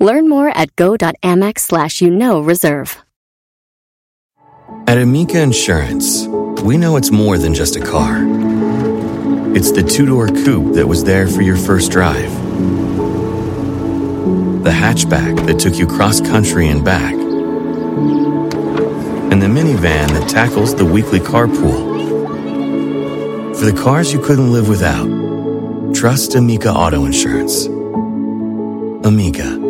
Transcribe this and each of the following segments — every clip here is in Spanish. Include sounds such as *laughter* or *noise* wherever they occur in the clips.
Learn more at go.amex slash you know reserve. At Amica Insurance, we know it's more than just a car. It's the two door coupe that was there for your first drive, the hatchback that took you cross country and back, and the minivan that tackles the weekly carpool. For the cars you couldn't live without, trust Amica Auto Insurance. Amica,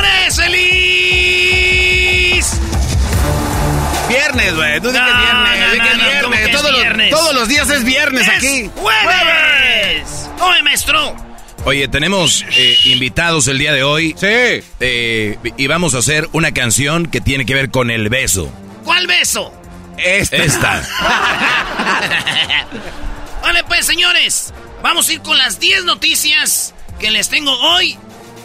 Señores, feliz. Viernes, güey. Tú No, es viernes. no, no, es no, viernes. ¿cómo que todos, viernes? Los, todos los días es viernes ¡Es aquí. ¡Jueves! ¡Oye, maestro! Oye, tenemos eh, invitados el día de hoy. Sí. Eh, y vamos a hacer una canción que tiene que ver con el beso. ¿Cuál beso? Esta. Esta. *laughs* Vale, pues, señores, vamos a ir con las 10 noticias que les tengo hoy.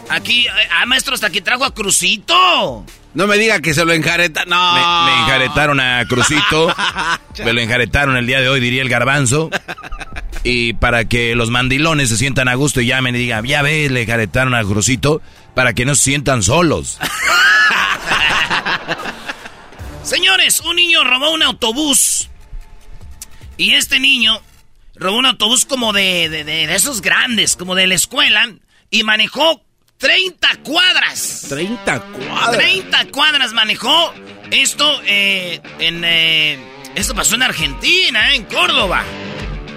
Aquí, ah, maestro, hasta aquí trajo a Crucito. No me diga que se lo enjareta. No. Me, me enjaretaron a Crucito. *laughs* me lo enjaretaron el día de hoy, diría el garbanzo. Y para que los mandilones se sientan a gusto y llamen y digan, ya ves, le enjaretaron a Crucito, para que no se sientan solos. *laughs* Señores, un niño robó un autobús. Y este niño robó un autobús como de, de, de- de esos grandes, como de la escuela. Y manejó 30 cuadras. 30 cuadras. 30 cuadras manejó. Esto eh, en... eh, esto pasó en Argentina, eh, en Córdoba.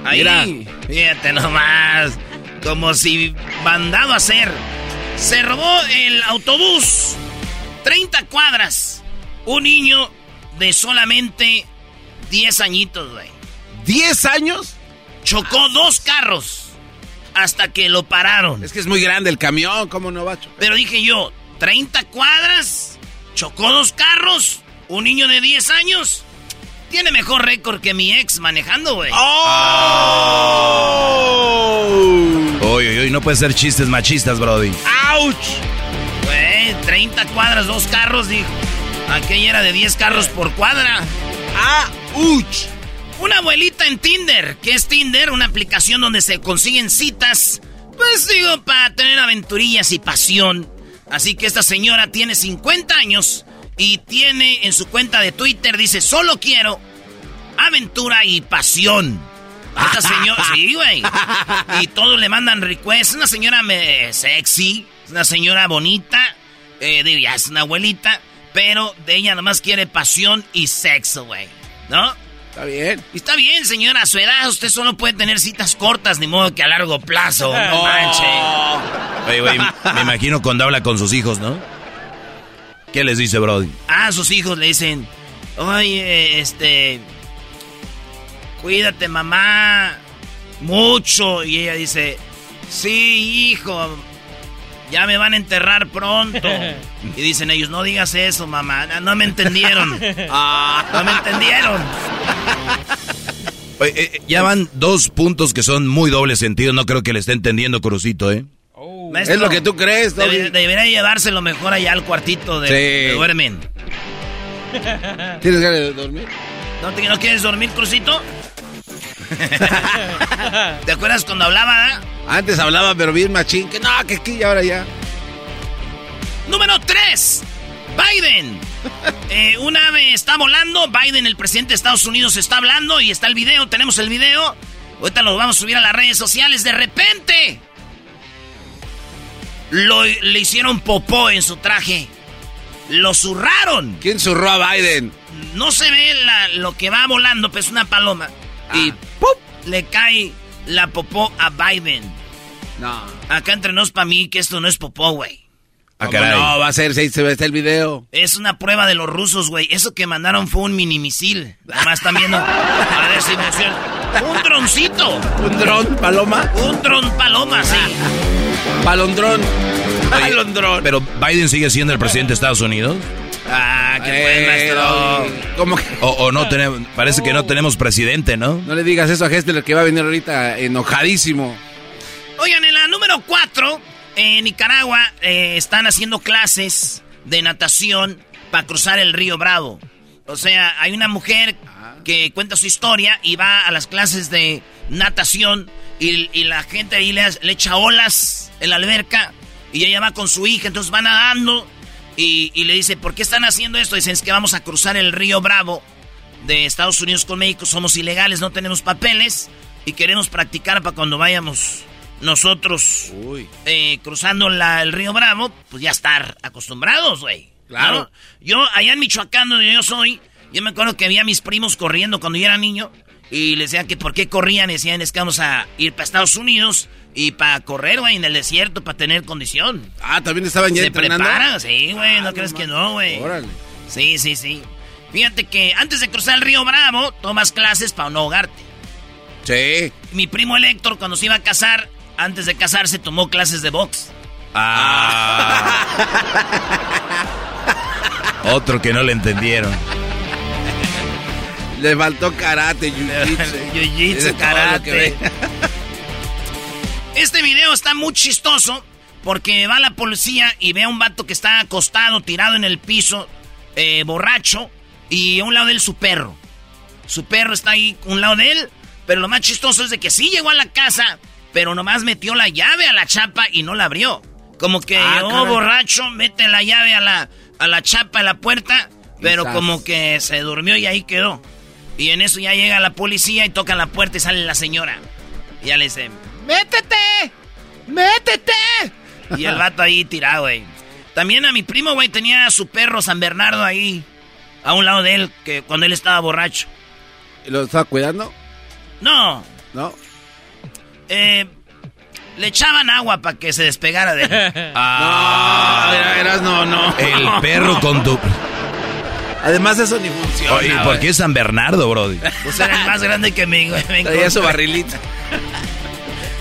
Ahí, Mira. fíjate nomás. Como si mandado a hacer. Se robó el autobús. 30 cuadras. Un niño de solamente 10 añitos, güey. ¿10 años? Chocó dos carros. Hasta que lo pararon. Es que es muy grande el camión. ¿Cómo no va a chocar? Pero dije yo, 30 cuadras, chocó dos carros, un niño de 10 años. Tiene mejor récord que mi ex manejando, güey. ¡Oh! Oye, oye, no puede ser chistes machistas, Brody. ¡Auch! Güey, 30 cuadras, dos carros, dijo. Aquella era de 10 carros por cuadra. ¡Auch! Una abuelita en Tinder. ¿Qué es Tinder? Una aplicación donde se consiguen citas. Pues digo, para tener aventurillas y pasión. Así que esta señora tiene 50 años y tiene en su cuenta de Twitter, dice, solo quiero aventura y pasión. Esta señora, *laughs* sí, güey. Y todos le mandan requests. Es una señora me- sexy, es una señora bonita. Eh, digo, ya es una abuelita. Pero de ella nomás quiere pasión y sexo, güey. ¿No? Está bien. Está bien, señora, a su edad usted solo puede tener citas cortas, ni modo que a largo plazo. *laughs* No manche. Oye, güey, me imagino cuando habla con sus hijos, ¿no? ¿Qué les dice, Brody? Ah, sus hijos le dicen, oye, este, cuídate, mamá, mucho. Y ella dice, sí, hijo, ya me van a enterrar pronto. *laughs* Y dicen ellos, no digas eso, mamá, no, no me entendieron. *laughs* No me entendieron. Oye, eh, ya van dos puntos que son muy doble sentido. No creo que le esté entendiendo Crucito, ¿eh? Maestro, es lo que tú crees, debe- debería llevárselo mejor allá al cuartito de, Sí. de duermen. ¿Tienes ganas de dormir? ¿No, te- no quieres dormir, Crucito? *laughs* ¿Te acuerdas cuando hablaba? Antes hablaba, pero bien machín. Que no, que aquí ahora ya. Número 3. Biden. *laughs* Eh, un ave está volando. Biden, el presidente de Estados Unidos, está hablando y está el video. Tenemos el video. Ahorita lo vamos a subir a las redes sociales. De repente. Lo, le hicieron popó en su traje. Lo zurraron. ¿Quién zurró a Biden? No se ve la- lo que va volando, pues es una paloma. Y ¡pup! le cae la popó a Biden. No. Acá entre nos para mí que esto no es popó, güey. Ah, ¿Cómo caray. no, va a ser, se, se ve está el video. Es una prueba de los rusos, güey. Eso que mandaron fue un mini misil. Además están viendo. A ver si. Un droncito. ¿Un dron, paloma? Un dron paloma, sí. Palondrón. Palondrón. Pero Biden sigue siendo el presidente de Estados Unidos. Ah, qué Eh, buen maestro. ¿Cómo que? O, o no tenemos, parece que no tenemos presidente, ¿no? No le digas eso a Hessler que va a venir ahorita enojadísimo. Oigan, en la número 4, en Nicaragua eh, están haciendo clases de natación para cruzar el río Bravo. O sea, hay una mujer que cuenta su historia y va a las clases de natación y, y la gente ahí le, le echa olas en la alberca y ella va con su hija, entonces va nadando y, y le dice, ¿por qué están haciendo esto? Dicen, es que vamos a cruzar el río Bravo de Estados Unidos con México, somos ilegales, no tenemos papeles y queremos practicar para cuando vayamos nosotros eh, cruzando la- el río Bravo, pues ya estar acostumbrados, güey. Claro. ¿No? Yo, allá en Michoacán, donde yo soy, yo me acuerdo que había mis primos corriendo cuando yo era niño y les decían que por qué corrían, y decían es que vamos a ir para Estados Unidos y para correr, güey, en el desierto, para tener condición. Ah, también estaban ya Se entrenando. preparan, sí, güey, no Ah, crees no que más. no, güey. Órale. Sí, sí, sí. Fíjate que antes de cruzar el río Bravo, tomas clases para no ahogarte. Sí. Mi primo el Héctor, cuando se iba a casar, antes de casarse, tomó clases de box. Ah. *laughs* Otro que no le entendieron. Le faltó karate, jiu-jitsu. *laughs* Jiu-jitsu, karate. Este video está muy chistoso porque va la policía y ve a un vato que está acostado, tirado en el piso, eh, borracho, y a un lado de él su perro. Su perro está ahí a un lado de él, pero lo más chistoso es de que sí llegó a la casa, pero nomás metió la llave a la chapa y no la abrió. Como que Ah, llegó caray. borracho, mete la llave a la, a la chapa de la puerta, pero Quizás. como que se durmió y ahí quedó. Y en eso ya llega la policía y toca la puerta y sale la señora. Y ya le dice, ¡métete! ¡Métete! Y el vato ahí tirado, güey. También a mi primo, güey, tenía a su perro San Bernardo ahí, a un lado de él, que cuando él estaba borracho. ¿Lo estaba cuidando? No, No. eh, le echaban agua para que se despegara de él. *laughs* Ah, era- eras no, no. El perro con tu... Además eso ni funciona. Oye, ¿por güey. qué es San Bernardo, Brody? Pues era el más grande que me, me Traía su barrilito. *laughs*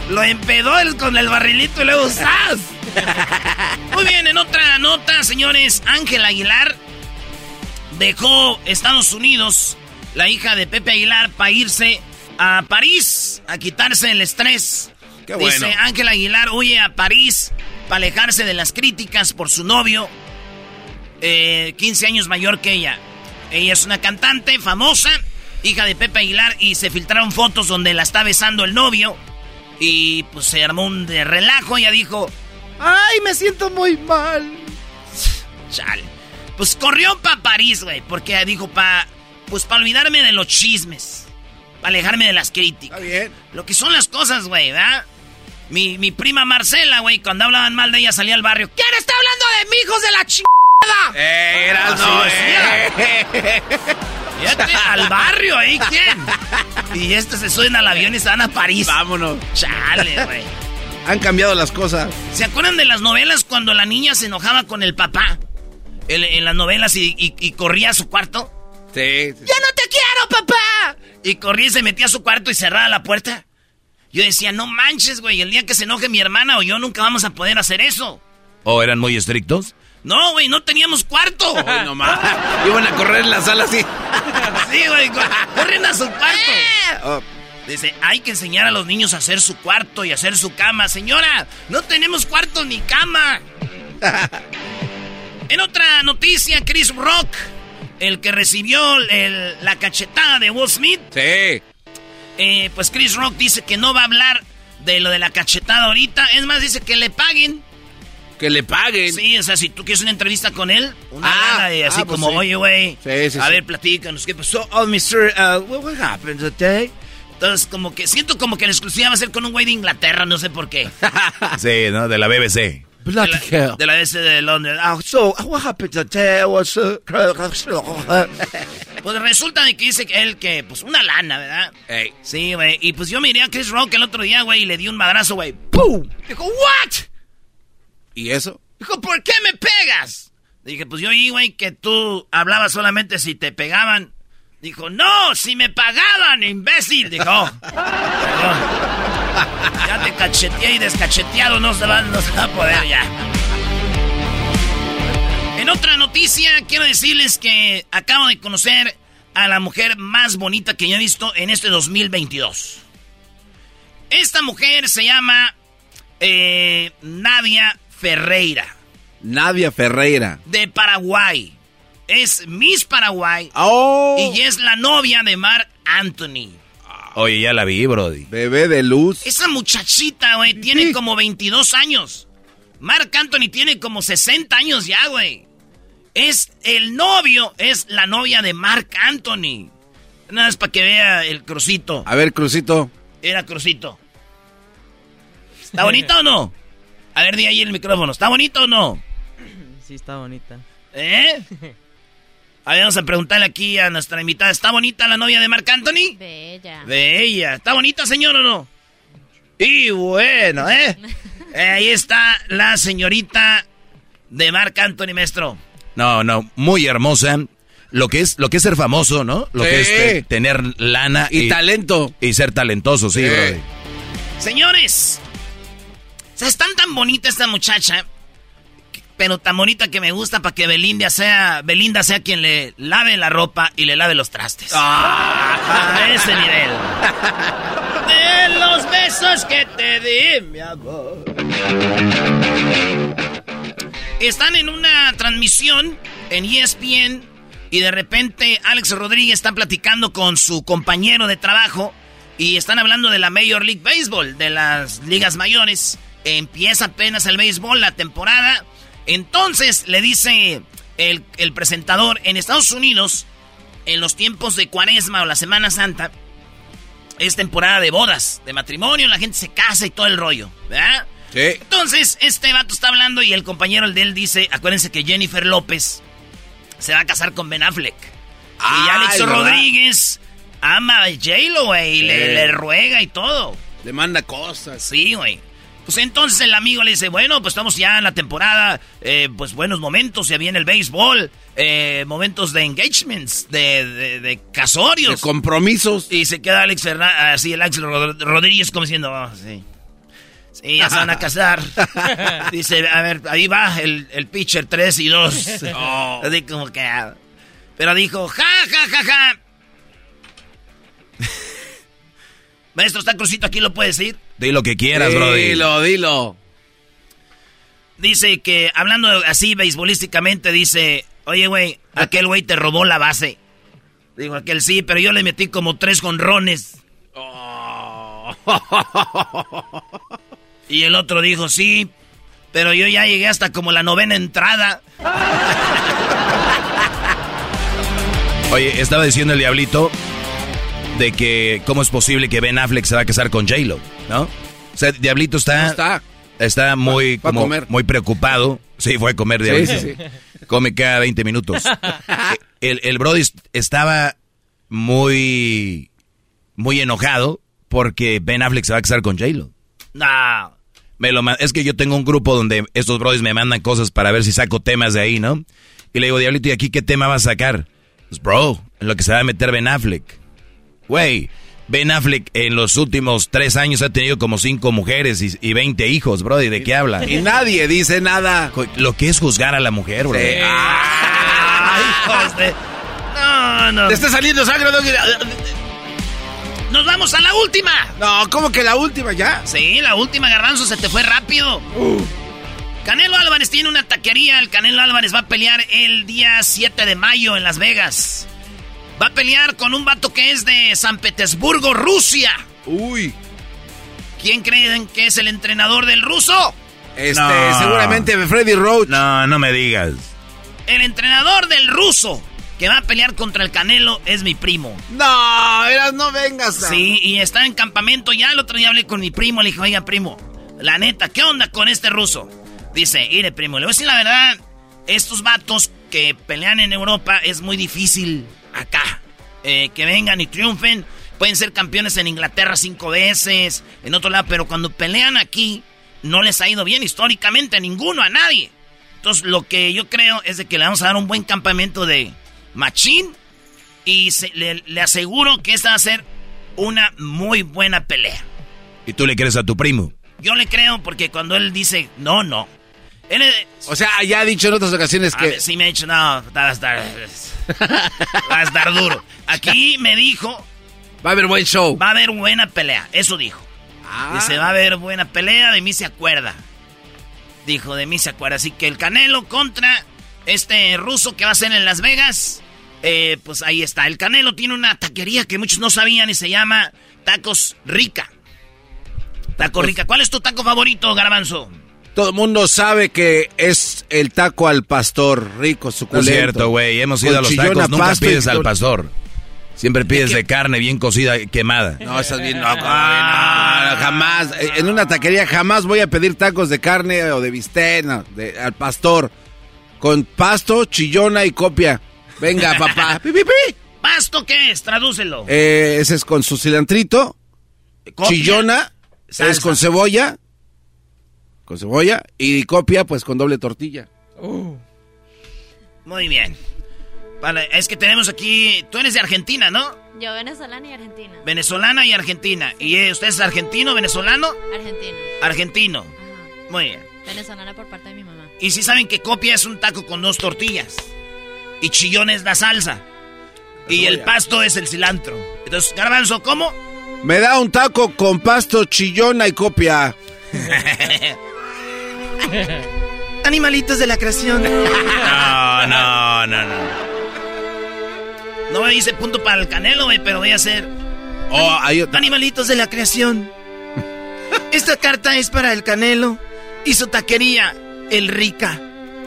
Lo empedó él con el barrilito y luego ¡zas! Muy bien, en otra nota, señores, Ángel Aguilar dejó Estados Unidos, la hija de Pepe Aguilar, para irse a París a quitarse el estrés. Qué bueno. Dice Ángel Aguilar huye a París para alejarse de las críticas por su novio, eh, 15 años mayor que ella. Ella es una cantante famosa, hija de Pepe Aguilar, y se filtraron fotos donde la está besando el novio. Y pues se armó un de relajo. Ella dijo: ¡Ay, me siento muy mal! *sighs* Chale. Pues corrió para París, güey, porque dijo: pa, Pues para olvidarme de los chismes, para alejarme de las críticas. Está bien. Lo que son las cosas, güey, ¿verdad? Mi, mi prima Marcela, güey, cuando hablaban mal de ella salía al barrio. ¿Quién está hablando de mí, hijos de la chingada? Eh, eras Así no, eh. Fíjate, *laughs* al barrio, ¿eh? ¿Quién? Y este se suben al avión y se van a París. Vámonos. Chale, güey. Han cambiado las cosas. ¿Se acuerdan de las novelas cuando la niña se enojaba con el papá? En, en las novelas y, y- y corría a su cuarto. Sí. sí. ¡Ya no te quiero, papá! Y corría y se metía a su cuarto y cerraba la puerta. Yo decía, no manches, güey, el día que se enoje mi hermana o yo nunca vamos a poder hacer eso. ¿O eran muy estrictos? No, güey, no teníamos cuarto. Hoy nomás. Iban a correr en la sala así. *laughs* Sí, güey, co- corren a su cuarto. Oh, Dice, hay que enseñar a los niños a hacer su cuarto y hacer su cama. Señora, no tenemos cuarto ni cama. *laughs* en otra noticia, Chris Rock, el que recibió la cachetada de Will Smith. Sí. Eh, pues Chris Rock dice que no va a hablar de lo de la cachetada ahorita. Es más, dice que le paguen. Que le paguen. Sí, o sea, si tú quieres una entrevista con él, una ah, así ah, pues como, oye, güey, sí, sí, a ver, platícanos, ¿qué pasó? Oh, Mr., uh, what, happened today? Entonces, como que siento como que la exclusiva va a ser con un güey de Inglaterra, no sé por qué. *laughs* sí, ¿no? De la BBC. De la, de la BBC de Londres. Oh, so, what happened today was... Uh, *laughs* pues resulta de que dice que él que, pues, una lana, ¿verdad? Sí, güey. Y pues yo miré a Chris Rock el otro día, güey, y le di un madrazo, güey. ¡Pum! Dijo, ¿what? ¿Y eso? Dijo, ¿por qué me pegas? Dije, pues yo oí, güey, que tú hablabas solamente si te pegaban. Dijo, no, si me pagaban, imbécil. Dijo, *laughs* oh, ya te cacheteé y descacheteado, no se, va, no se va a poder ya. En otra noticia, quiero decirles que acabo de conocer a la mujer más bonita que yo he visto en este 2022. Esta mujer se llama eh, Nadia Ferreira. Nadia Ferreira. De Paraguay. Es Miss Paraguay. Oh. Y es la novia de Mark Anthony. Oye, ya la vi, Brody. Bebé de luz. Esa muchachita, güey, tiene como 22 años. Mark Anthony tiene como 60 años ya, güey. Es el novio, es la novia de Mark Anthony. Nada más para que vea el crucito. A ver, crucito. Era crucito. ¿Está bonito o no? A ver, di ahí el micrófono. ¿Está bonito o no? *clears throat* Sí, está bonita. ¿Eh? *laughs* A ver, vamos a preguntarle aquí a nuestra invitada. ¿Está bonita la novia de Marc Anthony? Bella. Bella. ¿Está bonita, señor, o no? Y bueno, ¿eh? *laughs* ahí está la señorita de Marc Anthony, maestro. No, no, muy hermosa. Lo que es, lo que es ser famoso, ¿no? Lo que es tener lana y, talento. Y ser talentoso, sí, bro. Señores, o sea, es tan tan bonita esta muchacha, pero tan bonita que me gusta para que Belinda sea, Belinda sea quien le lave la ropa y le lave los trastes. Ah, a ese nivel. De los besos que te di, mi amor. Están en una transmisión en ESPN y de repente Alex Rodríguez está platicando con su compañero de trabajo y están hablando de la Major League Baseball, de las ligas mayores. Empieza apenas el béisbol, la temporada. Entonces le dice el, presentador, en Estados Unidos, en los tiempos de Cuaresma o la Semana Santa, es temporada de bodas, de matrimonio, la gente se casa y todo el rollo, ¿verdad? Sí. Entonces, este vato está hablando y el compañero de él dice, acuérdense que Jennifer López se va a casar con Ben Affleck. y Alex Rodríguez ama a J-Lo, güey, y le, le, ruega y todo. Le manda cosas. Sí, güey. Pues entonces el amigo le dice, bueno, pues estamos ya en la temporada, eh, pues buenos momentos, ya viene el béisbol, eh, momentos de engagements, de, de, casorios. De compromisos. Y se queda Alex así el Alex Rodríguez como diciendo, oh, sí. Sí, ya se van a *laughs* casar. *laughs* Dice, a ver, ahí va el, el pitcher 3 y 2. *laughs* Así como que... Ah. Pero dijo, ja, ja, ja, ja. Maestro, está crucito aquí, ¿lo puedes decir? Di lo que quieras, bro. Dilo, dilo. Dice que, hablando así beisbolísticamente, dice, oye, güey, aquel güey te robó la base. Digo, aquel sí, pero yo le metí como tres jonrones. Oh. y el otro dijo, sí, pero yo ya llegué hasta como la novena entrada. Oye, estaba diciendo el diablito de que cómo es posible que Ben Affleck se va a casar con J-Lo, ¿no? O sea, Diablito está, está. muy, muy preocupado. Sí, fue a comer Diablito. Sí, sí, Come cada 20 minutos. *laughs* el, el Brody estaba muy, muy enojado porque Ben Affleck se va a casar con J-Lo. No. Me lo, es que yo tengo un grupo donde estos brodis me mandan cosas para ver si saco temas de ahí, ¿no? Y le digo, Diablito, ¿y aquí qué tema vas a sacar? Pues, bro, en lo que se va a meter Ben Affleck. Güey, Ben Affleck en los últimos tres años ha tenido como cinco mujeres y, y 20 hijos, bro. ¿De qué habla? Y nadie dice nada. Lo que es juzgar a la mujer, bro. No, no. Te está saliendo sangre, Nos vamos a la última. No, ¿cómo que la última ya? Sí, la última, Garbanzo, se te fue rápido. Uh. Canelo Álvarez tiene una taquería. El Canelo Álvarez va a pelear el día 7 de mayo en Las Vegas. Va a pelear con un vato que es de San Petersburgo, Rusia. Uy. ¿Quién creen que es el entrenador del ruso? Este, seguramente Freddy Roach. No, no me digas. El entrenador del ruso que va a pelear contra el Canelo es mi primo. No, no vengas. Sí, y está en campamento. Ya el otro día hablé con mi primo. Le dije, oiga, primo, la neta, ¿qué onda con este ruso? Dice, mire, primo, le voy a decir la verdad. Estos vatos que pelean en Europa es muy difícil acá. Eh, que vengan y triunfen. Pueden ser campeones en Inglaterra cinco veces, en otro lado, pero cuando pelean aquí, no les ha ido bien históricamente a ninguno, a nadie. Entonces, lo que yo creo es de que le vamos a dar un buen campamento de machín y le, aseguro que esta va a ser una muy buena pelea. ¿Y tú le crees a tu primo? Yo le creo porque cuando él dice no, no. O sea, ya ha dicho en otras ocasiones que... sí, me ha dicho, no, va a estar... va a estar duro. Aquí me dijo... Va a haber buen show. Va a haber buena pelea, eso dijo. Ah. Dice, va a haber buena pelea, de mí se acuerda. Dijo, de mí se acuerda. Así que el Canelo contra este ruso que va a ser en Las Vegas. Eh, pues ahí está. El Canelo tiene una taquería que muchos no sabían y se llama Tacos Rica. Taco Rica. ¿Cuál es tu taco favorito, Garbanzo? Todo el mundo sabe que es el taco al pastor rico, suculento. es cierto, güey. Hemos ido a los tacos, nunca pides al pastor. Siempre pides de, carne bien cocida, quemada. No, estás bien loco. Ah. jamás. En una taquería jamás voy a pedir tacos de carne o de bistec, de, al pastor. Con pasto, chillona y copia. Venga, *laughs* papá. ¡Pi, pasto qué es? Tradúcelo. Eh, ese es con su cilantrito. Chillona es con cebolla. Con cebolla. Y copia, pues con doble tortilla. Uh. Muy bien. Vale, es que tenemos aquí. Tú eres de Argentina, ¿no? Yo, venezolana y argentina. Venezolana y argentina. ¿Y eh, usted es argentino, venezolano? Argentino. Argentino. Muy bien. Venezolana por parte de mi mamá. Y si saben que copia es un taco con dos tortillas. Y chillón es la salsa. y el pasto es el cilantro. Entonces, Garbanzo, ¿cómo? Me da un taco con pasto, chillona y copia. *laughs* *laughs* Animalitos de la creación. no, *laughs* no, no, no. No me dice punto para el canelo, pero voy a hacer. Oh, Animalitos de la creación. Esta carta es para el canelo y su taquería, el Rica.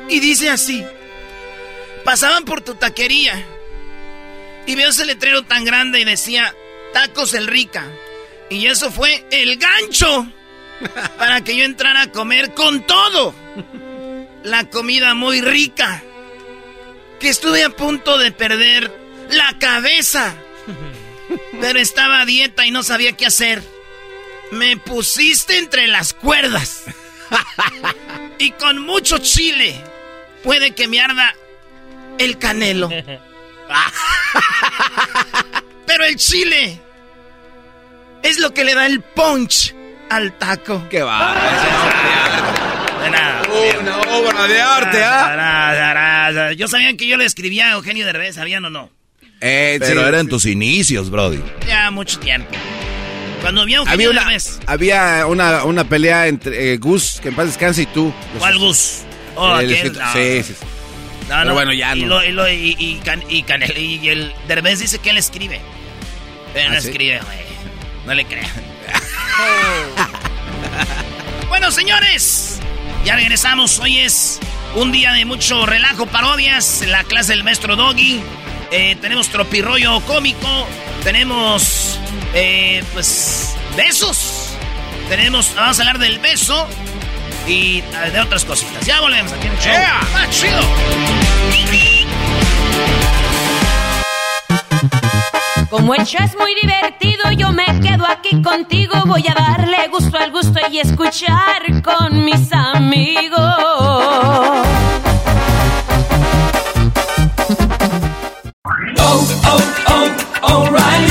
Y dice así: Pasaban por tu taquería y veo ese letrero tan grande y decía: Tacos el Rica. Y eso fue el gancho para que yo entrara a comer con todo. La comida muy rica. Que estuve a punto de perder la cabeza. Pero estaba a dieta y no sabía qué hacer. Me pusiste entre las cuerdas. y con mucho chile. Puede que me arda el canelo. *laughs* Pero el chile es lo que le da el punch al taco. ¡Qué va! Una obra de arte, ¿ah? Yo sabía que yo le escribía a Eugenio Derbez, ¿sabían o no? Eh, Pero eran tus inicios, Brody. Ya, mucho tiempo. Cuando había había una, Había una, una pelea entre eh, Gus, que en paz descanse, y tú. ¿Cuál Gus? Oh, Sí, sí, sí. No, Pero bueno, ya no. Y, lo, y, y, y, el Derbez dice que él escribe. Pero no ¿Ah, escribe, güey. No le crean. *laughs* bueno, señores. Ya regresamos. Hoy es un día de mucho relajo, parodias. La clase del maestro Doggy. Eh, tenemos tropirroyo cómico, tenemos, eh, pues, besos. Tenemos, vamos a hablar del beso y de otras cositas. Ya volvemos aquí en el show. ¡Ah, chido! Como el show es muy divertido, yo me quedo aquí contigo. Voy a darle gusto al gusto y escuchar con mis amigos. oh, oh, oh, O'Reilly.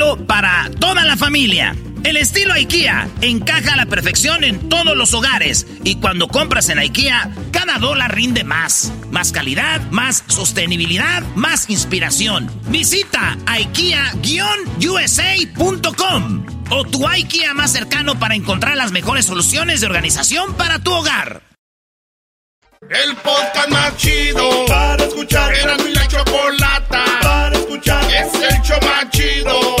para toda la familia. El estilo IKEA encaja a la perfección en todos los hogares y cuando compras en IKEA, cada dólar rinde más. Más calidad, más sostenibilidad, más inspiración. Visita IKEA-USA.com o tu IKEA más cercano para encontrar las mejores soluciones de organización para tu hogar. El podcast más chido para escuchar. Era mi la chocolata para escuchar. Es el show más chido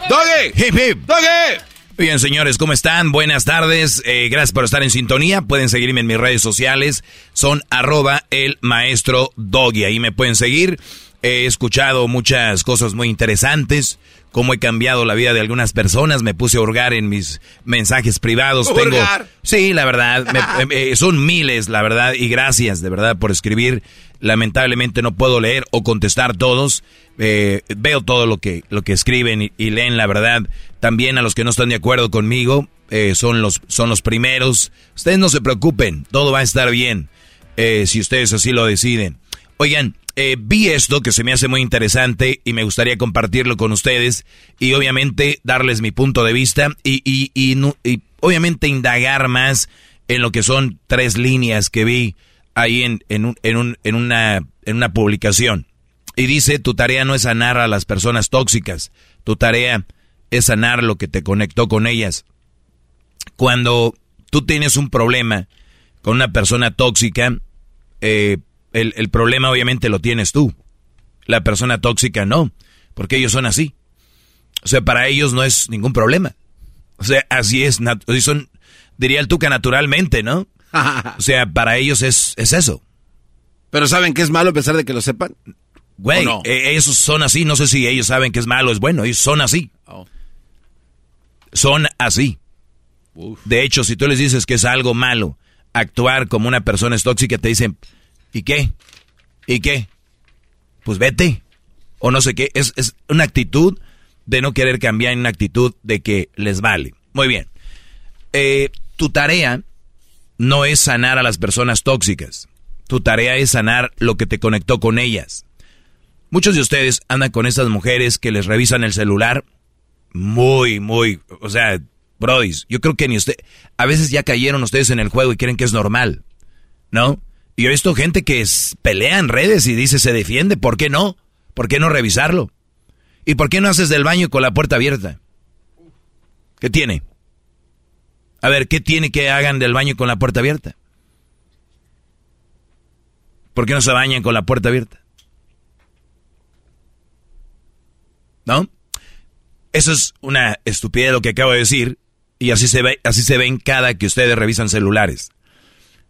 ¡Doggy! Hip hip. ¡Doggy! Bien, señores, ¿cómo están? Buenas tardes. Eh, gracias por estar en sintonía. Pueden seguirme en mis redes sociales. Son arroba el maestro Doggy. Ahí me pueden seguir. He escuchado muchas cosas muy interesantes, cómo he cambiado la vida de algunas personas. Me puse a hurgar en mis mensajes privados. Tengo, ¿Hurgar? sí, la verdad, me- *laughs* eh, son miles, la verdad, y gracias de verdad por escribir. Lamentablemente no puedo leer o contestar todos. Eh, veo todo lo que lo que escriben y, leen, la verdad. También a los que no están de acuerdo conmigo eh, son los son los primeros. Ustedes no se preocupen, todo va a estar bien eh, si ustedes así lo deciden. Oigan, eh, vi esto que se me hace muy interesante y me gustaría compartirlo con ustedes y obviamente darles mi punto de vista y, y, y obviamente indagar más en lo que son tres líneas que vi ahí en, en, un- en, un- en una, en una publicación. Y dice, tu tarea no es sanar a las personas tóxicas, tu tarea es sanar lo que te conectó con ellas. Cuando tú tienes un problema con una persona tóxica, eh, el, el problema obviamente lo tienes tú. La persona tóxica no, porque ellos son así. O sea, para ellos no es ningún problema. O sea, así es, son, diría el Tuca naturalmente, ¿no? *laughs* O sea, para ellos es, es eso. Pero ¿saben que es malo a pesar de que lo sepan? Güey, ¿O no? eh, ellos son así, no sé si ellos saben que es malo o es bueno, ellos son así. Oh. Son así. De hecho, si tú les dices que es algo malo actuar como una persona es tóxica, te dicen, ¿y qué? ¿Y qué? Pues vete. O no sé qué. Es, es una actitud de no querer cambiar en una actitud de que les vale. Muy bien. Eh, tu tarea no es sanar a las personas tóxicas. Tu tarea es sanar lo que te conectó con ellas. Muchos de ustedes andan con estas mujeres que les revisan el celular muy, muy, o sea, brodis, yo creo que ni usted, a veces ya cayeron ustedes en el juego y creen que es normal, ¿no? Y he visto gente que es- pelea en redes y dice se defiende, ¿por qué no? ¿Por qué no revisarlo? ¿Y por qué no haces del baño con la puerta abierta? ¿Qué tiene? A ver, ¿qué tiene que hagan del baño con la puerta abierta? ¿Por qué no se bañan con la puerta abierta? ¿No? Eso es una estupidez lo que acabo de decir. Y así se ve, así se ven cada que ustedes revisan celulares.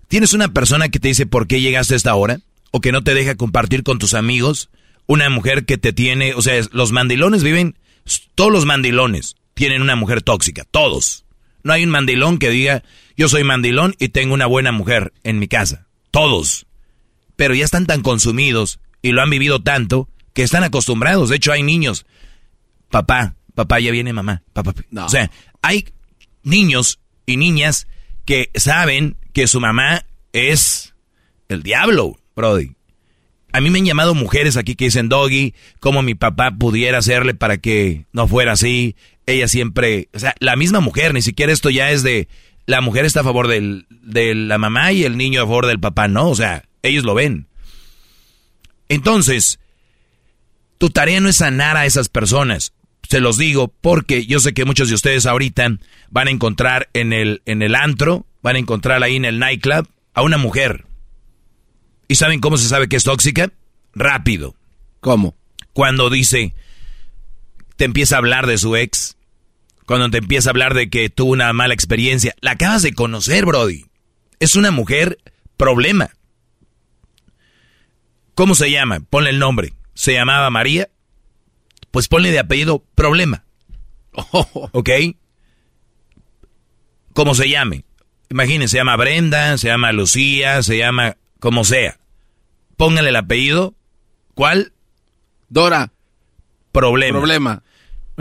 ¿Tienes una persona que te dice por qué llegaste a esta hora? ¿O que no te deja compartir con tus amigos? Una mujer que te tiene, o sea, los mandilones viven, todos los mandilones tienen una mujer tóxica, todos. No hay un mandilón que diga, yo soy mandilón y tengo una buena mujer en mi casa. Todos. Pero ya están tan consumidos y lo han vivido tanto que están acostumbrados. De hecho, hay niños. Papá, papá, ya viene mamá. Papá. O sea, hay niños y niñas que saben que su mamá es el diablo, Brody. A mí me han llamado mujeres aquí que dicen, Doggy, cómo mi papá pudiera hacerle para que no fuera así. Ella siempre, o sea, la misma mujer, ni siquiera esto ya es de, la mujer está a favor del, de la mamá y el niño a favor del papá, no, o sea, ellos lo ven. Entonces, tu tarea no es sanar a esas personas. Se los digo porque yo sé que muchos de ustedes ahorita van a encontrar en el, en el antro, van a encontrar ahí en el nightclub a una mujer ¿Y saben cómo se sabe que es tóxica? Rápido. ¿Cómo? Cuando dice, te empieza a hablar de su ex, cuando te empieza a hablar de que tuvo una mala experiencia, la acabas de conocer, Brody. Es una mujer problema. ¿Cómo se llama? Ponle el nombre. ¿Se llamaba María? Pues ponle de apellido problema. ¿Ok? ¿Cómo se llame? Imagínense, se llama Brenda, se llama Lucía, se llama como sea póngale el apellido. ¿Cuál? Dora. Problema. Problema.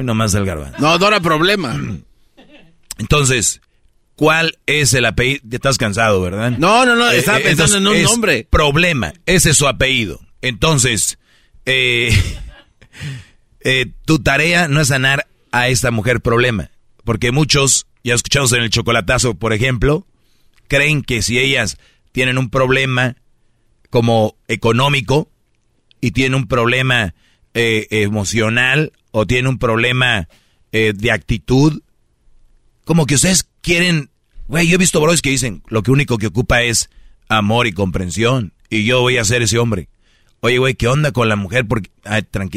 Bueno, más del garbanzo. No, Dora Problema. Entonces, ¿cuál es el apellido? Ya estás cansado, ¿verdad? No, no, no, estaba pensando en un nombre. Problema. Ese es su apellido. Entonces, eh, *laughs* eh, tu tarea no es sanar a esta mujer problema. Porque muchos, ya escuchamos en el chocolatazo, por ejemplo, creen que si ellas tienen un problema como económico y tiene un problema eh, emocional o tiene un problema eh, de actitud, como que ustedes quieren, güey, yo he visto bros que dicen, lo que único que ocupa es amor y comprensión y yo voy a ser ese hombre. Oye, güey, ¿qué onda con la mujer? Porque,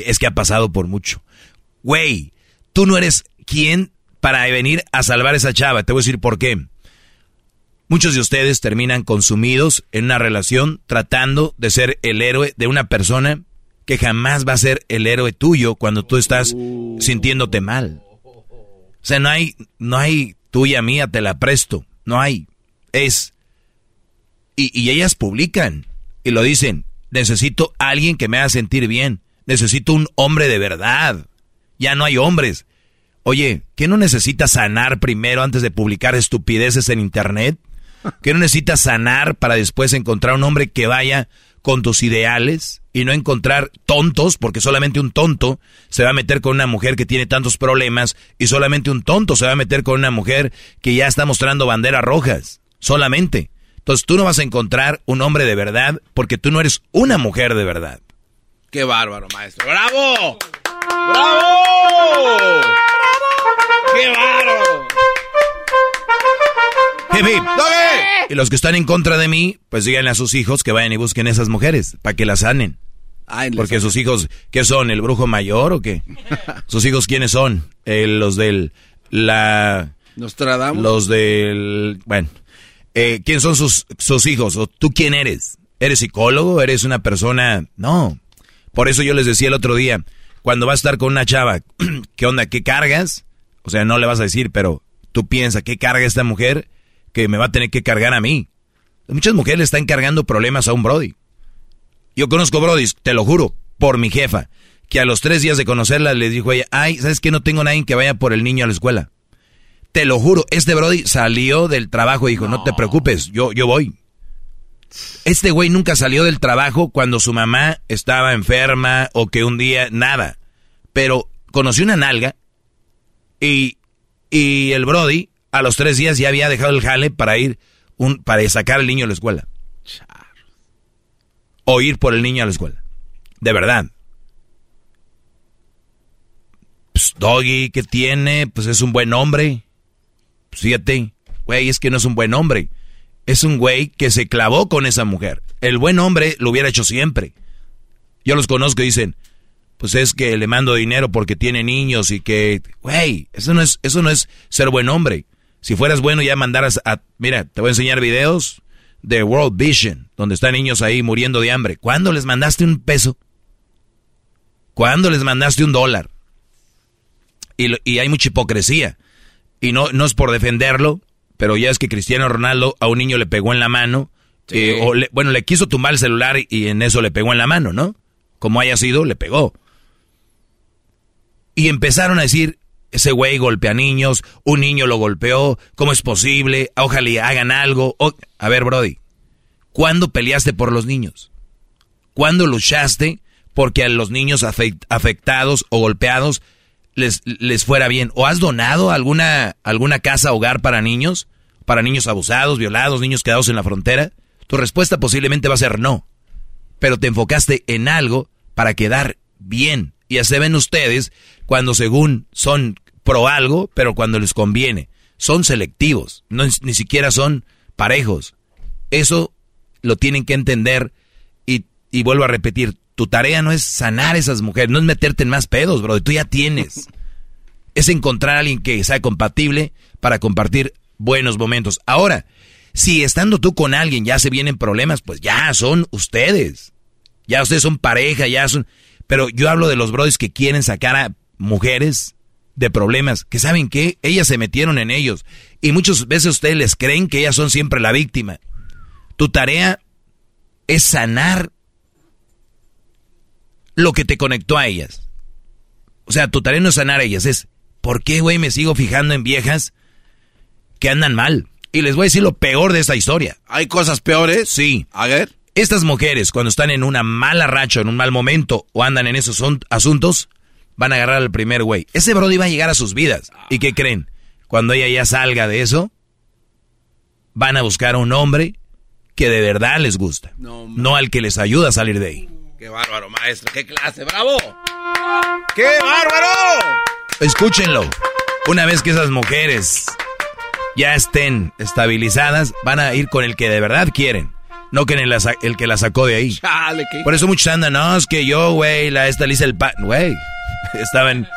es que ha pasado por mucho. Güey, tú no eres quien para venir a salvar a esa chava. Te voy a decir por qué. Muchos de ustedes terminan consumidos en una relación tratando de ser el héroe de una persona que jamás va a ser el héroe tuyo cuando tú estás sintiéndote mal. O sea, no hay, no hay tuya mía, te la presto. No hay. Es. Y, y ellas publican y lo dicen. Necesito alguien que me haga sentir bien. Necesito un hombre de verdad. Ya no hay hombres. Oye, ¿qué no necesitas sanar primero antes de publicar estupideces en internet? que no necesitas sanar para después encontrar un hombre que vaya con tus ideales y no encontrar tontos, porque solamente un tonto se va a meter con una mujer que tiene tantos problemas y solamente un tonto se va a meter con una mujer que ya está mostrando banderas rojas, solamente. Entonces tú no vas a encontrar un hombre de verdad porque tú no eres una mujer de verdad. Qué bárbaro, maestro. ¡Bravo! ¡Bravo! ¡Qué bárbaro! Y los que están en contra de mí, pues díganle a sus hijos que vayan y busquen esas mujeres para que las sanen. Porque sus hijos, ¿qué son? ¿El brujo mayor o qué? *laughs* ¿Sus hijos quiénes son? Eh, los del... la... Nostradamus. Los del... Bueno. Eh, ¿Quién son sus, sus hijos? ¿O tú quién eres? ¿Eres psicólogo? ¿Eres una persona...? No. Por eso yo les decía el otro día, cuando vas a estar con una chava, *clears throat* ¿qué onda? ¿Qué cargas? O sea, no le vas a decir, pero tú piensas, ¿qué carga esta mujer? Que me va a tener que cargar a mí. Muchas mujeres le están cargando problemas a un Brody. Yo conozco Brody, te lo juro, por mi jefa, que a los tres días de conocerla le dijo ella, ay, ¿sabes qué? No tengo nadie que vaya por el niño a la escuela. Te lo juro, este Brody salió del trabajo y dijo, no, te preocupes, yo, yo voy. Este güey nunca salió del trabajo cuando su mamá estaba enferma o que un día, nada. Pero conoció una nalga y, y el Brody a los tres días ya había dejado el jale para ir un, para sacar al niño a la escuela. O ir por el niño a la escuela. De verdad. Pues, Doggy, ¿qué tiene? Pues es un buen hombre. Pues, fíjate, güey, es que no es un buen hombre. Es un güey que se clavó con esa mujer. El buen hombre lo hubiera hecho siempre. Yo los conozco y dicen, pues es que le mando dinero porque tiene niños y que, güey, eso no es, eso no es ser buen hombre. Si fueras bueno ya mandaras a... Mira, te voy a enseñar videos de World Vision, donde están niños ahí muriendo de hambre. ¿Cuándo les mandaste un peso? ¿Cuándo les mandaste un dólar? Y, y hay mucha hipocresía. y no, no es por defenderlo, pero ya es que Cristiano Ronaldo a un niño le pegó en la mano, eh, o le- bueno, le quiso tumbar el celular y, y en eso le pegó en la mano, ¿no? Como haya sido, le pegó. Y empezaron a decir, ese güey golpea niños, un niño lo golpeó, ¿cómo es posible? Ojalá hagan algo. O- a ver, Brody, ¿cuándo peleaste por los niños? ¿Cuándo luchaste porque a los niños afect- afectados o golpeados les, les fuera bien? ¿O has donado alguna, alguna casa hogar para niños? ¿Para niños abusados, violados, niños quedados en la frontera? Tu respuesta posiblemente va a ser no. Pero te enfocaste en algo para quedar bien. Y así ven ustedes cuando según son pro algo, pero cuando les conviene. Son selectivos, no, ni siquiera son parejos. Eso lo tienen que entender y, y vuelvo a repetir, tu tarea no es sanar a esas mujeres, no es meterte en más pedos, bro, tú ya tienes. *laughs* Es encontrar a alguien que sea compatible para compartir buenos momentos. Ahora, si estando tú con alguien ya se vienen problemas, pues ya son ustedes. Ya ustedes son pareja, ya son... Pero yo hablo de los brothers que quieren sacar a mujeres de problemas, que saben que ellas se metieron en ellos. Y muchas veces ustedes les creen que ellas son siempre la víctima. Tu tarea es sanar lo que te conectó a ellas. O sea, tu tarea no es sanar a ellas, es ¿por qué, güey, me sigo fijando en viejas que andan mal? Y les voy a decir lo peor de esta historia. ¿Hay cosas peores? Sí. A ver. Estas mujeres, cuando están en una mala racha, en un mal momento, o andan en esos asuntos, van a agarrar al primer güey. Ese brody va a llegar a sus vidas. ¿Y qué creen? Cuando ella ya salga de eso, van a buscar a un hombre que de verdad les gusta. No, No al que les ayuda a salir de ahí. Qué bárbaro, maestro. Qué clase. ¡Bravo! ¡Qué bárbaro! Escúchenlo. Una vez que esas mujeres ya estén estabilizadas, van a ir con el que de verdad quieren. No con el, que la sacó de ahí. Chale, ¿qué? Por eso muchos andan, no, es que yo, güey, la esta le hice el pan. Güey, estaban...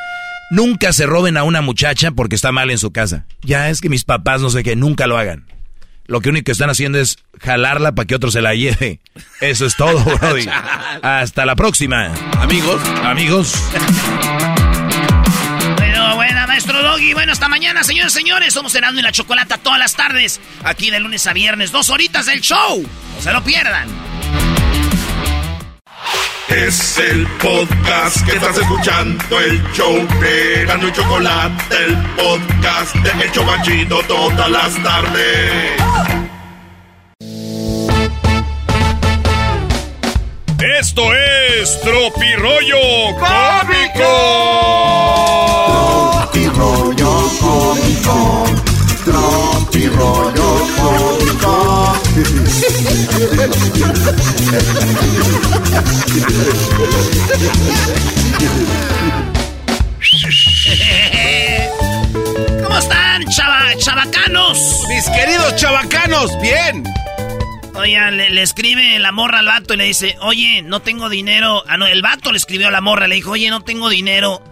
Nunca se roben a una muchacha porque está mal en su casa. Ya es que mis papás no sé qué, nunca lo hagan. Lo que único que están haciendo es jalarla para que otro se la lleve. Eso es todo, *laughs* Brody. Hasta la próxima. Amigos. Amigos. Bueno, buena, maestro Doggy. Bueno, hasta mañana, señores y señores. Somos Erasmo y la Chocolata todas las tardes. Aquí de lunes a viernes, dos horitas del show. No se lo pierdan. Es el podcast que estás escuchando, el show de Erasmo y Chocolate, el podcast de El Chobachito todas las tardes. Esto es Tropirollo Cómico. Tropirollo cómico, cómico. *laughs* ¿Cómo están, chava, chavacanos? Mis queridos chavacanos, bien. Oigan, le, le escribe la morra al vato y le dice, oye, no tengo dinero. Ah, no, el vato le escribió a la morra, le dijo, oye, no tengo dinero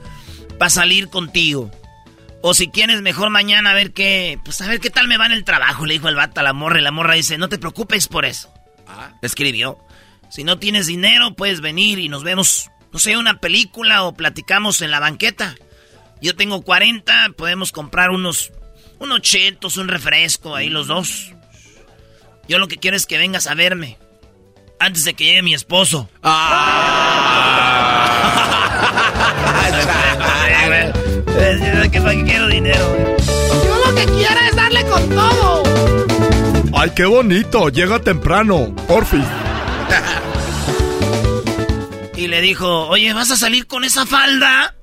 para salir contigo. O si quieres, mejor mañana a ver qué, pues a ver qué tal me va en el trabajo, le dijo el vato a la morra. Y la morra dice, no te preocupes por eso. Le escribió. Si no tienes dinero, puedes venir y nos vemos, no sé, una película o platicamos en la banqueta. Yo tengo 40, podemos comprar unos, unos chetos, un refresco, ahí los dos. Yo lo que quiero es que vengas a verme. Antes de que llegue mi esposo. Que para que quiero dinero. Yo lo que quiero es darle con todo. Ay, qué bonito. Llega temprano. Porfis. *laughs* Y le dijo, oye, ¿vas a salir con esa falda?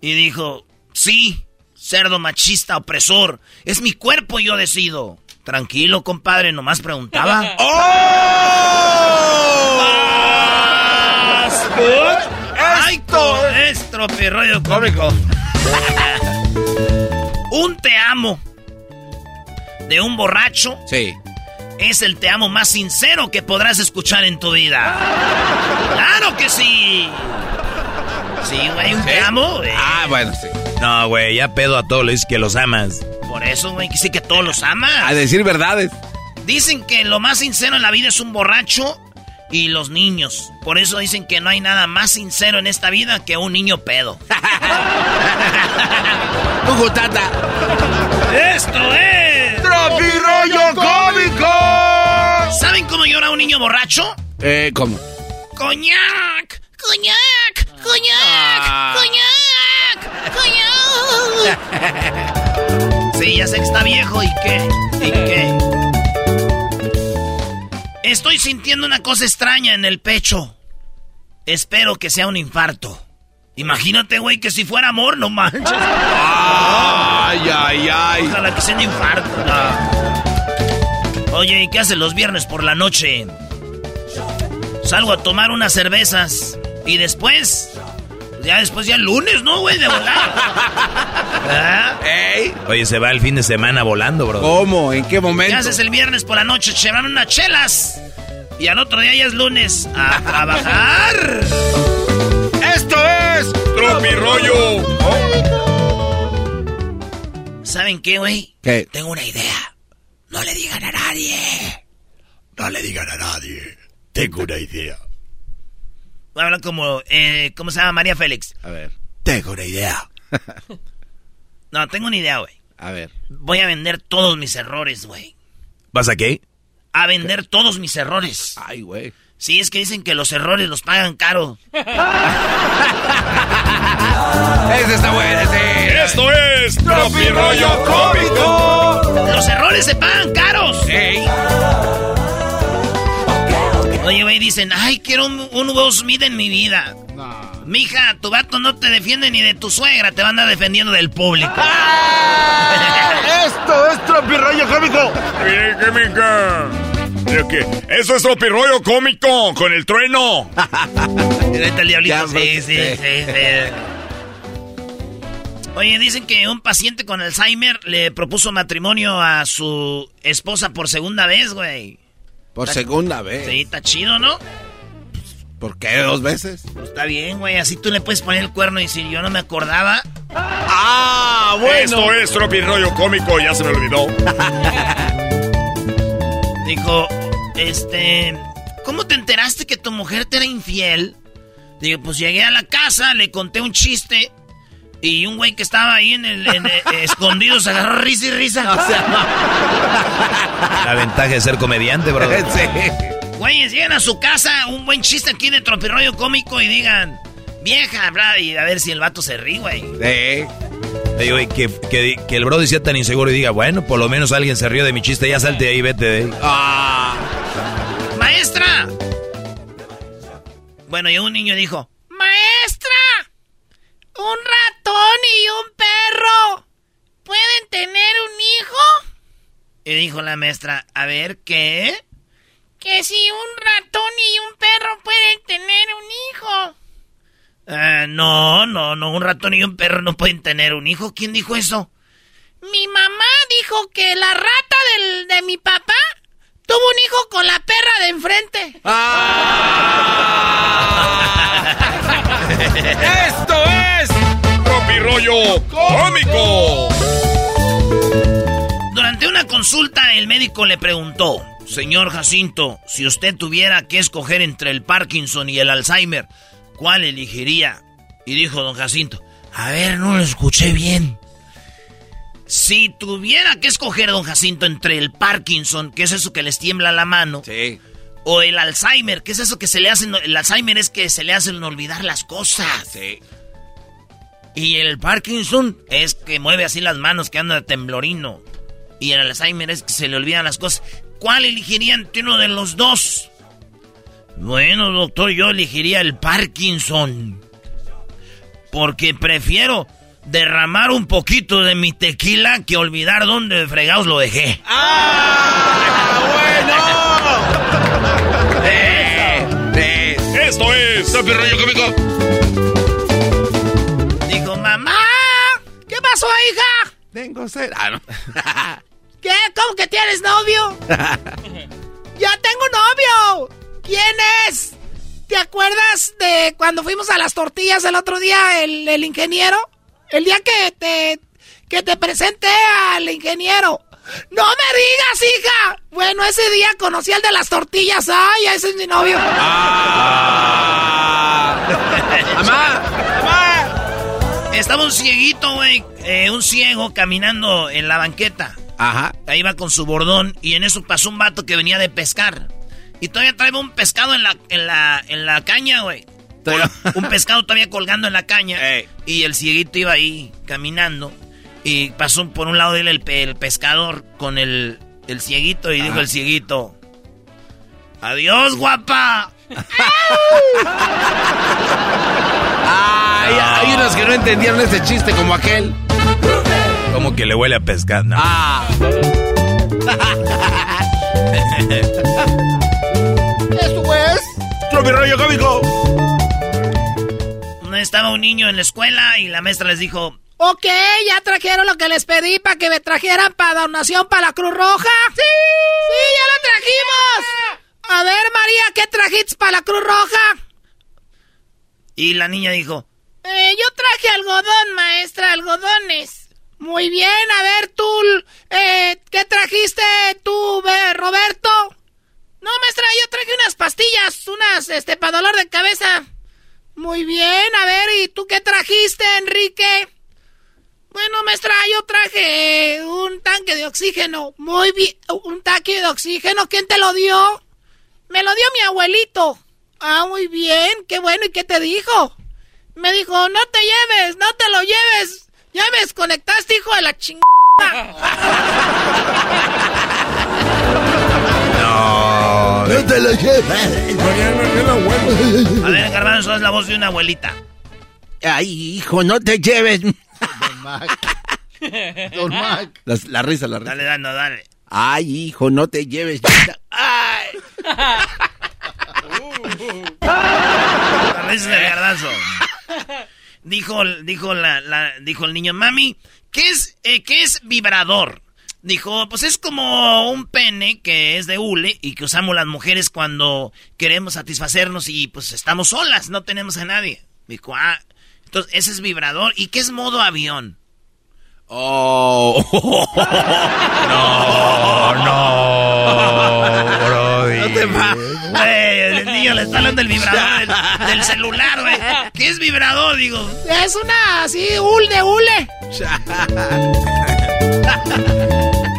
Y dijo, sí, cerdo machista opresor. Es mi cuerpo y yo decido. Tranquilo, compadre, nomás preguntaba. *laughs* ¡Ay, co- es tropirroyo cómico! *laughs* un te amo de un borracho Sí. es el te amo más sincero que podrás escuchar en tu vida. ¡Claro que sí! Sí, güey, un te amo, güey. Ah, bueno, sí. No, güey, ya pedo a todos, le dices que los amas. Por eso, güey, que sí que todos los amas. A decir verdades. Dicen que lo más sincero en la vida es un borracho y los niños. Por eso dicen que no hay nada más sincero en esta vida que un niño pedo. *laughs* Cujutata. Esto es. ¡Tropirollo cómico! ¿Saben cómo llora un niño borracho? Eh, ¿cómo? ¡Coñac! ¡Coñac! ¡Coñac! Ah. ¡Coñac! ¡Coñac! Sí, ya sé que está viejo y qué. ¿Y qué? Estoy sintiendo una cosa extraña en el pecho. Espero que sea un infarto. Imagínate, güey, que si fuera amor, no manches. Ay, ay, ay. Ojalá que sea un infarto. no. Oye, ¿y qué haces los viernes por la noche? Salgo a tomar unas cervezas y después, ya después ya el lunes, ¿no, güey? De volar. ¿Ah? *laughs* Ey, Oye, se va el fin de semana volando, bro. ¿Cómo? ¿En qué momento? ¿Qué haces el viernes por la noche? Se van unas chelas. Y al otro día ya es lunes. A trabajar. *laughs* ¡Esto es Tropirollo. ¿Saben qué, güey? ¿Qué? Tengo una idea. No le digan a nadie. No le digan a nadie. Tengo una idea. Voy a hablar como, eh, ¿cómo se llama? María Félix. A ver, Tengo una idea. *laughs* No, tengo una idea, güey. a ver. Voy a vender todos mis errores, güey. ¿Vas a qué? A vender todos mis errores. Ay, güey. Sí, es que dicen que los errores los pagan caro. *laughs* Ese está bueno, sí. Esto es Tropirollo Cómico. Los errores se pagan caros. Ey. Oye, güey, dicen, ay, quiero un, un Will Smith en mi vida. Mija, tu vato no te defiende ni de tu suegra, te va a andar defendiendo del público. *laughs* ¡Esto es Tropirollo cómico! Bien. Mira que Eso es Tropirollo Cómico con el trueno. *laughs* El diablito. Sí, sí. sí, sí. Oye, dicen que un paciente con Alzheimer le propuso matrimonio a su esposa por segunda vez, güey. Por segunda vez. Sí, está chido, ¿no? ¿Por qué dos veces? Pues está bien, güey. Así tú le puedes poner el cuerno y decir, yo no me acordaba. ¡Ah, Esto es Tropirollo Cómico, ya se me olvidó. *laughs* Dijo, este, ¿cómo te enteraste que tu mujer te era infiel? Digo, pues llegué a la casa, le conté un chiste y un güey que estaba ahí en el, en el- escondido se agarró risa y risa. *laughs* *laughs* La ventaja de ser comediante, bro. *laughs* Sí. Güeyes, lleguen a su casa, un buen chiste aquí de tropirollo cómico y digan, vieja, bra, y a ver si el vato se ríe, güey. Sí. Güey, que, que, que el Brody sea tan inseguro y diga, bueno, por lo menos alguien se rió de mi chiste, ya salte de ahí, vete de ahí. Ah. ¡Maestra! Bueno, y un niño dijo, ¡Maestra! ¿Un ratón y un perro pueden tener un hijo? Y dijo la maestra, a ver, ¿qué? Que si un ratón y un perro pueden tener un hijo. Eh, no, no, no, un ratón y un perro no pueden tener un hijo. ¿Quién dijo eso? Mi mamá dijo que la rata del, de mi papá tuvo un hijo con la perra de enfrente. *laughs* ¡Esto es! Tropirollo Cómico. Durante una consulta, el médico le preguntó, Señor Jacinto, si usted tuviera que escoger entre el Parkinson y el Alzheimer, ¿cuál elegiría? Y dijo don Jacinto, a ver, no lo escuché bien. Si tuviera que escoger don Jacinto entre el Parkinson, que es eso que les tiembla la mano, Sí. o el Alzheimer, que es eso que se le hacen, el Alzheimer es que se le hacen olvidar las cosas. Sí. Y el Parkinson es que mueve así las manos, que anda de temblorino. Y el Alzheimer es que se le olvidan las cosas. ¿Cuál elegiría entre uno de los dos? Bueno, doctor, yo elegiría el Parkinson. Porque prefiero derramar un poquito de mi tequila que olvidar dónde fregados lo dejé. Eh, eh. *laughs* Esto es Cómico. ¿Qué pasó, hija? Tengo sed. Ah, no. *laughs* ¿Qué? ¿Cómo que tienes novio? *laughs* ¡Ya tengo novio! ¿Quién es? ¿Te acuerdas de cuando fuimos a las tortillas el otro día, el, el ingeniero? El día que te, que te presenté al ingeniero. ¡No me digas, hija! Bueno, ese día conocí al de las tortillas. ¡Ay, ese es mi novio! Ah. *laughs* ¡Mamá! ¡Mamá! Estaba un cieguito, güey, eh, un ciego caminando en la banqueta. Ajá. Ahí va con su bordón y en eso pasó un vato que venía de pescar. Y todavía traía un pescado en la, en la, en la caña, güey. un pescado todavía colgando en la caña. Y el cieguito iba ahí caminando. Y pasó por un lado de él el pescador con el, el cieguito y dijo el cieguito. Adiós, guapa. *laughs* Ay, hay unos que no entendieron ese chiste como aquel. Como que le huele a pescado. No. Ah. *laughs* Esto es... rollo cómico! Estaba un niño en la escuela y la maestra les dijo, Ok, ya trajeron lo que les pedí para que me trajeran para donación para la Cruz Roja. ¡Sí! ¡Sí, ya lo trajimos! A ver, María, ¿qué trajiste para la Cruz Roja? y la niña dijo, Eh, yo traje algodón, maestra, algodones. Muy bien, a ver tú, eh, ¿qué trajiste tú, Roberto? No, maestra, yo traje unas pastillas, unas, este, para dolor de cabeza. Muy bien, a ver, ¿y tú qué trajiste, Enrique? Bueno, maestra, yo traje un tanque de oxígeno. Muy bien, un tanque de oxígeno, ¿quién te lo dio? Me lo dio mi abuelito. Ah, muy bien, qué bueno, ¿y qué te dijo? Me dijo, no te lleves, no te lo lleves. Ya me desconectaste, hijo de la chingada. No. No te lo lleves. *laughs* a ver, Garbanzo, es la voz de una abuelita. Ay, hijo, no te lleves. Don *laughs* Mac. Don Mac. La, la risa, la risa. Dale, dale, dale. Ay, hijo, no te lleves. Ay. *laughs* La risa del garbanzo. Dijo, dijo, la, la- dijo el niño, mami, ¿qué es, eh, ¿qué es vibrador? Dijo, pues es como un pene que es de hule y que usamos las mujeres cuando queremos satisfacernos y pues estamos solas, no tenemos a nadie. Dijo, ah, entonces ese es vibrador. ¿Y qué es modo avión? Oh. *laughs* No, no, *laughs* Brody. No te va. Güey, el niño le está hablando del vibrador del, *laughs* del celular, güey. ¿Qué es vibrador? Digo, Es una así, hul de hule.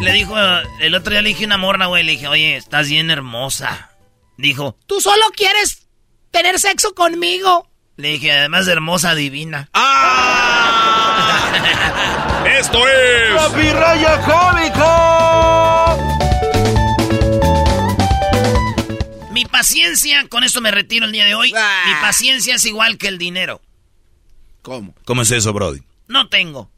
*laughs* le dijo, el otro día le dije una morna, güey, le dije, oye, estás bien hermosa. Dijo, Tú solo quieres tener sexo conmigo. le dije, además de hermosa, divina. *laughs* Esto es. ¡Rollo cómico! Paciencia, con esto me retiro el día de hoy. Ah. Mi paciencia es igual que el dinero. ¿Cómo? ¿Cómo es eso, Brody? No tengo.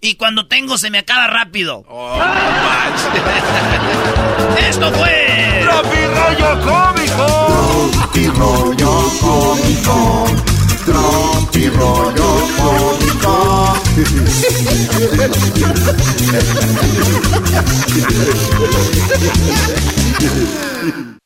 Y cuando tengo se me acaba rápido. Oh, *laughs* Esto fue. rollo cómico! Tropi rollo cómico. Tropi rollo cómico. *laughs*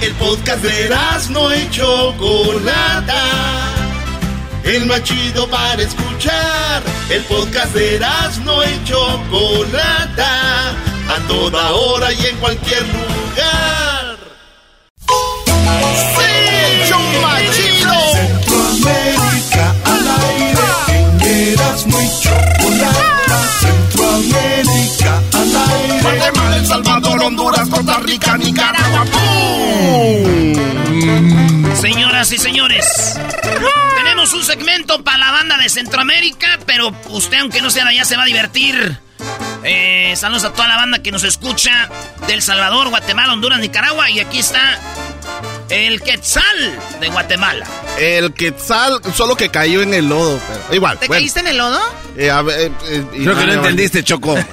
El podcast de no y Chocolata. El más chido para escuchar. El podcast de no y Chocolata. A toda hora y en cualquier lugar. ¡Sí! ¡Chomachido! Centroamérica al aire. Eras muy chocolata. Centroamérica al aire. Guatemala, El Salvador, Honduras, Costa Rica, Nicaragua. Señoras y señores, tenemos un segmento para la banda de Centroamérica, pero usted, aunque no sea de allá, se va a divertir. Eh, saludos a toda la banda que nos escucha del Salvador, Guatemala, Honduras, Nicaragua. Y aquí está el Quetzal de Guatemala. El Quetzal, solo que cayó en el lodo. Pero igual. ¿Te bueno. caíste en el lodo? Eh, a ver, eh, eh, Creo que no entendiste, Choco. *laughs*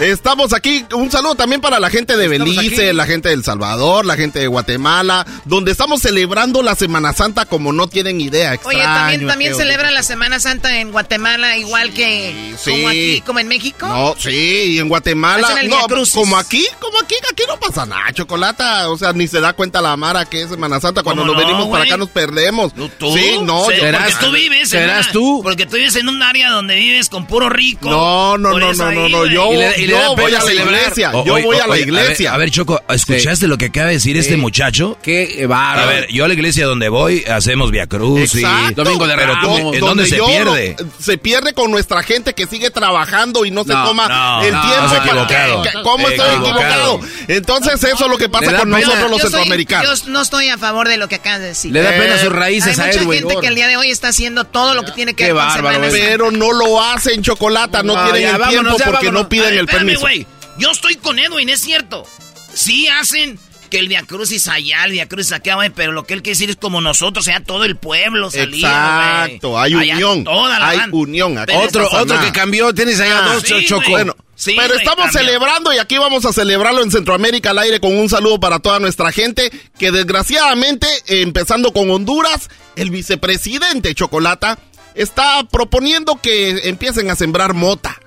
Estamos aquí. Un saludo también para la gente de Estamos Belice, aquí. la gente de El Salvador, la gente de Guatemala, donde estamos celebrando la Semana Santa como no tienen idea. Oye, Extraño, también, también feo. celebran la Semana Santa en Guatemala, igual que sí. como aquí, como en México. No, sí, y en Guatemala. No, como aquí, como aquí, aquí no pasa nada, chocolata. O sea, ni se da cuenta la Mara que es Semana Santa. Cuando ¿Cómo nos no, venimos para acá nos perdemos. ¿Tú? Sí, no, Se- yo- porque tú vives ¿Serás una- tú? Porque tú vives en un área donde vives con puro rico. No, no, no, no, no, no, yo- Y le- y le yo voy a la iglesia, O- yo oye, voy a la oye, iglesia. A ver, Choco, ¿escuchaste lo que acaba de decir este muchacho? Qué A ver, yo a la iglesia donde voy hacemos Via Cruz y. Domingo de Ramos. ¿En dónde se pierde? no- se pierde con nuestra gente que sigue trabajando y no se No, toma no, el no, tiempo. estás para- equivocado. ¿Qué- ¿Cómo estoy Equivocado. Entonces eso es lo que pasa con pena. nosotros los Yo soy- centroamericanos. Yo no estoy a favor de lo que acabas de decir. Le da pena sus raíces Hay a mucha Edwin. gente que el día de hoy está haciendo todo lo que tiene que Qué ver con bárbaro, Semana Santa. pero no lo hacen chocolata, no, No, tienen el tiempo porque vámonos. no piden ver, el espérame, permiso. Yo estoy con Edwin, es cierto. Sí hacen que el Via Crucis allá, el Via Crucis acá, güey, pero lo que él quiere decir es como nosotros, o sea, todo el pueblo salía, Exacto, hay Allá unión, toda la hay banda. unión. No otro- otro que cambió, tienes allá dos, sí, Choco. Bueno, Sí, pero estamos cambió. celebrando y aquí vamos a celebrarlo en Centroamérica al aire con un saludo para toda nuestra gente que desgraciadamente, empezando con Honduras, el vicepresidente Chocolata está proponiendo que empiecen a sembrar mota.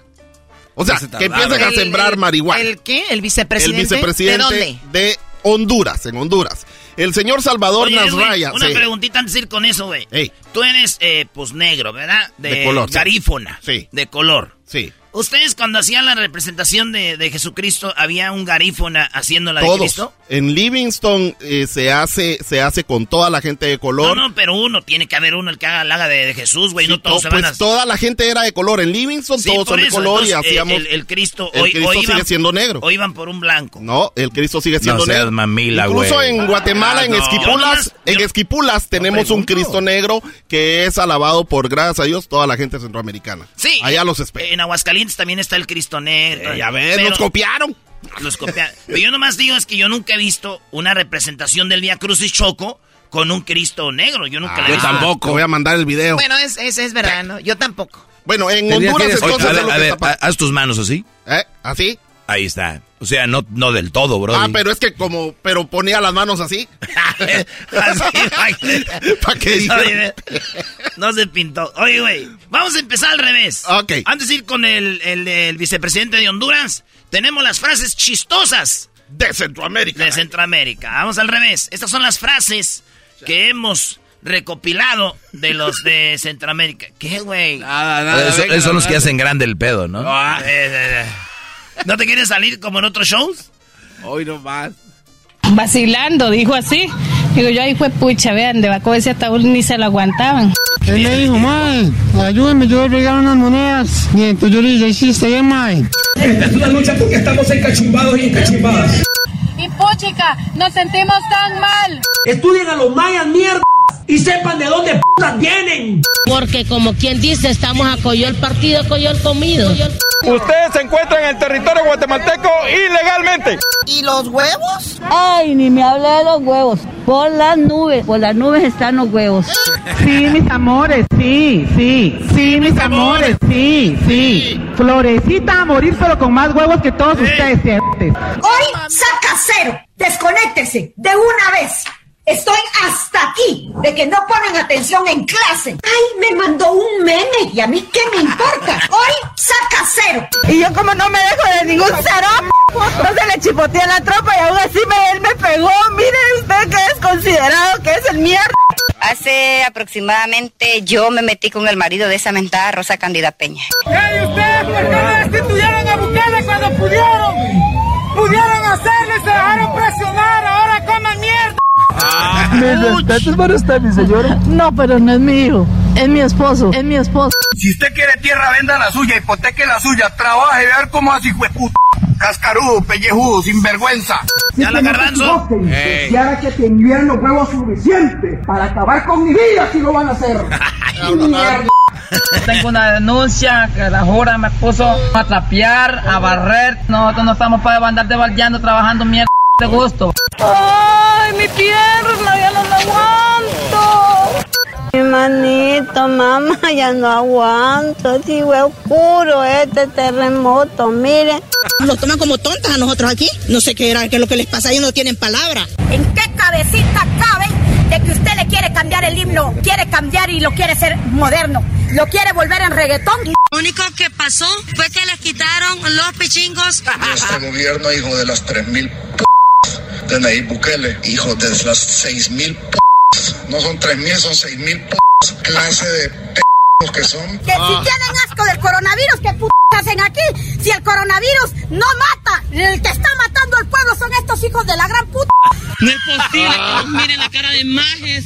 O sea, que empiecen a El- sembrar el- marihuana. ¿El qué? ¿El vicepresidente? El vicepresidente ¿De dónde? de Honduras, en Honduras. El señor Salvador Oye, Edwin, una sí. preguntita antes de ir con eso, güey. Ey. Tú eres, eh, pues, negro, ¿verdad? De color, sí. Garífona. Sí. De color. Sí. Ustedes cuando hacían la representación de, de Jesucristo, ¿había un garífona haciendo la de Todos. Cristo? En Livingston eh, se hace se hace con toda la gente de No, color. no, pero uno, tiene que haber uno el que haga la haga de, de Jesús, güey, no todos se pues a... toda la gente era de color. En Livingston Sí, todos son de color y entonces, hacíamos. El, el Cristo, el hoy, Cristo hoy sigue iban- siendo negro. Hoy iban por un blanco. No, el Cristo sigue siendo seas negro. mamila, Incluso güey. en Guatemala, Ah, en no. Esquipulas, nomás- en yo- Esquipulas tenemos un Cristo negro que es alabado por gracias a Dios toda la gente centroamericana. Sí. Allá los espero. En Aguascalientes también está el Cristo negro. Eh, ya ves, Pero- nos copiaron. Los copiaron. Pero yo nomás digo es que yo nunca he visto una representación del Via Crucis Choco con un Cristo negro. Yo nunca la he yo visto. tampoco. Voy a mandar el video. Bueno, es, es, es verdad, ¿no? Yo tampoco. Bueno, en Honduras entonces a es ver, lo a que ver, haz tus manos así. ¿Eh? ¿Así? Ahí está. O sea, no, no del todo, bro. Ah, pero es que como, pero ponía las manos así. *laughs* ¿Para qué No se pintó. Oye, güey, vamos a empezar al revés. Ok. Antes de ir con el, el, el vicepresidente de Honduras, tenemos las frases chistosas De Centroamérica. de Centroamérica. Vamos al revés. Estas son las frases que hemos recopilado de los de Centroamérica. ¿Qué, güey? Eso- esos son los que hacen grande el pedo, ¿no? Eh, eh, eh. ¿No te quieres salir como en otros shows? Hoy no más. Vacilando, dijo así. Digo yo, ahí fue pucha, vean, de ese ataúd ni se lo aguantaban. Él me dijo, mae, ayúdame, yo voy a regalar unas monedas. Y entonces yo le dije, sí, está bien, mae. Esta es una lucha porque estamos encachumbados y encachumbadas. Y pochica, nos sentimos tan mal. Estudien a los mayas, mierda, y sepan de dónde putas vienen. Porque como quien dice, estamos a coyol partido, coyol comido. Ustedes se encuentran en el territorio guatemalteco ilegalmente. ¿Y los huevos? Ay, ni me hable de los huevos. Por las nubes, por las nubes están los huevos. Sí, mis amores, sí, sí. Sí, mis amores, sí, sí. Florecita a morir, pero con más huevos que todos ustedes. Hoy saca cero. Desconéctese de una vez. Estoy hasta aquí de que no ponen atención en clase. Ay, me mandó un meme y a mí qué me importa. *laughs* Hoy saca cero. Y yo como no me dejo de ningún cero, no se le chipoteé a la tropa y aún así me, él me pegó. Mire usted que es considerado que es el mierda. Hace aproximadamente yo me metí con el marido de esa mentada Rosa Candida Peña. ¡Ey, usted! ¿Por qué no destituyeron a Bukele cuando pudieron? Pudieron hacerlo y se dejaron presionar. Ahora coman mierda. Mis respetos para usted, mi señora. No, pero no es mi hijo. Es mi esposo. Es mi esposo. Si usted quiere tierra, venda la suya, hipoteque la suya, trabaje, ver cómo así, puta. Cascarudo, pellejudo, sinvergüenza. Ya la garbanzo. Y ahora que tendrían los huevos suficientes para acabar con mi vida, si lo van a hacer. *laughs* Mierda. Tengo una denuncia que la jura me puso a trapear, a barrer. Nosotros no estamos para andar de trabajando mierda de gusto. ¡Ay, mi pierna! ¡Ya no la aguanto! Mi manito, mamá, *laughs* ya no aguanto. Si fue oscuro este terremoto, miren. Nos toman como tontas a nosotros aquí. No sé qué era, qué es lo que les pasa, ellos no tienen palabra. ¿En qué cabecita cabe de que usted le quiere cambiar el himno? Quiere cambiar y lo quiere ser moderno. Lo quiere volver en reggaetón. Lo único que pasó fue que les quitaron los pichingos. Este gobierno, hijo de las 3.000 p de Nayib Bukele, hijo de las 6.000 p no son 3.000, son 6.000 p clase de p que son. Que si tienen asco del coronavirus, ¿qué p hacen aquí? Si el coronavirus no mata, el que está matando al pueblo son estos hijos de la gran puta. No es posible. Miren la cara de majes.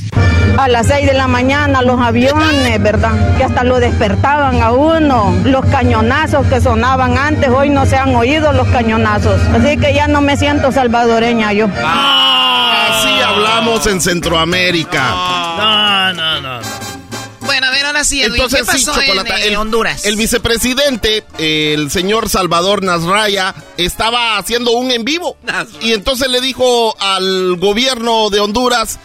A las 6 de la mañana los aviones, ¿verdad? Que hasta lo despertaban a uno. Los cañonazos que sonaban antes, hoy no se han oído los cañonazos. Así que ya no me siento salvadoreña yo. Así hablamos en Centroamérica. No, no, no. no. Bueno, a ver, ahora sí, Edwin, Entonces, ¿qué sí, pasó en, eh, el, Honduras? El vicepresidente, el señor Salvador Nasraya, estaba haciendo un en vivo. Y entonces le dijo al gobierno de Honduras,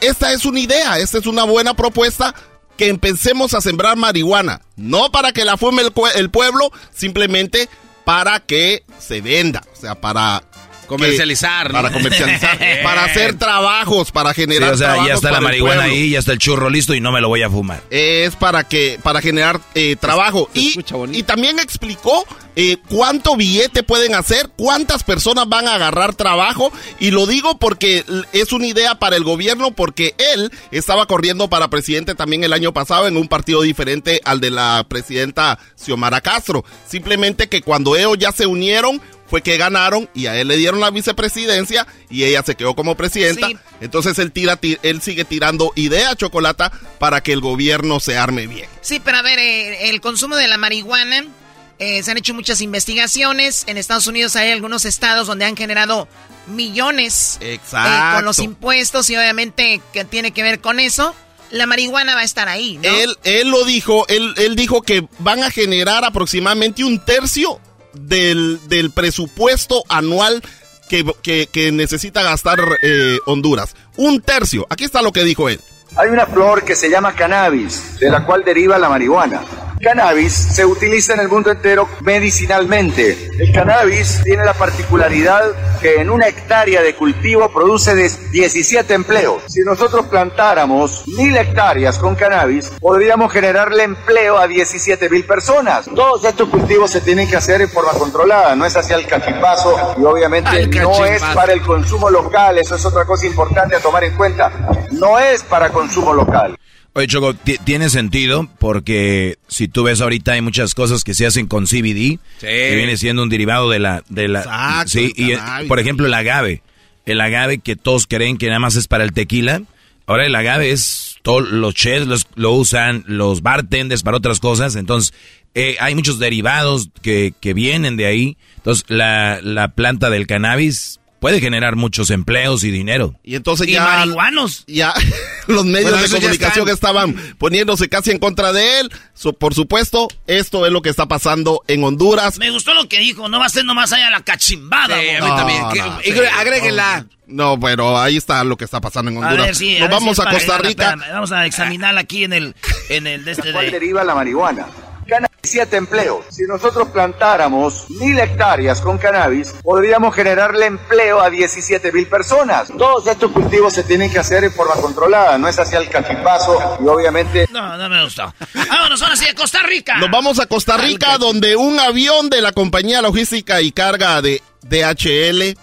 esta es una idea, esta es una buena propuesta, que empecemos a sembrar marihuana. No para que la fume el, el pueblo, simplemente para que se venda. O sea, para... Comercializar, que- ¿no? para comercializar. *laughs* para hacer trabajos, para Sí, generar o sea, trabajos ya está la marihuana ahí, ya está el churro listo y no me lo voy a fumar. es para que para generar eh, trabajo y, y también explicó eh, cuánto billete pueden hacer cuántas personas van a agarrar trabajo y lo digo porque es una idea para el gobierno porque él estaba corriendo para presidente también el año pasado en un partido diferente al de la presidenta Xiomara Castro simplemente que cuando ellos ya se unieron fue que ganaron y a él le dieron la vicepresidencia y ella se quedó como presidenta. Sí. Entonces él tira, ti- él sigue tirando idea chocolata para que el gobierno se arme bien. Sí, pero a ver, eh, el consumo de la marihuana, eh, se han hecho muchas investigaciones. En Estados Unidos hay algunos estados donde han generado millones eh, con los impuestos y obviamente que tiene que ver con eso. La marihuana va a estar ahí, ¿no? Él, él lo dijo, él, él dijo que van a generar aproximadamente un tercio del, del presupuesto anual que, que- que necesita gastar eh, Honduras. Un tercio. Aquí está lo que dijo él. Hay una flor que se llama cannabis, de la cual deriva la marihuana. Cannabis se utiliza en el mundo entero medicinalmente. El cannabis tiene la particularidad que en una hectárea de cultivo produce de 17 empleos. Si nosotros plantáramos mil hectáreas con cannabis, podríamos generarle empleo a 17 mil personas. Todos estos cultivos se tienen que hacer en forma controlada, no es hacia el cachipazo y obviamente no es para el consumo local, eso es otra cosa importante a tomar en cuenta. No es para consumo local. Oye, Choco, ti- tiene sentido porque si tú ves ahorita hay muchas cosas que se hacen con CBD, que viene siendo un derivado de la... De la Exacto, sí, y, por ejemplo, el agave. El agave que todos creen que nada más es para el tequila. Ahora el agave es... Todos los chefs los- lo usan, los bartenders para otras cosas. Entonces, eh, hay muchos derivados que, que vienen de ahí. Entonces, la, la planta del cannabis puede generar muchos empleos y dinero. Y entonces Y ya... marihuanos. Ya *laughs* los medios Bueno, de comunicación estaban poniéndose casi en contra de él. So, por supuesto, esto es lo que está pasando en Honduras. Me gustó lo que dijo, no va a ser nomás allá la cachimbada. Sí, a mí güey. también. No, Que- no, sí. pero ahí está lo que está pasando en A Honduras. ver, sí, Nos vamos si a Costa Rica. espérame, vamos a examinarla aquí en el, en el de este ¿De cuál de... deriva la marihuana? Siete empleos. Si nosotros plantáramos mil hectáreas con cannabis, podríamos generarle empleo a 17 mil personas. Todos estos cultivos se tienen que hacer en forma controlada, no es hacia el cachipazo y obviamente... No, no me gustó. Vámonos ahora sí a Costa Rica. Nos vamos a Costa Rica, donde un avión de la compañía logística y carga de DHL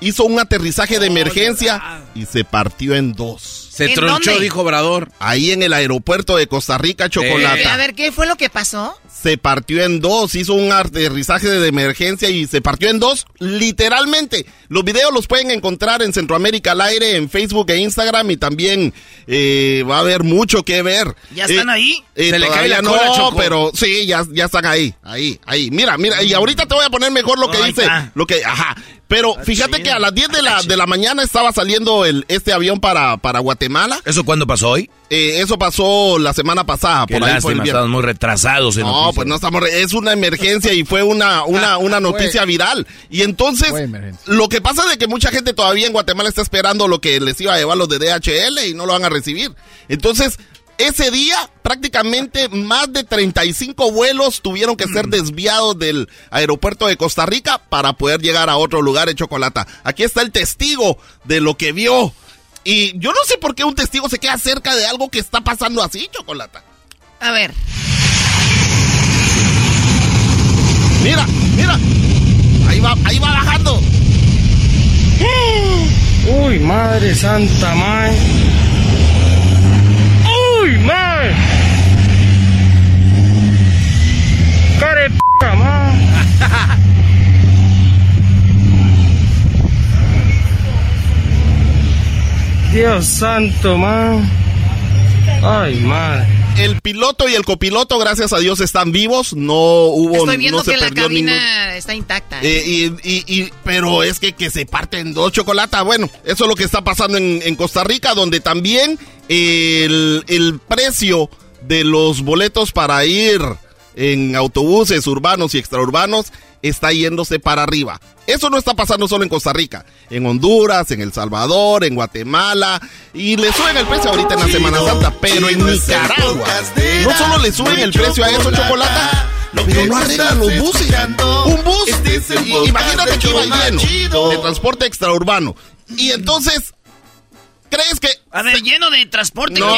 hizo un aterrizaje de emergencia y se partió en dos. Se ¿En tronchó, dónde? dijo Obrador. Ahí en el aeropuerto de Costa Rica, Chocolata. A ver, ¿qué fue lo que pasó? se partió en dos, hizo un aterrizaje de emergencia y se partió en dos, literalmente. Los videos los pueden encontrar en Centroamérica al aire, en Facebook e Instagram y también eh, va a haber mucho que ver. ¿Ya están Eh, ahí? eh, Se le cae la no, cola, Choco. pero sí, ya, ya están ahí, ahí, ahí. Mira, mira, y ahorita te voy a poner mejor lo que dice, lo que, ajá. Pero fíjate que a las 10 de la, de la mañana estaba saliendo el, este avión para, para Guatemala. ¿Eso cuándo pasó hoy? Eh, eso pasó la semana pasada, Qué por ahí lástima, estamos muy retrasados en No, noticias. pues no estamos. re- Es una emergencia y fue una, una, *laughs* una noticia viral. Y entonces, lo que pasa es de que mucha gente todavía en Guatemala está esperando lo que les iba a llevar los de DHL y no lo van a recibir. Entonces, ese día, prácticamente más de 35 vuelos tuvieron que ser desviados del aeropuerto de Costa Rica para poder llegar a otro lugar en Chocolata. Aquí está el testigo de lo que vio. Y yo no sé por qué un testigo se queda cerca de algo que está pasando así, Chocolata. A ver. Mira, mira. Ahí va, ahí va bajando. Uy, madre santa, mae. Uy, mae. Care p***, mae. *laughs* Dios santo, mae. Ay, madre. El piloto y el copiloto, gracias a Dios, están vivos. No hubo, Estoy viendo no se que la cabina ningún. está intacta. Eh, y, y- y- pero es que, que se parten dos chocolates. Bueno, eso es lo que está pasando en, en Costa Rica, donde también el, el precio de los boletos para ir en autobuses urbanos y extraurbanos está yéndose para arriba. Eso no está pasando solo en Costa Rica, en Honduras, en El Salvador, en Guatemala, y le suben el precio ahorita en la Semana Santa, pero en Nicaragua no solo le suben el precio a eso, chocolata, pero no arreglan los buses. Un bus, i- imagínate que iba lleno de transporte extraurbano. Y entonces, ¿crees que A ver, lleno de transporte. no,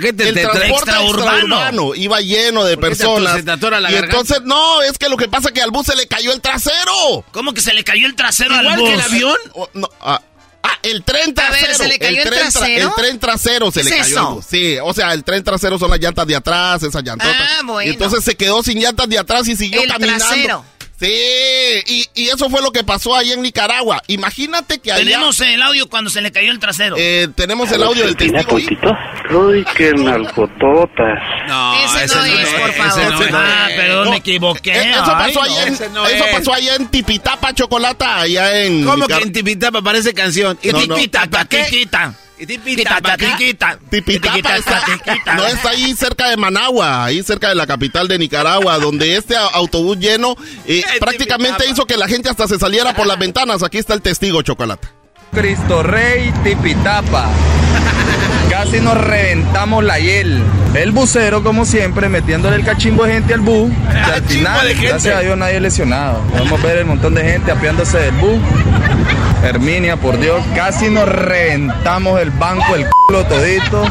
¿qué? el transporte extraurbano. iba lleno de ¿Por te personas. te la y garganta? entonces, no, es que lo que pasa es que al bus se le cayó el trasero. ¿Cómo que se le cayó el trasero Igual al bus? que el avión. O- no, ah, ah, el tren A ver, trasero. ¿se le cayó el tren trasero? el tren trasero se ¿Qué le es cayó. eso? Sí, o sea, el tren trasero son las llantas de atrás, esas llantotas. Ah, bueno. Y entonces se quedó sin llantas de atrás y siguió El caminando. trasero. Sí, y, y eso fue lo que pasó ahí en Nicaragua. Imagínate que allá... Tenemos el audio cuando se le cayó el trasero. Eh, tenemos el audio del testigo. Uy, qué *laughs* nalgototas. No, Ese no es, por favor. ese no es. Ah, perdón, me equivoqué. Eh, Eso Ay, pasó, no. allá en, ese no eso es. pasó allá en Tipitapa, Chocolata, allá en... ¿Cómo que Nicar- en Tipitapa parece canción? Y No, no. tipita, ¿pa' qué? Tiquita. *laughs* No está ahí cerca de Managua, ahí cerca de la capital de Nicaragua, donde este autobús lleno eh, prácticamente hizo que la gente hasta se saliera por las ventanas. Aquí está el testigo, Chocolata. Cristo Rey Tipitapa. *laughs* Casi nos reventamos la hiel. El bucero, como siempre, metiéndole el cachimbo de gente al bus. Que *laughs* al final, gracias a Dios, nadie lesionado. Podemos ver el montón de gente apiándose del bus. Herminia, por Dios, casi nos reventamos el banco, el culo todito.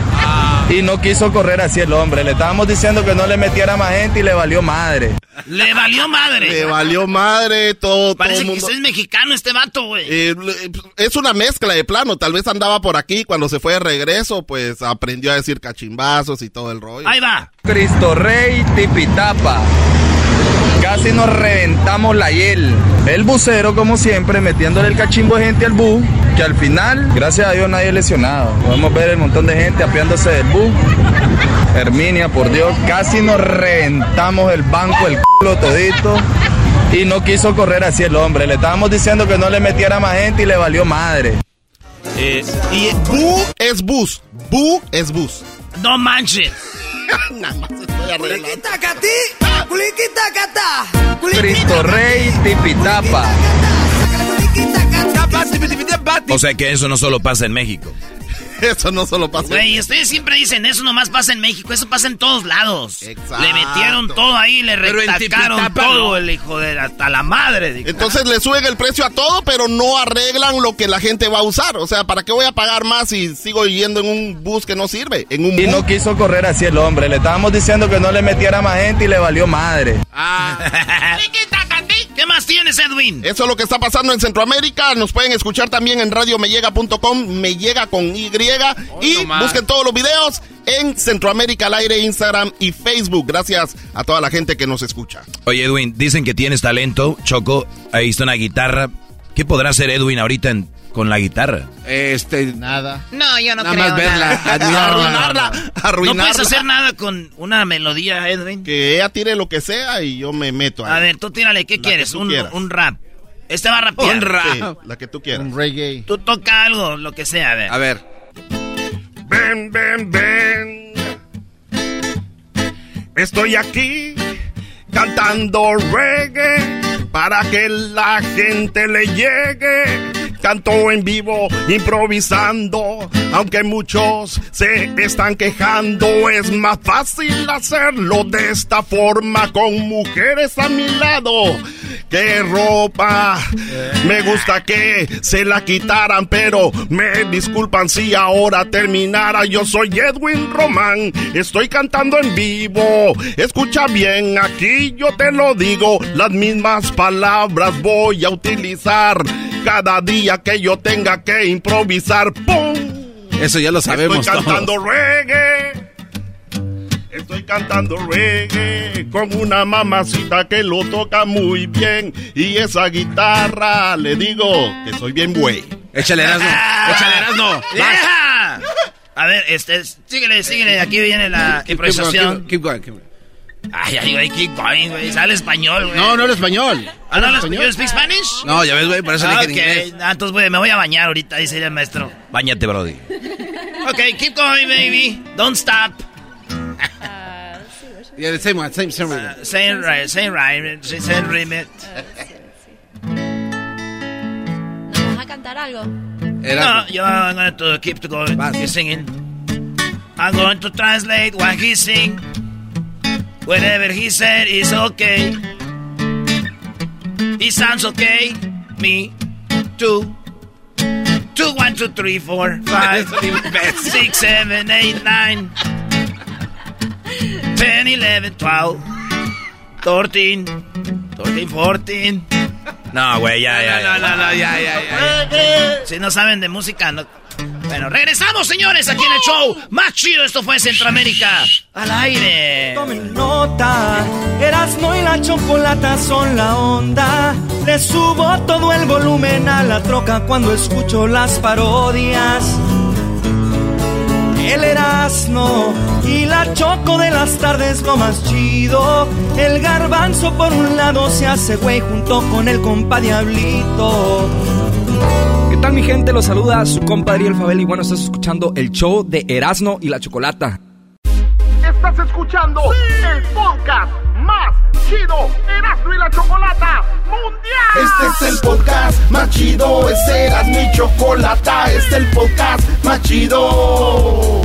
Y no quiso correr así el hombre. Le estábamos diciendo que no le metiera más gente y le valió madre. Le valió madre. Le valió madre todo, todo Parece que mundo. es mexicano este vato, güey. Eh, es una mezcla de plano, tal vez andaba por aquí, cuando se fue de regreso, pues aprendió a decir cachimbazos y todo el rollo. Ahí va. Cristo Rey Tipitapa. Casi nos reventamos la hiel. El bucero, como siempre, metiéndole el cachimbo de gente al bus. Que al final, gracias a Dios, nadie lesionado. Podemos ver el montón de gente apiándose del bus. Herminia, por Dios, casi nos reventamos el banco, el culo todito. Y no quiso correr así el hombre. Le estábamos diciendo que no le metiera más gente y le valió madre. Eh, y bu es bus, bu es bus. No manches. Nada más estoy arreglando. Cristo Rey Tipitapa. O sea que eso no solo pasa en México. *laughs* Eso no solo pasa. Güey, ustedes siempre dicen, eso nomás pasa en México, eso pasa en todos lados. Exacto. Le metieron todo ahí, le retacaron todo el hijo de hasta la madre. Entonces le suben el precio a todo, pero no arreglan lo que la gente va a usar. O sea, ¿para qué voy a pagar más si sigo yendo en un bus que no sirve? En un y no quiso correr así el hombre. Le estábamos diciendo que no le metiera más gente y le valió madre. Ah. *laughs* Eso es lo que está pasando en Centroamérica. Nos pueden escuchar también en radiomeyega.com, me llega con Y. y busquen todos los videos en Centroamérica al aire, Instagram y Facebook. Gracias a toda la gente que nos escucha. Oye, Edwin, dicen que tienes talento. Choco, ahí está una guitarra. ¿Qué podrá hacer Edwin ahorita en con la guitarra. Este. Nada. No, yo no nada creo. Más verla, arruinarla, arruinarla. No puedes hacer nada con una melodía, Edwin. Que ella tire lo que sea y yo me meto ahí. A ver, tú tírale, ¿qué quieres? un, un, rap. Este va a rapear. Un rap. la que tú quieras. Un reggae. Tú toca algo, lo que sea, a ver. A ver. Ven, ven, ven. Estoy aquí cantando reggae para que la gente le llegue. Canto en vivo, improvisando, aunque muchos se están quejando, es más fácil hacerlo de esta forma con mujeres a mi lado. ¡Qué ropa! Me gusta que se la quitaran, pero me disculpan si ahora terminara. Yo soy Edwin Román, estoy cantando en vivo. Escucha bien, aquí yo te lo digo, las mismas palabras voy a utilizar cada día que yo tenga que improvisar. ¡Pum! Eso ya lo sabemos. Estoy cantando reggae. Estoy cantando reggae con una mamacita que lo toca muy bien. Y esa guitarra le digo que soy bien güey. Échale *laughs* Erasmo, échale Erasmo. Yeah. A ver, este, síguele, síguele, aquí viene la improvisación. Keep going, keep going. Ay, ay, güey, keep going, güey. Sale español, güey. No, no hablo español. ¿Ah, no hablo español? ¿Speak Spanish? No, ya ves, güey, por eso ah, dije en inglés. Ah, entonces, güey, me voy a bañar ahorita, dice el maestro. Báñate, Brody. Ok, keep going, baby. Don't stop. *laughs* Yeah, the same one, same, same uh, Same right, same right, same remit. ¿Nos vas a cantar algo? No, yo I'm going to keep to going, keep singing. I'm going to translate what he sing. Whatever he said is okay. It sounds okay. Me, two. Two, one, two, three, four, five, *laughs* six, seven, eight, nine, ten, eleven, twelve, thirteen, thirteen, fourteen. No, güey, ya, ya, No, no, no, ya, ya, ya. Si no saben de música, no. Bueno, regresamos, señores, aquí en el show. Más chido, esto fue Centroamérica. Al aire. Tomen nota, Erasmo y la chocolata son la onda. Le subo todo el volumen a la troca cuando escucho las parodias. El Erasmo y la choco de las tardes lo más chido. El garbanzo por un lado se hace güey junto con el compa Diablito. ¿Qué tal mi gente? Los saluda su compa Ariel Fabel y bueno, estás escuchando el show de Erasmo y la Chocolata. Estás escuchando el podcast más chido, Erasmo y la Chocolata Mundial. Este es el podcast más chido, es Erasmo y Chocolata, este es el podcast más chido.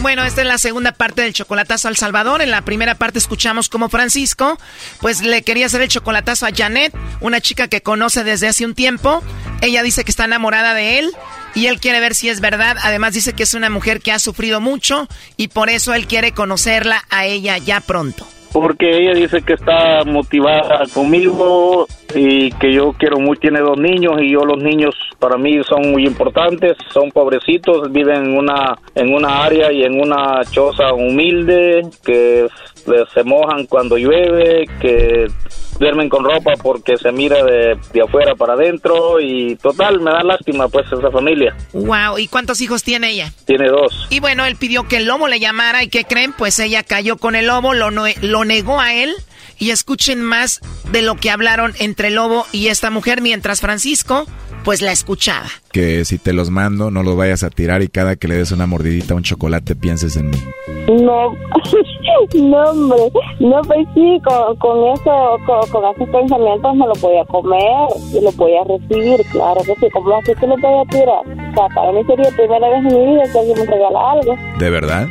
Bueno, esta es la segunda parte del chocolatazo al Salvador. En la primera parte escuchamos cómo Francisco, pues le quería hacer el chocolatazo a Janet, una chica que conoce desde hace un tiempo. Ella dice que está enamorada de él y él quiere ver si es verdad. Además dice que es una mujer que ha sufrido mucho y por eso él quiere conocerla a ella ya pronto. Porque ella dice que está motivada conmigo y que yo quiero mucho, tiene dos niños y yo los niños para mí son muy importantes, son pobrecitos, viven en una, en una área y en una choza humilde que se mojan cuando llueve, que duermen con ropa porque se mira de, de, afuera para adentro y total, me da lástima pues esa familia. Wow, ¿y cuántos hijos tiene ella? Tiene dos. Y bueno, él pidió que el lobo le llamara y ¿qué creen? Pues ella cayó con el lobo, lo, lo negó a él y escuchen más de lo que hablaron entre el lobo y esta mujer mientras Francisco pues la escuchaba. Que si te los mando, no los vayas a tirar y cada que le des una mordidita a un chocolate pienses en mí. No, *laughs* no, hombre, no, pues sí, con, con eso, con, esos pensamientos me lo voy a comer y lo voy a recibir, claro que sí, como así que lo voy a tirar? O sea, para mí sería la primera vez en mi vida que alguien me regala algo. ¿De verdad?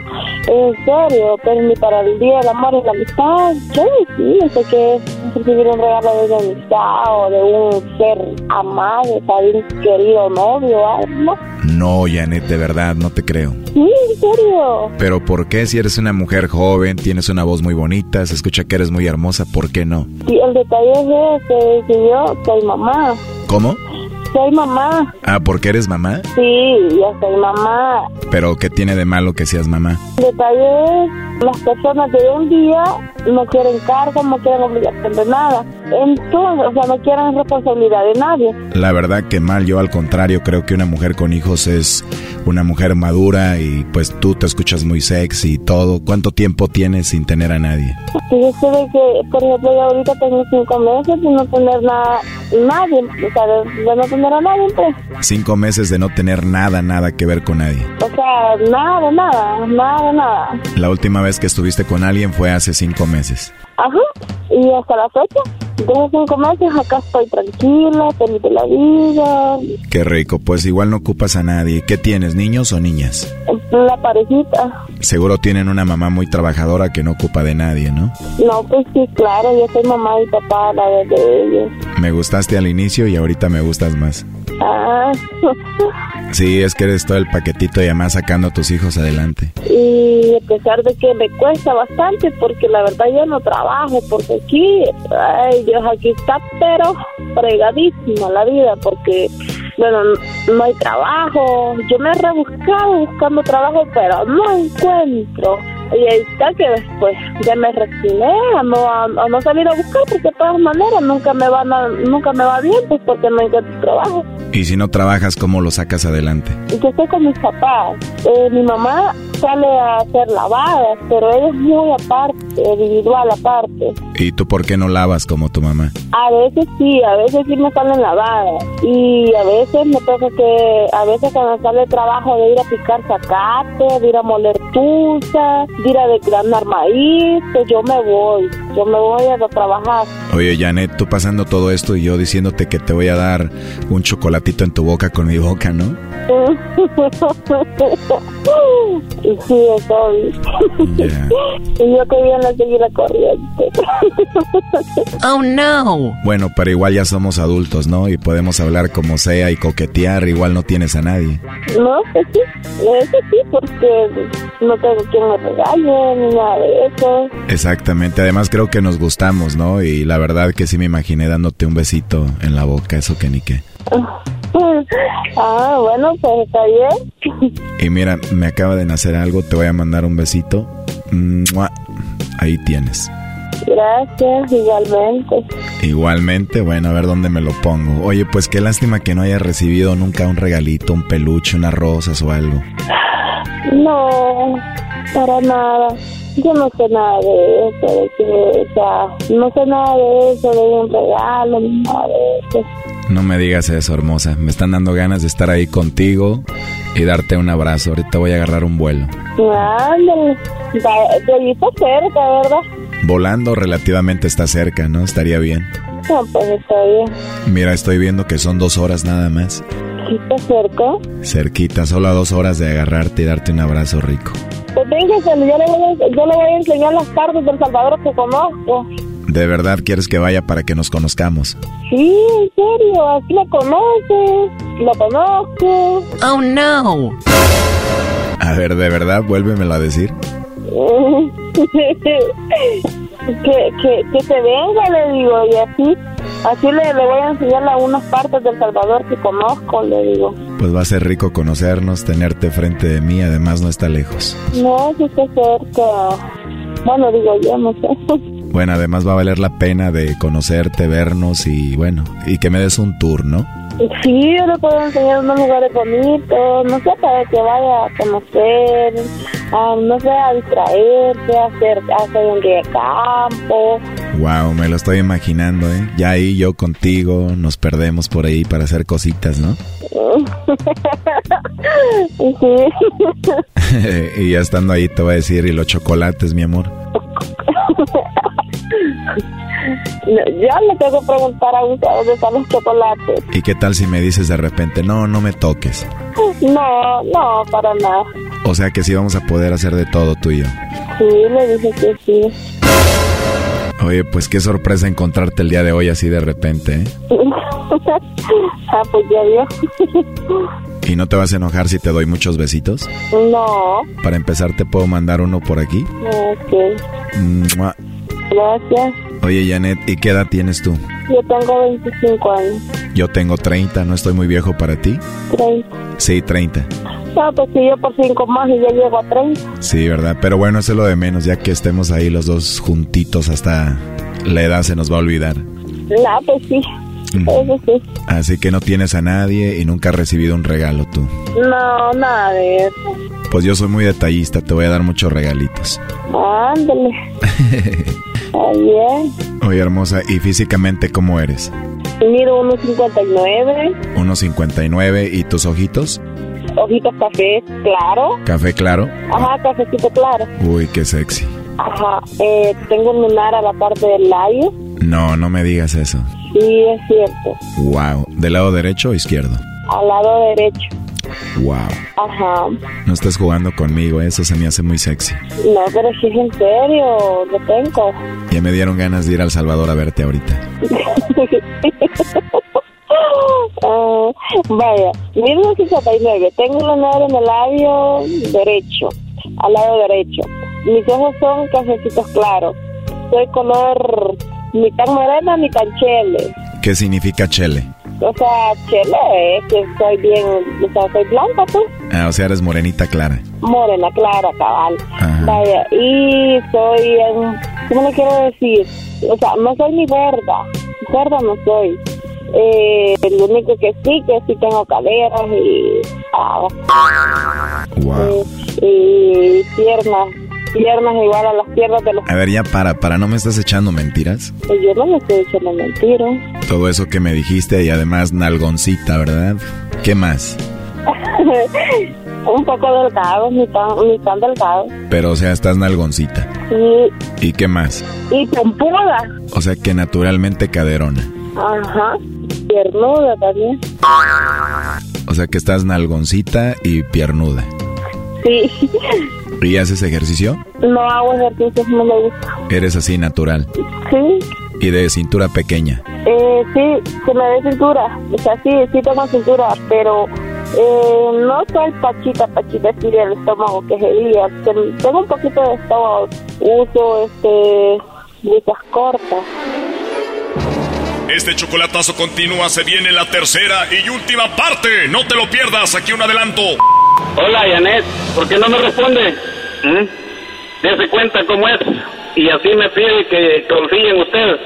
En serio, pero ni para el Día del Amor y la Amistad, yo sí, sé que es recibir un regalo de amistad o de un ser amado, o de un querido novio, ¿no? No, Janet, de verdad, no te creo. Sí, en serio. Pero ¿por qué si eres una mujer joven, tienes una voz muy bonita, se escucha que eres muy hermosa, ¿por qué no? Sí, el detalle es que yo soy mamá. ¿Cómo? Soy mamá. Ah, ¿por qué eres mamá? Sí, ya soy mamá. Pero ¿qué tiene de malo que seas mamá? Detalle es, las personas de un día no quieren cargo, no quieren obligación de nada. Entonces, o sea, no quieren responsabilidad de nadie. La verdad que mal, yo al contrario creo que una mujer con hijos es una mujer madura y pues tú te escuchas muy sexy y todo. ¿Cuánto tiempo tienes sin tener a nadie? Sé de que, por ejemplo, yo ahorita tengo cinco meses sin no tener nada, nadie, o sea, de, no tener a nadie, pues. Cinco meses de no tener nada, nada que ver con nadie. O sea, nada, nada, nada, nada. La última vez que estuviste con alguien fue hace cinco meses. Ajá, y hasta la fecha, desde cinco meses acá estoy tranquila, feliz de la vida. Qué rico, pues igual no ocupas a nadie. ¿Qué tienes, niños o niñas? La parejita. Seguro tienen una mamá muy trabajadora que no ocupa de nadie, ¿no? No, pues sí, claro, yo soy mamá y papá la de ellos. Me gustaste al inicio y ahorita me gustas más. Ah. *laughs* Sí, es que eres todo el paquetito y además sacando a tus hijos adelante. Y a pesar de que me cuesta bastante, porque la verdad yo no trabajo, porque aquí, ay Dios, aquí está, pero fregadísima la vida, porque, bueno, no hay trabajo. Yo me he rebuscado buscando trabajo, pero no encuentro. Y ahí está que después ya me resigné a no, a, no salir a buscar porque de todas maneras nunca me va nunca me va bien pues porque no encuentro trabajo. Y si no trabajas, ¿cómo lo sacas adelante? Yo estoy con mis papás. Eh, mi mamá sale a hacer lavadas, pero ella es muy aparte, individual aparte. ¿Y tú por qué no lavas como tu mamá? A veces sí, a veces sí me salen lavadas. Y a veces me toca que, a veces cuando sale el trabajo de ir a picar zacate, de ir a moler tuza, de ir a maíz, pues yo me voy, yo me voy a trabajar. Oye, Janet, tú pasando todo esto y yo diciéndote que te voy a dar un chocolatito en tu boca con mi boca, ¿no? *laughs* sí, estoy. *laughs* y yo que bien a seguir la corriente. *laughs* oh, no. Bueno, pero igual ya somos adultos, ¿no? Y podemos hablar como sea y coquetear, igual no tienes a nadie. No, que sí, eso sí, porque no tengo quien me regale ni nada de eso. Exactamente, además creo que nos gustamos, ¿no? Y la verdad que sí me imaginé dándote un besito en la boca, eso que ni qué. *laughs* Ah, bueno, pues está bien. Y mira, me acaba de nacer algo, te voy a mandar un besito. Ahí tienes. Gracias, igualmente. Igualmente, bueno, a ver dónde me lo pongo. Oye, pues qué lástima que no haya recibido nunca un regalito, un peluche, unas rosas o algo. No, para nada. Yo no sé nada de eso, de que, o sea, no sé nada de eso, de un regalo, nada de eso. No me digas eso, hermosa. Me están dando ganas de estar ahí contigo y darte un abrazo. Ahorita voy a agarrar un vuelo. Ándale. De cerca, ¿verdad? Volando relativamente está cerca, ¿no? Estaría bien. No, pues está bien. Mira, estoy viendo que son dos horas nada más. ¿Está cerca? Cerquita, solo a dos horas de agarrarte y darte un abrazo rico. Pues venga, yo le voy a, yo le voy a enseñar las partes del Salvador que conozco. ¿De verdad quieres que vaya para que nos conozcamos? Sí, en serio, así lo conoces, lo conozco. Oh no. A ver, ¿de verdad? Vuélvemelo a decir. *laughs* que, que, que se venga, le digo, y así, así le, le voy a enseñar a unas partes del Salvador que conozco, le digo. Pues va a ser rico conocernos, tenerte frente de mí, además no está lejos. No, sí está cerca. Bueno, digo yo, no sé. *laughs* Bueno, además va a valer la pena de conocerte, vernos y bueno, y que me des un tour, ¿no? Sí, yo le puedo enseñar unos lugares bonitos, no sé, para que vaya a conocer, a, no sé, a distraerse, a hacer, a hacer un día de campo. Wow, me lo estoy imaginando, ¿eh? Ya ahí yo contigo nos perdemos por ahí para hacer cositas, ¿no? sí. *laughs* *laughs* y ya estando ahí te voy a decir, ¿y los chocolates, mi amor? *laughs* Ya le tengo que preguntar a usted dónde están los chocolates. ¿Y qué tal si me dices de repente, no, no me toques? No, no, para nada. O sea que sí vamos a poder hacer de todo tú y yo. Sí, le dije que sí. Oye, pues qué sorpresa encontrarte el día de hoy así de repente, ¿eh? *laughs* ah, pues ya vio. ¿Y no te vas a enojar si te doy muchos besitos? No. Para empezar, ¿te puedo mandar uno por aquí? Ok. Mua. Gracias. Oye, Janet, ¿y qué edad tienes tú? Yo tengo 25 años. Yo tengo 30, ¿no estoy muy viejo para ti? 30. Sí, 30. Ah, pues sí, yo por 5 más y ya llego a 30. Sí, ¿verdad? Pero bueno, eso es lo de menos, ya que estemos ahí los dos juntitos hasta la edad se nos va a olvidar. No, pues sí. Eso sí. Así que no tienes a nadie y nunca has recibido un regalo tú. No, nada de eso. Pues yo soy muy detallista, te voy a dar muchos regalitos. Ándale. *laughs* Bien. Oye, hermosa, ¿y físicamente cómo eres? Mido 1.59, 1.59 y tus ojitos? ojitos café claro. Café claro. Ajá, cafecito claro. Uy, qué sexy. Ajá, eh, tengo un lunar a la parte del labio. No, no me digas eso. Sí, es cierto. Wow. ¿Del lado derecho o izquierdo? Al lado derecho. Wow. Ajá. No estás jugando conmigo, eso se me hace muy sexy. No, pero si es en serio, lo tengo. Ya me dieron ganas de ir al Salvador a verte ahorita. *laughs* Ah, vaya, 1959. Tengo un lunar en el labio derecho, al lado derecho. Mis ojos son cafecitos claros. Soy color ni tan morena ni tan chele. ¿Qué significa chele? O sea, chele es que soy bien, o sea, soy blanca, pues. Ah, o sea, eres morenita clara. Morena, clara, cabal. Ajá. Vaya, y soy, ¿cómo le quiero decir? O sea, no soy ni gorda, gorda no soy. Eh, lo único que sí, que sí tengo caderas y, ah, Wow. y piernas, piernas igual a las piernas de los... A ver, ya para, para, ¿no me estás echando mentiras? Yo no me estoy echando mentiras. Todo eso que me dijiste y además nalgoncita, ¿verdad? ¿Qué más? *laughs* Un poco delgado, ni tan, ni tan delgado. Pero, o sea, estás nalgoncita. Y, ¿Y qué más? y pompuda. O sea, que naturalmente caderona. Ajá. Piernuda también. O sea, que estás nalgoncita y piernuda. Sí. ¿Y haces ejercicio? No hago ejercicios, no me gusta. Eres así natural. Sí. Y de cintura pequeña. Eh, sí, se me ve cintura. O sea, sí, sí tengo cintura, pero eh, no soy pachita, pachita así del estómago que se diga. Ten- Tengo un poquito de estómago. Uso, este, blusas cortas. Este chocolatazo continúa, se viene la tercera y última parte. No te lo pierdas, aquí un adelanto. Hola, Janet. ¿Por qué no me responde? ¿Mm? Dese cuenta cómo es. Y así me pide que confíe en usted.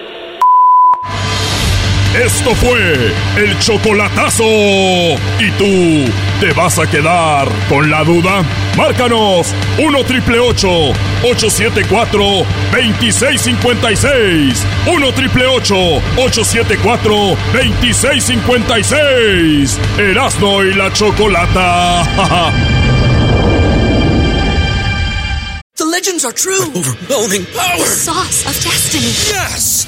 Esto fue el chocolatazo. ¿Y tú te vas a quedar con la duda? Márcanos 1 triple 874 2656. 1 triple 874 2656. Erasno y la chocolata. *laughs* The legends are true. overwhelming power! The sauce of destiny. Yes!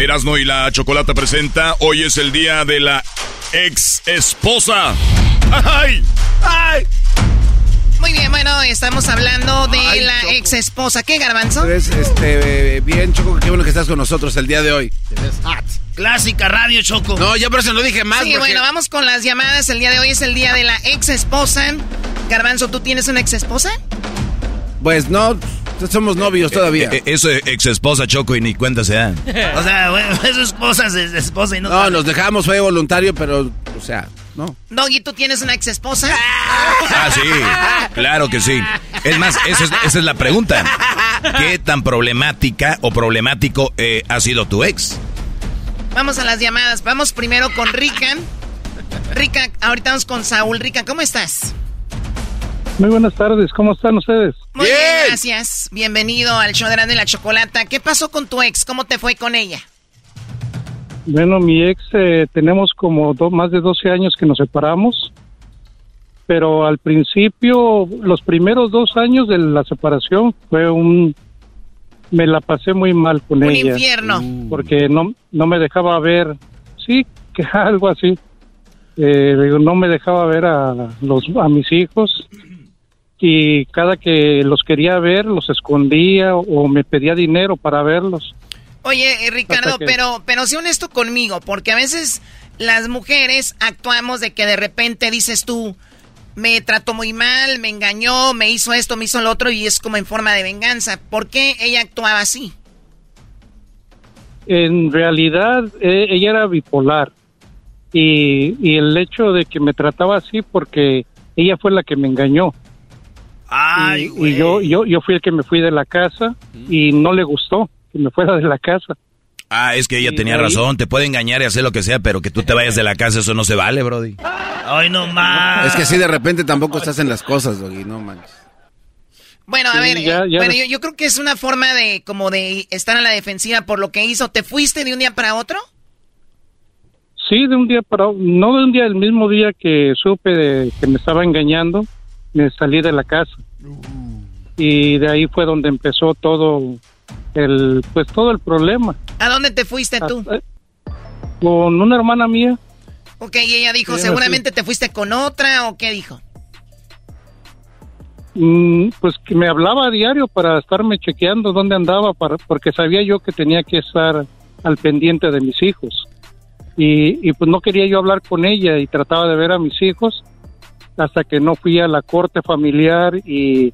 Erasno y la Chocolata presenta, hoy es el día de la ex esposa. ¡Ay! ¡Ay! Muy bien, bueno, estamos hablando de la ex esposa. ¿Qué, Garbanzo? Pues, este, bien, Choco, qué bueno que estás con nosotros el día de hoy. Clásica radio, Choco. No, yo por eso no dije más. Sí, bueno, vamos con las llamadas. El día de hoy es el día de la ex esposa. Garbanzo, ¿tú tienes una ex esposa? Pues no, somos novios todavía. Eh, eh, eso es ex esposa Choco y ni cuenta se dan. *laughs* o sea, bueno, eso es esposa, es esposa y no. No, nos dejamos, fue voluntario, pero, o sea, no. Doggy, ¿tú tienes una ex esposa? *laughs* Ah, sí, claro que sí. Es más, esa es, esa es la pregunta. ¿Qué tan problemática o problemático eh, ha sido tu ex? Vamos a las llamadas. Vamos primero con Rican. Rica, ahorita vamos con Saúl. Rica, ¿cómo estás? Muy buenas tardes, ¿cómo están ustedes? Muy bien, gracias. Bienvenido al show de Grande la Chocolata. ¿Qué pasó con tu ex? ¿Cómo te fue con ella? Bueno, mi ex eh, tenemos como do- más de 12 años que nos separamos, pero al principio, los primeros dos años de la separación fue un... Me la pasé muy mal con Un ella. infierno. Porque no, no me dejaba ver, sí, *laughs* que algo así. Eh, no me dejaba ver a, los, a mis hijos y cada que los quería ver los escondía o me pedía dinero para verlos. Oye, eh, Ricardo, que- pero, pero sé honesto conmigo, porque a veces las mujeres actuamos de que de repente dices tú, me trató muy mal, me engañó, me hizo esto, me hizo lo otro, y es como en forma de venganza. ¿Por qué ella actuaba así? En realidad eh, ella era bipolar y, y el hecho de que me trataba así porque ella fue la que me engañó. Ay, y, y yo, yo, yo fui el que me fui de la casa y no le gustó que me fuera de la casa. Ah, es que ella Sí, tenía ahí- razón. Te puede engañar y hacer lo que sea, pero que tú te vayas de la casa, eso no se vale, Brody. Ay, no más. Es que así de repente tampoco estás en las cosas, Doggy, no manches. Bueno, a Sí, ver, ya- eh, ya bueno, ves- yo, yo creo que es una forma de como de estar a la defensiva por lo que hizo. ¿Te fuiste de un día para otro? Sí, de un día para no de un día, el mismo día que supe de que me estaba engañando, me salí de la casa. Y de ahí fue donde empezó todo el, pues todo el problema. ¿A dónde te fuiste tú? Con una hermana mía, Ok, y ella dijo, Sí, seguramente te fuiste con otra, ¿o qué dijo? mm, pues que me hablaba a diario para estarme chequeando dónde andaba, para, porque sabía yo que tenía que estar al pendiente de mis hijos. Y, y pues no quería yo hablar con ella y trataba de ver a mis hijos hasta que no fui a la corte familiar y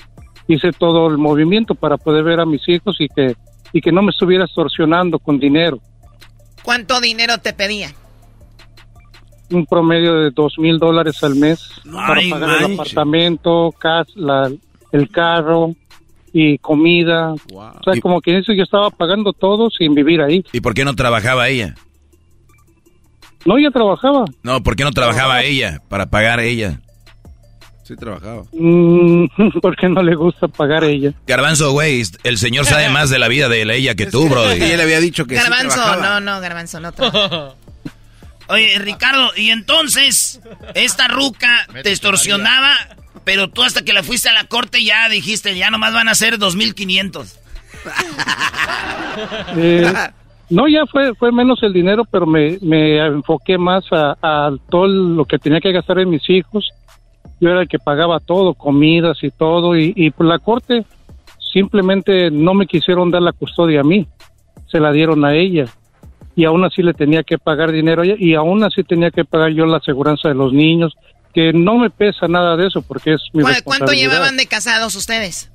hice todo el movimiento para poder ver a mis hijos y que, y que no me estuviera extorsionando con dinero. ¿Cuánto dinero te pedía? Un promedio de dos mil dólares al mes para pagar el apartamento, cas, la, el carro y comida. O sea, Y- como que eso yo estaba pagando todo sin vivir ahí. ¿Y por qué no trabajaba ella? No, ella trabajaba. No, ¿por qué no trabajaba ella para pagar ella? Sí trabajaba. Mm, *laughs* porque no le gusta pagar ella. Garbanzo, güey, el señor sabe más de la vida de ella que tú, Brody. *laughs* Ella le había dicho que sí Garbanzo, trabajaba. no, no, Garbanzo, no. trabaja. Oye, Ricardo, y entonces, esta ruca te extorsionaba, pero tú hasta que la fuiste a la corte ya dijiste, ya nomás van a ser 2.500. *laughs* Eh, No, ya fue fue menos el dinero, pero me, me enfoqué más a, a todo lo que tenía que gastar en mis hijos. Yo era el que pagaba todo, comidas y todo, y, y por la corte simplemente no me quisieron dar la custodia a mí, se la dieron a ella. Y aún así le tenía que pagar dinero a ella, y aún así tenía que pagar yo la aseguranza de los niños, que no me pesa nada de eso porque es mi ¿Cu- ¿Cuánto responsabilidad. llevaban de casados ustedes?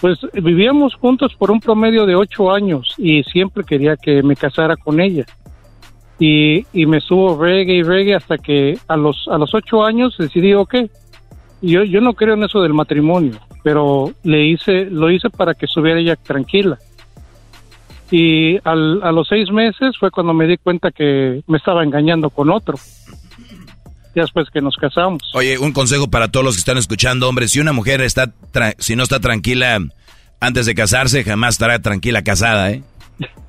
Pues vivíamos juntos por un promedio de ocho años y siempre quería que me casara con ella. Y, y me estuvo reggae y reggae hasta que a los, a los ocho años decidí, ok, yo, yo no creo en eso del matrimonio, pero le hice, lo hice para que estuviera ella tranquila. Y al, a los seis meses fue cuando me di cuenta que me estaba engañando con otro. Después que nos casamos. Oye, un consejo para todos los que están escuchando, hombre, si una mujer está, tra- si no está tranquila antes de casarse, jamás estará tranquila casada, ¿eh?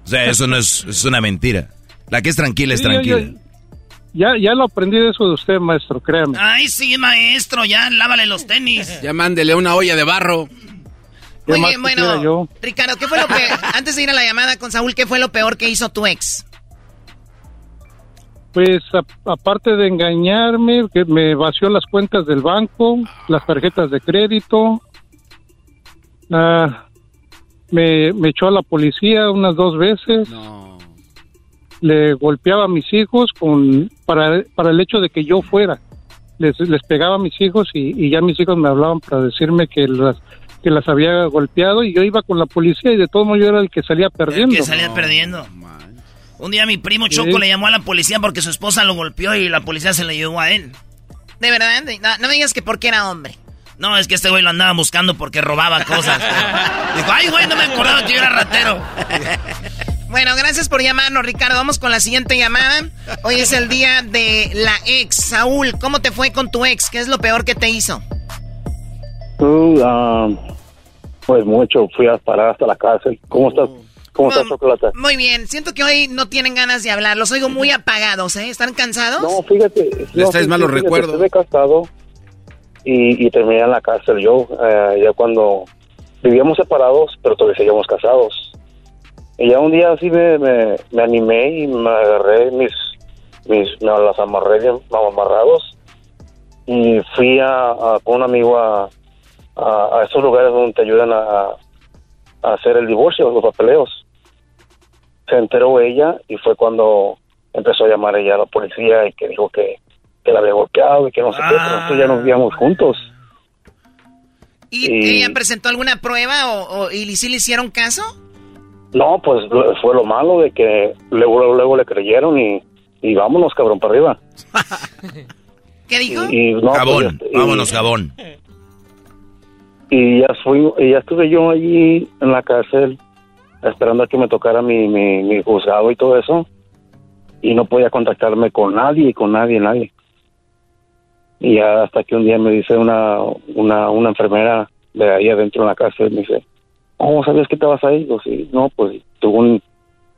O sea, eso no es, es una mentira. La que es tranquila es Sí, tranquila. yo- ya, ya lo aprendí de eso de usted, maestro, créame. Ay, sí, maestro, ya lávale los tenis. Ya mándele una olla de barro. Muy bien, bueno, yo. Ricardo, ¿qué fue lo peor? *laughs* Antes de ir a la llamada con Saúl, ¿qué fue lo peor que hizo tu ex? Pues a- aparte de engañarme, que me vació las cuentas del banco, las tarjetas de crédito, ah, me, me echó a la policía unas dos veces, le golpeaba a mis hijos con para, para el hecho de que yo fuera, les, les pegaba a mis hijos y, y ya mis hijos me hablaban para decirme que las que las había golpeado y yo iba con la policía y de todo modo yo era el que salía perdiendo. Que salía perdiendo. Un día mi primo Choco Sí. le llamó a la policía porque su esposa lo golpeó y la policía se le llevó a él. De verdad, no, no me digas que porque era hombre. No, es que este güey lo andaba buscando porque robaba cosas. *laughs* Dijo, ay, güey, no me acordaba que yo era ratero. *laughs* Bueno, gracias por llamarnos, Ricardo. Vamos con la siguiente llamada. Hoy es el día de la ex. Saúl, ¿cómo te fue con tu ex? ¿Qué es lo peor que te hizo? Tú, ah, pues mucho, fui a parar hasta la cárcel. ¿Cómo estás? ¿Cómo estás, Chocolata? Muy bien, siento que hoy no tienen ganas de hablar. Los oigo muy apagados, ¿eh? ¿Están cansados? No, fíjate. no, traes malos recuerdos. Estuve casado y, y terminé en la cárcel yo, eh, ya cuando vivíamos separados, pero todavía seguíamos casados. Y ya un día así me, me, me animé y me agarré mis, mis, me las amarré bien amarrados y fui a, a- con un amigo a, a, a esos lugares donde te ayudan a, a hacer el divorcio, los papeleos. Se enteró ella y fue cuando empezó a llamar ella a la policía y que dijo que, que la había golpeado y que no sé qué, pero nosotros ya nos vivíamos juntos. ¿Y Y- ella presentó alguna prueba o, o- y sí le hicieron caso? No, pues fue lo malo de que luego, luego, luego le creyeron y, y vámonos, cabrón, para arriba. *laughs* ¿Qué dijo? Y, no, Jabón, pues, y- vámonos, jabón. Y ya fui, y ya estuve yo allí en la cárcel esperando a que me tocara mi, mi, mi juzgado y todo eso. Y no podía contactarme con nadie, con nadie, nadie. Y ya hasta que un día me dice una, una, una enfermera de ahí adentro en la cárcel, me dice, ¿cómo sabías que estabas ahí? Digo, sí, no, pues según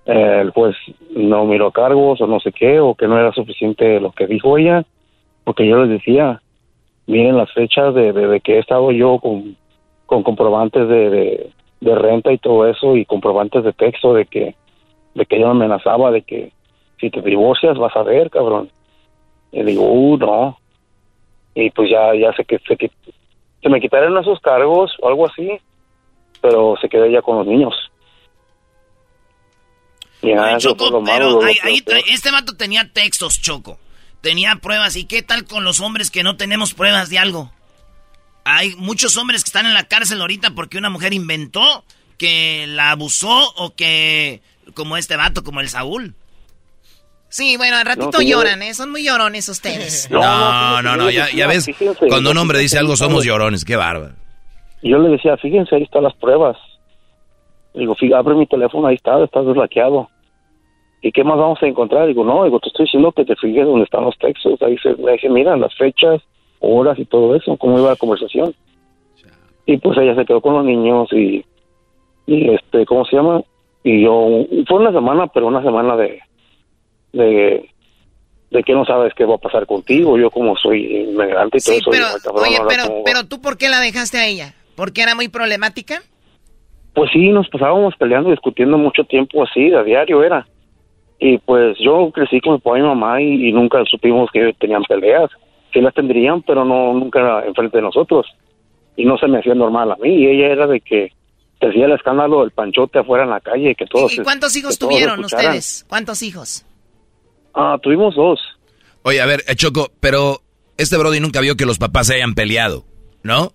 eh, el juez no miró cargos o no sé qué, o que no era suficiente lo que dijo ella, porque yo les decía, miren las fechas de, de, que he estado yo con, con comprobantes de, de, renta y todo eso y comprobantes de texto de que de que yo me amenazaba de que si te divorcias vas a ver cabrón. Y digo uh no y pues ya ya sé que se, que se me quitaron esos cargos o algo así pero se quedó ya con los niños y nada, eso fue lo malo, Pero lo- ahí- lo- ahí tra- este vato tenía textos, Choco. Tenía pruebas. ¿Y qué tal con los hombres que no tenemos pruebas de algo? Hay muchos hombres que están en la cárcel ahorita porque una mujer inventó que la abusó o que, como este vato, como el Saúl. Sí, bueno, al ratito No, lloran, ¿eh? Son muy llorones ustedes. *laughs* No, no, no, ya, ya ves, cuando un hombre dice algo somos llorones, qué bárbaro. Y yo le decía, fíjense, ahí están las pruebas. Digo, "Fí- abre mi teléfono, ahí está, está desbloqueado. ¿Y qué más vamos a encontrar? Digo, no, digo, te estoy diciendo que te fijes dónde están los textos. Ahí se, me dice, mira, las fechas, horas y todo eso, cómo iba la conversación. Y pues ella se quedó con los niños y, y este, ¿cómo se llama? Y yo, fue una semana, pero una semana de, de, de que no sabes qué va a pasar contigo. Yo como soy inmigrante y todo Sí, eso. pero, digo, "Ay, cabrón, oye, pero, cómo va". pero tú, ¿por qué la dejaste a ella? ¿Porque era muy problemática? Pues sí, nos pasábamos peleando, discutiendo mucho tiempo así, a diario era. Y pues yo crecí con mi papá y mi mamá y, y nunca supimos que tenían peleas. Sí las tendrían, pero no nunca era enfrente de nosotros. Y no se me hacía normal a mí. Y ella era de que te hacía el escándalo del panchote afuera en la calle. Que todos, ¿Y cuántos hijos que tuvieron ustedes? ¿Cuántos hijos? Ah, tuvimos dos. Oye, a ver, eh, Choco, pero este Brody nunca vio que los papás se hayan peleado, ¿no?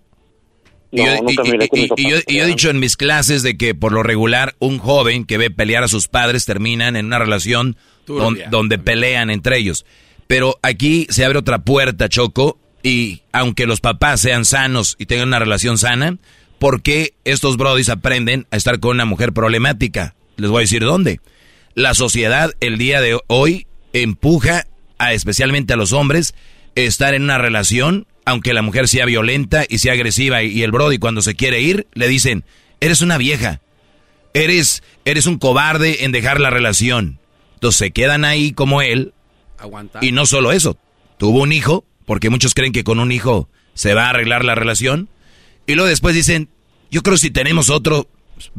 Y No, yo, nunca y- miré que y- mis y yo- papás y yo he dicho en mis clases de que por lo regular un joven que ve pelear a sus padres terminan en una relación don- donde pelean entre ellos. Pero aquí se abre otra puerta, Choco, y aunque los papás sean sanos y tengan una relación sana, ¿por qué estos brodis aprenden a estar con una mujer problemática? Les voy a decir dónde. La sociedad el día de hoy empuja a especialmente a los hombres estar en una relación, aunque la mujer sea violenta y sea agresiva y, el brody cuando se quiere ir le dicen, "Eres una vieja. Eres eres un cobarde en dejar la relación." Entonces se quedan ahí como él y no solo eso, tuvo un hijo, porque muchos creen que con un hijo se va a arreglar la relación. Y luego después dicen, yo creo que si tenemos otro,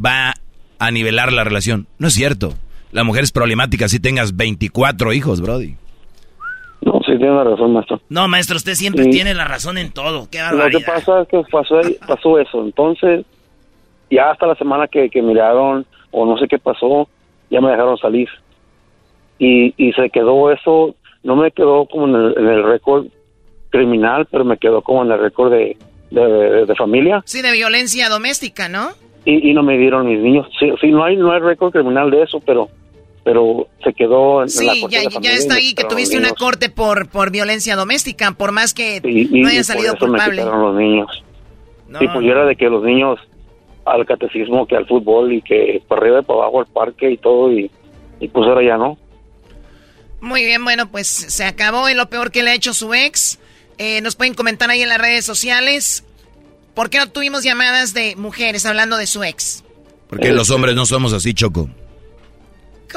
va a nivelar la relación. No es cierto. La mujer es problemática si tengas 24 hijos, Brody. No, sí, tiene razón, maestro. No, maestro, usted siempre Sí. tiene la razón en todo. Qué Lo que barbaridad. pasa es que pasó, pasó eso. Entonces, ya hasta la semana que, que miraron, o no sé qué pasó, ya me dejaron salir. Y, y se quedó eso, no me quedó como en el, en el récord criminal, pero me quedó como en el récord de, de, de- de familia. Sí, de violencia doméstica, ¿no? Y, y no me dieron mis niños. Sí, sí, no hay no hay récord criminal de eso, pero pero se quedó en, en la Sí, cuestión ya, de ya familia está me ahí que tuviste una corte por, por violencia doméstica, por más que y- no y haya por salido eso me culpable. quitaron los niños. y pues de que los niños al catecismo, que al fútbol y que para arriba y para abajo al parque y todo y, y pues ahora ya no. Muy bien, bueno, pues se acabó y lo peor que le ha hecho su ex. Eh, nos pueden comentar ahí en las redes sociales. ¿Por qué no tuvimos llamadas de mujeres hablando de su ex? Porque los hombres no somos así, Choco.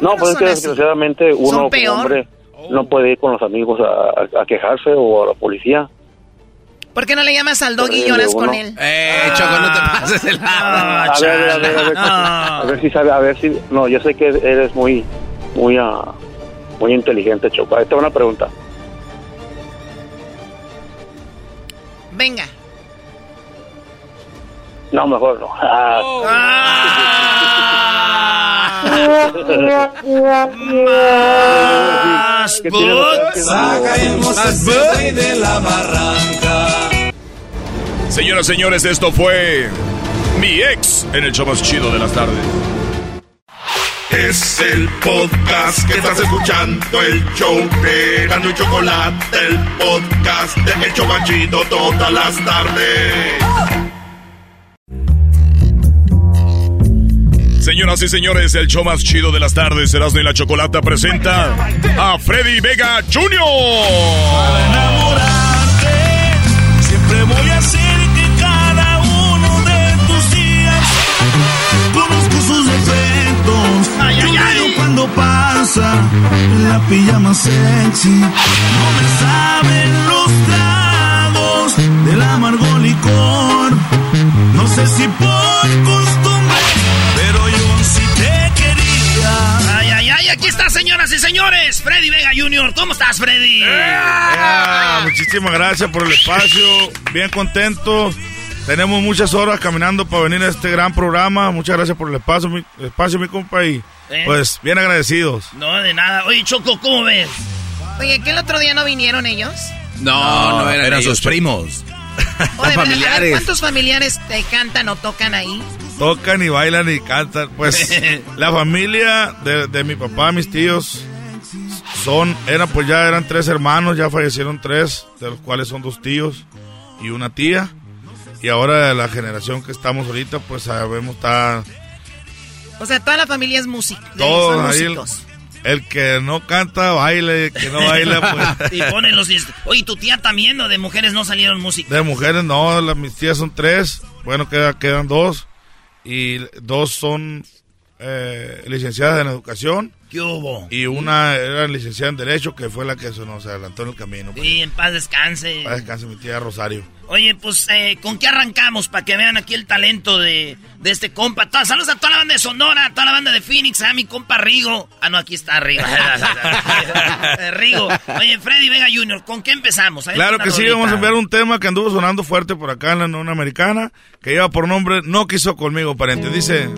No, pues es que así? desgraciadamente uno como hombre no puede ir con los amigos a, a- a quejarse o a la policía. ¿Por qué no le llamas al dog y lloras con él? Eh, Choco, no te pases el a ver, a ver, a ver, a ver si sabe, a ver si... No, yo sé que eres muy, muy, ah, muy inteligente, Choco. Esta es una pregunta. Venga. No, mejor no. *laughs* Ah. Más ¿Qué tiene- boots. de la barranca. Señoras, señores, esto fue mi ex en el show más chido de las tardes. Es el podcast que estás escuchando, el show de Gano y Chocolate, el podcast de El Chobachito todas las tardes. Señoras y señores, el show más chido de las tardes, Erasmo y la Chocolata presenta a Freddy Vega Jr. Siempre voy a hacer que cada uno de tus días conozco sus defectos. Yo veo cuando pasa la pijama sexy. No me saben los tragos del amargo licor. No sé si por señores. Freddy Vega Jr. ¿Cómo estás, Freddy? Ah, muchísimas gracias por el espacio, bien contento. Tenemos muchas horas caminando para venir a este gran programa. Muchas gracias por el espacio, mi, espacio, mi compa. Y ¿Eh? pues bien agradecidos. No, de nada. Oye, Choco, ¿cómo ves? Oye, ¿que el otro día no vinieron ellos? No, no, eran, sus primos. *laughs* Ver, familiares. ¿Cuántos familiares te cantan o tocan ahí? Tocan y bailan y cantan. Pues *laughs* la familia de, de mi papá, mis tíos, son, eran pues ya eran tres hermanos, ya fallecieron tres, de los cuales son dos tíos y una tía. Y ahora la generación que estamos ahorita, pues sabemos está O sea, toda la familia es música. todos son ahí. El, músicos. el que no canta, baile, el que no baila, *laughs* pues. Y ponen los... Oye, tu tía también, ¿no? De mujeres no salieron música. De mujeres no, las, mis tías son tres, bueno, queda, quedan dos. Y dos son eh, licenciadas en educación. ¿Qué hubo? Y una era licenciada en Derecho, que fue la que se nos adelantó en el camino. Sí, en paz descanse. Paz descanse, mi tía Rosario. Oye, pues, eh, ¿con qué arrancamos? Para que vean aquí el talento de, de este compa. Toda- saludos a toda la banda de Sonora, a toda la banda de Phoenix, a mi compa Rigo. Ah, no, aquí está Rigo. *laughs* Eh, Rigo. Oye, Freddy Vega Jr., ¿con qué empezamos? Claro que sí, rolita. vamos a enviar un tema que anduvo sonando fuerte por acá en la Unión Americana, que lleva por nombre No quiso conmigo, pariente. Dice...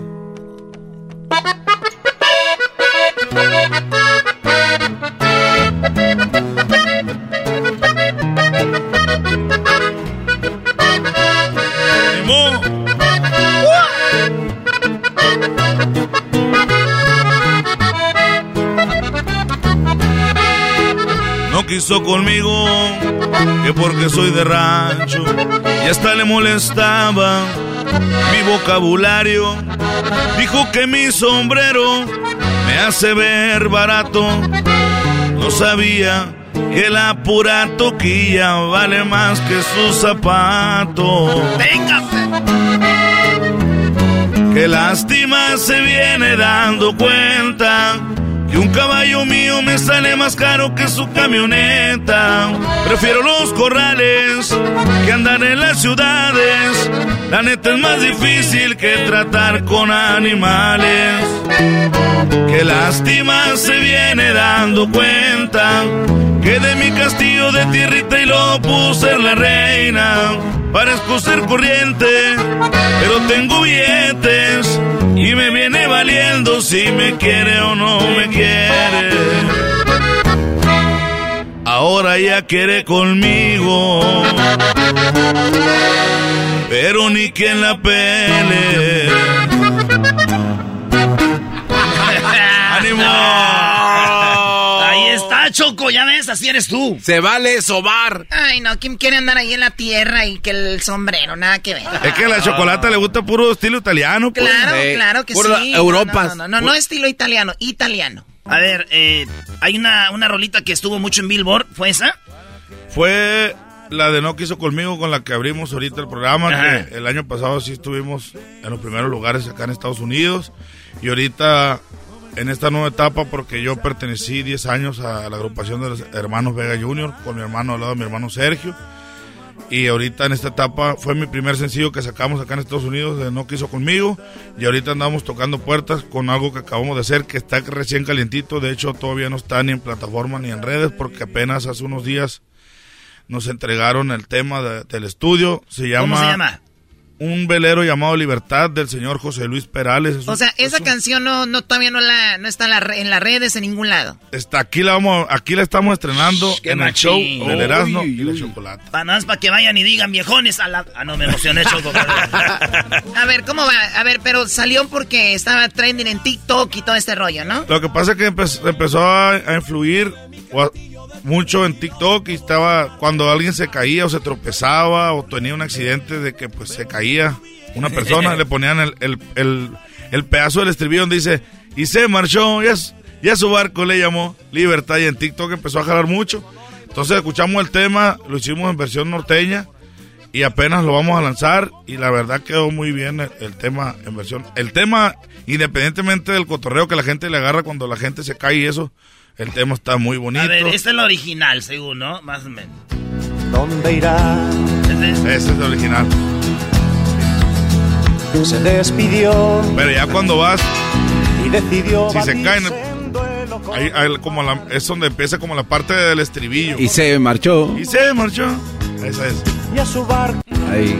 No quiso conmigo, que porque soy de rancho, y hasta le molestaba mi vocabulario. Dijo que mi sombrero me hace ver barato. No sabía que la pura toquilla vale más que su zapato. ¡Venga! Qué lástima se viene dando cuenta que un caballo mío me sale más caro que su camioneta. Prefiero los corrales que andar en las ciudades. La neta es más difícil que tratar con animales. Qué lástima se viene dando cuenta que de mi castillo de tierrita y lo puse en la reina. Parezco ser corriente, pero tengo billetes y me viene valiendo si me quiere o no me quiere. Ahora ya quiere conmigo, pero ni quien la pele. *laughs* ¡Ánimo! Choco, ya ves, así eres tú. Se vale sobar. Ay, no, ¿quién quiere andar ahí en la tierra y que el sombrero? Nada que ver. Es que a la chocolate le gusta puro estilo italiano. Pues. Claro, claro que Puro sí. Europas. No, no, no, no, no estilo italiano, italiano. A ver, eh, hay una, una rolita que estuvo mucho en Billboard, ¿fue esa? Fue la de No Quiso Conmigo con la que abrimos ahorita el programa. Que el año pasado sí estuvimos en los primeros lugares acá en Estados Unidos. Y ahorita en esta nueva etapa, porque yo pertenecí 10 años a la agrupación de los hermanos Vega Jr., con mi hermano al lado de mi hermano Sergio. Y ahorita en esta etapa fue mi primer sencillo que sacamos acá en Estados Unidos de No Quiso Conmigo. Y ahorita andamos tocando puertas con algo que acabamos de hacer que está recién calientito. De hecho, todavía no está ni en plataforma ni en redes porque apenas hace unos días nos entregaron el tema de- del estudio. Se llama, ¿Cómo se llama? Un velero llamado Libertad del señor José Luis Perales. Es O un- sea, esa canción no, no todavía no la, no está en, la re- en las redes en ningún lado. está aquí la vamos, aquí la estamos estrenando en el machín. show del Erasmo Uy, y la chocolate. Para nada más para que vayan y digan viejones a la... Ah, no, me emocioné, Choco. *laughs* A ver, ¿cómo va? A ver, pero salió porque estaba trending en TikTok y todo este rollo, ¿no? Lo que pasa es que empe- empezó a, a influir o a- mucho en TikTok y estaba cuando alguien se caía o se tropezaba o tenía un accidente de que pues se caía una persona, *laughs* le ponían el, el, el- el pedazo del estribillo donde dice y se marchó, ya, ya su barco le llamó Libertad y en TikTok empezó a jalar mucho. Entonces escuchamos el tema, lo hicimos en versión norteña y apenas lo vamos a lanzar y la verdad quedó muy bien el, el tema en versión. El tema, independientemente del cotorreo que la gente le agarra cuando la gente se cae y eso, el tema está muy bonito. A ver, esta es la original, según, ¿no? Más o menos. ¿Dónde irá? Ese es el original. Se despidió Pero ya cuando vas, y decidió si se caen, ahí, ahí como la- es donde empieza como la parte del estribillo. Y se marchó. Y se marchó. Esa es. y a su barco Ahí.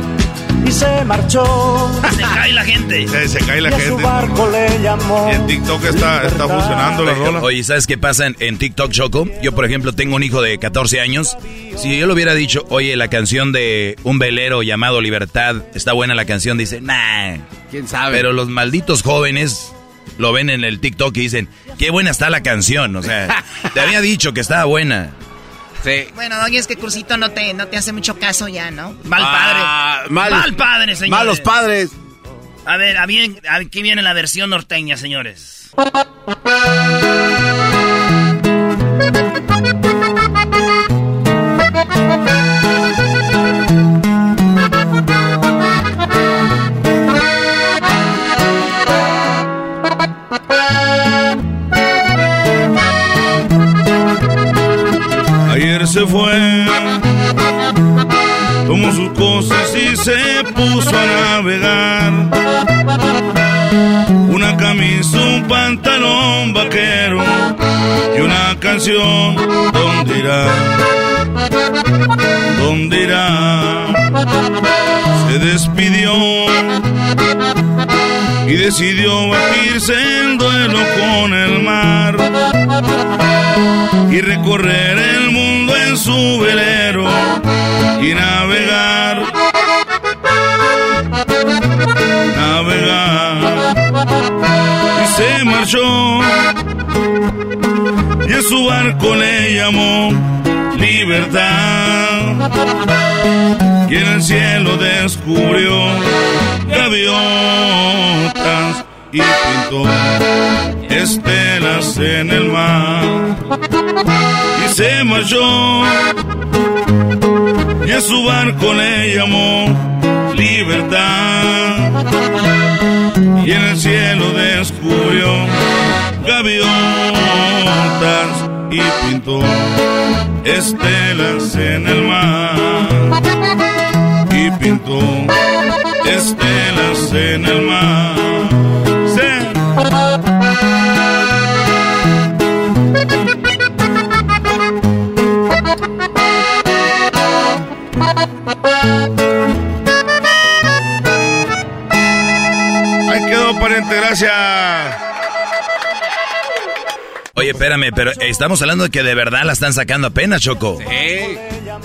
Y se marchó. *laughs* Se cae la gente. Se, se cae la y a su gente. barco le llamó. Y en TikTok está, está funcionando la rola. Oye, ¿sabes qué pasa en, en TikTok, Choco? Yo, por ejemplo, tengo un hijo de 14 años. Si yo le hubiera dicho, oye, la canción de un velero llamado Libertad, está buena la canción, dice, nah. ¿Quién sabe? Pero los malditos jóvenes lo ven en el TikTok y dicen, qué buena está la canción. O sea, *laughs* te había dicho que estaba buena. Sí. Bueno, oye, es que Crucito no te, no te hace mucho caso ya, ¿no? Mal Ah, padre. mal- Mal padre, señores. Malos padres. A ver, a bien- aquí viene la versión norteña, señores. Se fue. Tomó sus cosas y se puso a navegar. Una camisa, un pantalón vaquero y una canción. ¿Dónde irá? ¿Dónde irá? Se despidió y decidió batirse en duelo con el mar y recorrer el mundo en su velero y navegar, navegar. Y se marchó y a su barco le llamó libertad. Y en el cielo descubrió gaviotas y pintó estelas en el mar. Y se marchó y a su barco le llamó libertad. Y en el cielo descubrió gaviotas y pintó estelas en el mar. Estelas en el mar. Ahí quedó, pariente, gracias. Oye, espérame, pero estamos hablando de que de verdad la están sacando apenas, Choco.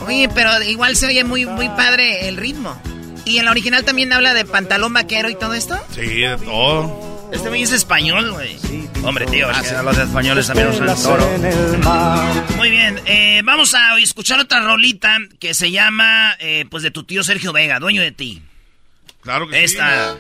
Oye, pero igual se oye muy, muy padre el ritmo. ¿Y en la original también habla de pantalón vaquero y todo esto? Sí, de todo. Este güey es español, güey. Hombre, tío, es Ah, que los españoles también usan el toro. Muy bien, eh, vamos a escuchar otra rolita que se llama, eh, pues, de tu tío Sergio Vega, dueño de ti. Claro que esta, Esta,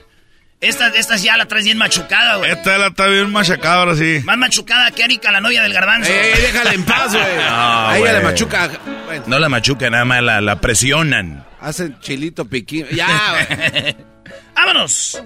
esta ya la traes bien machucada, güey. Esta la está bien machacada ahora sí. Más machucada que Erika, la novia del garbanzo. Ey, ey, déjala en paz, güey. *laughs* No, a ella le machuca. Bueno, No la machuca, nada más la, la presionan. hacen chilito piquín. Ya, *laughs* güey. ¡Vámonos!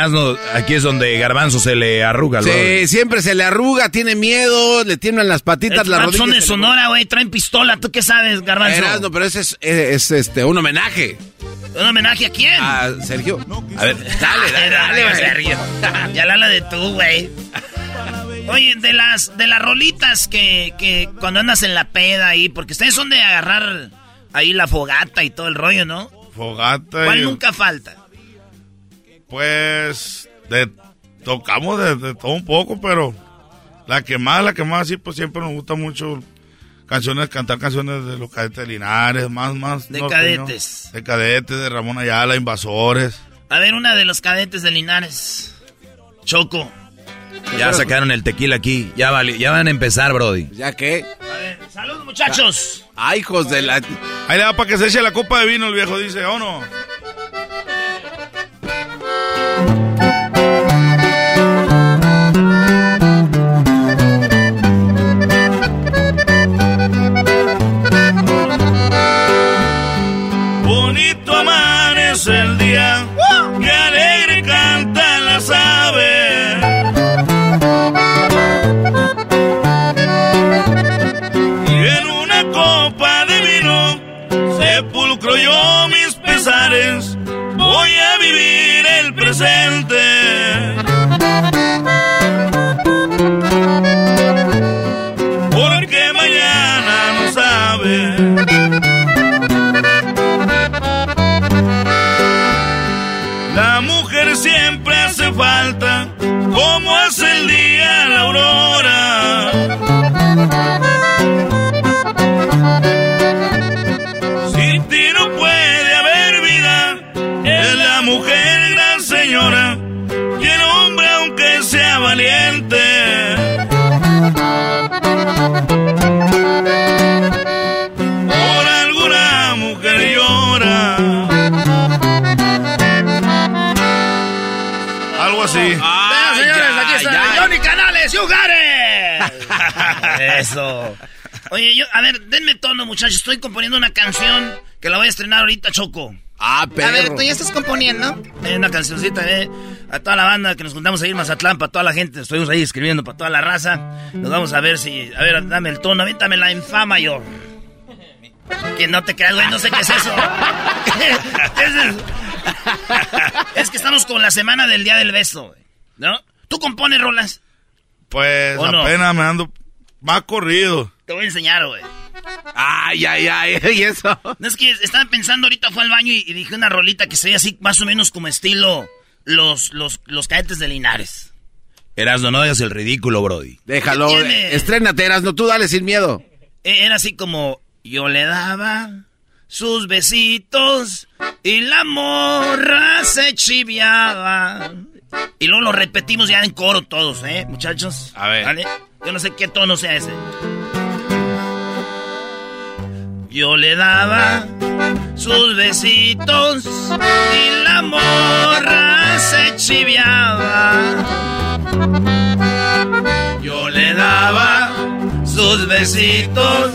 Erasmo, aquí es donde Garbanzo se le arruga, Sí, siempre se le arruga, tiene miedo, le tiemblan las patitas, las rodillas. son de Sonora, güey, traen pistola. ¿Tú qué sabes, garbanzo? Erasmo, pero ese es, es, este, un homenaje ¿Un homenaje a quién? a Sergio. A ver, Dale, dale, dale, güey. Sergio. *laughs* Ya la de tú, güey. Oye, de las, de las rolitas que, que cuando andas en la peda ahí, porque ustedes son de agarrar ahí la fogata y todo el rollo, ¿no? Fogata. ¿Cuál y- nunca falta? Pues de, tocamos de, de todo un poco, pero la que más, la que más, sí, pues siempre nos gusta mucho canciones, cantar canciones de los cadetes de Linares, más, más. De norteño. cadetes. De cadetes, de Ramón Ayala, Invasores. A ver, una de los cadetes de Linares. Choco. Ya sacaron el tequila aquí. Ya, vale, ya van a empezar, Brody. ¿Ya qué? Salud, muchachos. Ay, hijos de la... Ahí le da para que se eche la copa de vino el viejo, dice, ¿o no? Presente. Eso. Oye, yo, a ver, denme tono, muchachos. Estoy componiendo una canción que la voy a estrenar ahorita, Choco. Ah, A ver, tú ya estás componiendo. Eh, una cancioncita, eh. A toda la banda que nos juntamos a ir a Mazatlán, para toda la gente. Estuvimos ahí escribiendo para toda la raza. Nos vamos a ver si. A ver, dame el tono. Avéntame la infama mayor. Que no te creas, güey, no sé qué es eso. *laughs* ¿Qué es que estamos con la semana del Día del Beso, güey, ¿no? ¿Tú compones rolas? Pues ¿O no? apenas me ando más corrido. Te voy a enseñar, güey. Ay, ay, ay, *laughs* y eso. No es que estaba pensando ahorita, fue al baño y, y dije una rolita que sería así, más o menos como estilo los, los, los cadetes de Linares. Erasno, no hagas el ridículo, Brody. Déjalo. Eh, Estrénate, Erasno, tú dale sin miedo. E- Era así como yo le daba sus besitos y la morra se chiviaba. Y luego lo repetimos ya en coro todos, ¿eh, muchachos? A ver. ¿Vale? Yo no sé qué tono sea ese. Yo le daba sus besitos y la morra se chiviaba. Yo le daba sus besitos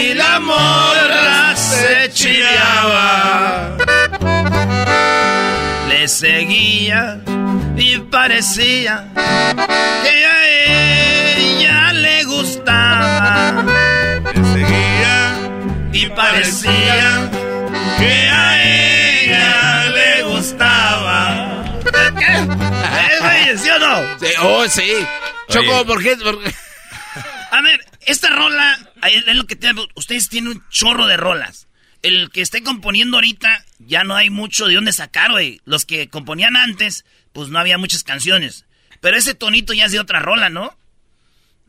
y la morra se chiviaba. Seguía y parecía que a ella le gustaba. Le seguía y parecía que a ella le gustaba. ¿Qué? ¿Eh? ¿Sí o no? Sí, oh, sí. Choco. ¿por qué? por qué? A ver, esta rola, es lo que tienen, ustedes tienen un chorro de rolas. El que esté componiendo ahorita, ya no hay mucho de dónde sacar, güey. Los que componían antes, pues no había muchas canciones. Pero ese tonito ya es de otra rola, ¿no?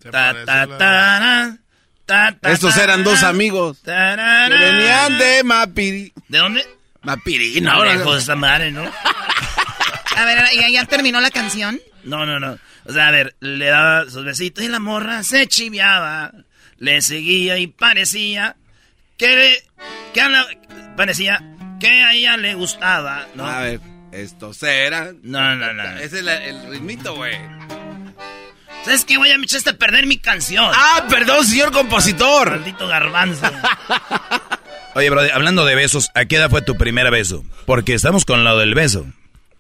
Ta, ta, tara, ta, ta, Estos eran dos amigos. venían de Mapiri. ¿De dónde? Mapiri, No, no, lejos de esta madre, ¿no? *laughs* A ver, ¿ya, ya terminó la canción? No, no, no. O sea, a ver, le daba sus besitos y la morra se chiviaba. Le seguía y parecía que, que la- parecía que a ella le gustaba, ¿no? A ver, estos eran. No, no, no. Ese es la- el ritmito, güey. ¿Sabes qué? Voy a me echaste a perder mi canción. Ah, perdón, señor compositor. Maldito garbanzo. *laughs* Oye, Brody, hablando de besos, ¿a qué edad fue tu primer beso? Porque estamos con lo del beso.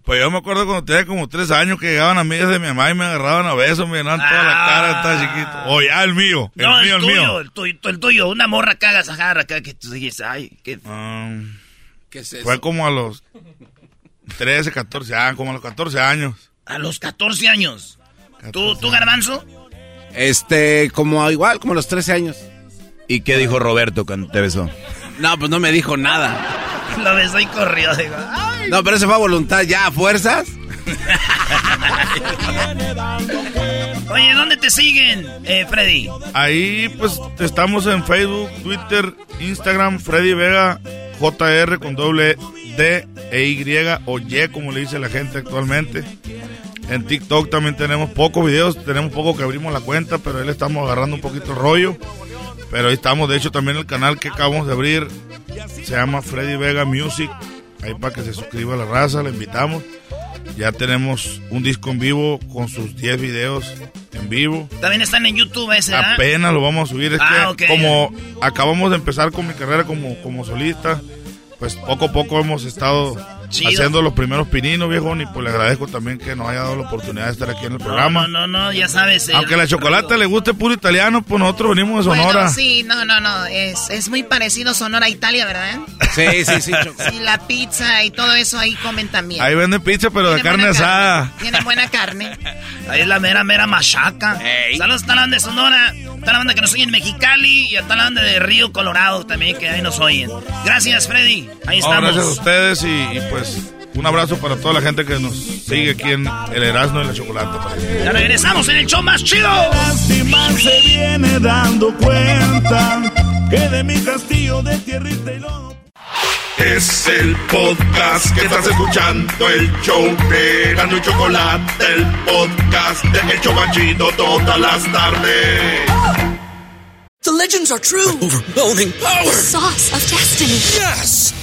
Pues yo me acuerdo cuando tenía como tres años que llegaban amigas de mi mamá y me agarraban a besos, me llenaban toda la cara, estaba chiquito. O ya el mío, el no, mío, el el tuyo, mío. el tuyo, el tuyo. Una morra cagas a jarra acá que tú dijiste, ay, qué... Ah, ¿Qué es eso? fue como a los 13, 14 años, como a los 14 años. A los 14 años. ¿Tú, tú garbanzo? Este, como igual, como a los 13 años. ¿Y qué dijo Roberto cuando te besó? No, pues no me dijo nada. Lo besó y corrió. Digo, ay. No, pero eso fue a voluntad, ya a fuerzas. Oye, ¿dónde te siguen, eh, Freddy? Ahí pues estamos en Facebook, Twitter, Instagram, Freddy Vega, JR con doble D e Y o Y como le dice la gente actualmente. En TikTok también tenemos pocos videos, tenemos poco que abrimos la cuenta, pero ahí le estamos agarrando un poquito el rollo. Pero ahí estamos, de hecho también el canal que acabamos de abrir se llama Freddy Vega Music. Ahí para que se suscriba a la raza, le invitamos. Ya tenemos un disco en vivo con sus 10 videos en vivo. También están en YouTube ese, ¿verdad? Apenas lo vamos a subir. Es Ah, que como acabamos de empezar con mi carrera como, como solista, pues poco a poco hemos estado Chido. haciendo los primeros pininos, viejo. Y pues le agradezco también que nos haya dado la oportunidad de estar aquí en el programa. No, no, no, ya sabes. Aunque la chocolate le guste puro italiano, pues nosotros venimos de Sonora. Bueno, sí, no, no, no. Es, es muy parecido Sonora a Italia, ¿verdad? Sí, sí, sí. *laughs* Sí, la pizza y todo eso ahí comen también. Ahí venden pizza, pero de carne asada. Tienen buena carne. *laughs* Ahí es la mera, mera machaca. Saludos a la banda de Sonora, a la banda que nos oye en Mexicali y a la banda de Río Colorado también que ahí nos oyen. Gracias, Freddy. Ahí estamos. gracias a ustedes y, y, pues un abrazo para toda la gente que nos sigue aquí en el Erasmo y la Chocolate. Ya regresamos en el show más chido. Lástima se viene dando cuenta que de mi castillo de tierrita y lodo. Es el podcast que estás escuchando, el show de Erasmo y Chocolate, el podcast de El Chobachito todas las tardes. The legends are true. overwhelming power! The sauce of destiny. Yes!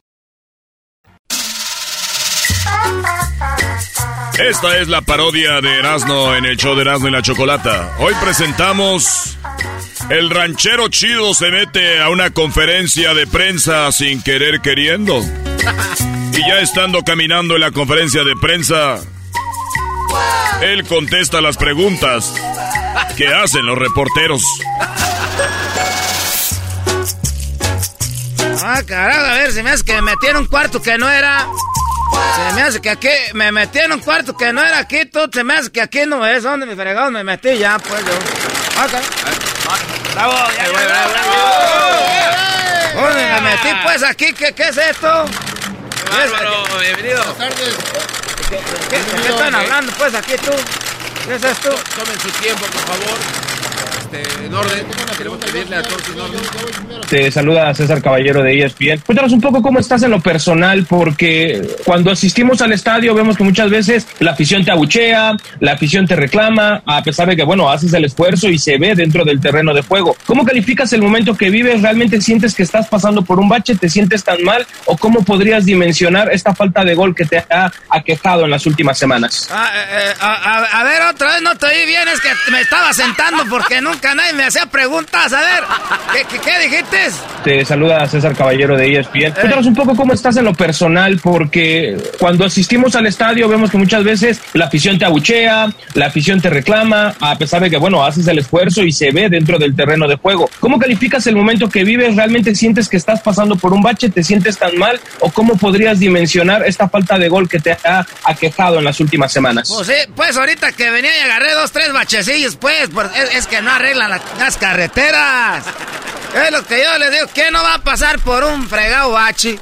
Esta es la parodia de Erasmo en el show de Erasmo y la Chocolata. Hoy presentamos El ranchero chido se mete a una conferencia de prensa sin querer queriendo. Y ya estando caminando en la conferencia de prensa, él contesta las preguntas que hacen los reporteros. Ah, carajo, a ver, se me hace que me metí en un cuarto que no era. Se me hace que aquí, me metí en un cuarto que no era aquí, tú, se me hace que aquí no es donde me fregado me metí ya, pues yo. Ok. Bravo, ya, ya, bravo, bravo. ¿Dónde me metí pues aquí? ¿Qué, qué es esto? Bárbaro, bienvenido. ¿Qué, qué, qué están hablando pues aquí tú? ¿Qué es esto? Tomen su tiempo, por favor. Este, en orden. Queremos pedirle a. Te saluda César Caballero de ESPN. Cuéntanos un poco cómo estás en lo personal, porque cuando asistimos al estadio vemos que muchas veces la afición te abuchea, la afición te reclama, a pesar de que, bueno, haces el esfuerzo y se ve dentro del terreno de juego. ¿Cómo calificas el momento que vives? ¿Realmente sientes que estás pasando por un bache? ¿Te sientes tan mal? ¿O cómo podrías dimensionar esta falta de gol que te ha aquejado en las últimas semanas? Ah, eh, eh, a, a- a ver, otra vez no te oí bien, es que me estaba sentando porque nunca nadie me hacía preguntas. A ver, ¿qué, qué, qué dijiste? Te saluda César Caballero de ESPN. Cuéntanos un poco cómo estás en lo personal, porque cuando asistimos al estadio vemos que muchas veces la afición te abuchea, la afición te reclama, a pesar de que, bueno, haces el esfuerzo y se ve dentro del terreno de juego. ¿Cómo calificas el momento que vives? ¿Realmente sientes que estás pasando por un bache? ¿Te sientes tan mal? ¿O cómo podrías dimensionar esta falta de gol que te ha aquejado en las últimas semanas? Pues sí, pues ahorita que venía y agarré dos, tres bachecillos, pues, pues, es, es que no arreglan la- las carreteras. Es lo que yo les digo, que no va a pasar por un fregado bache.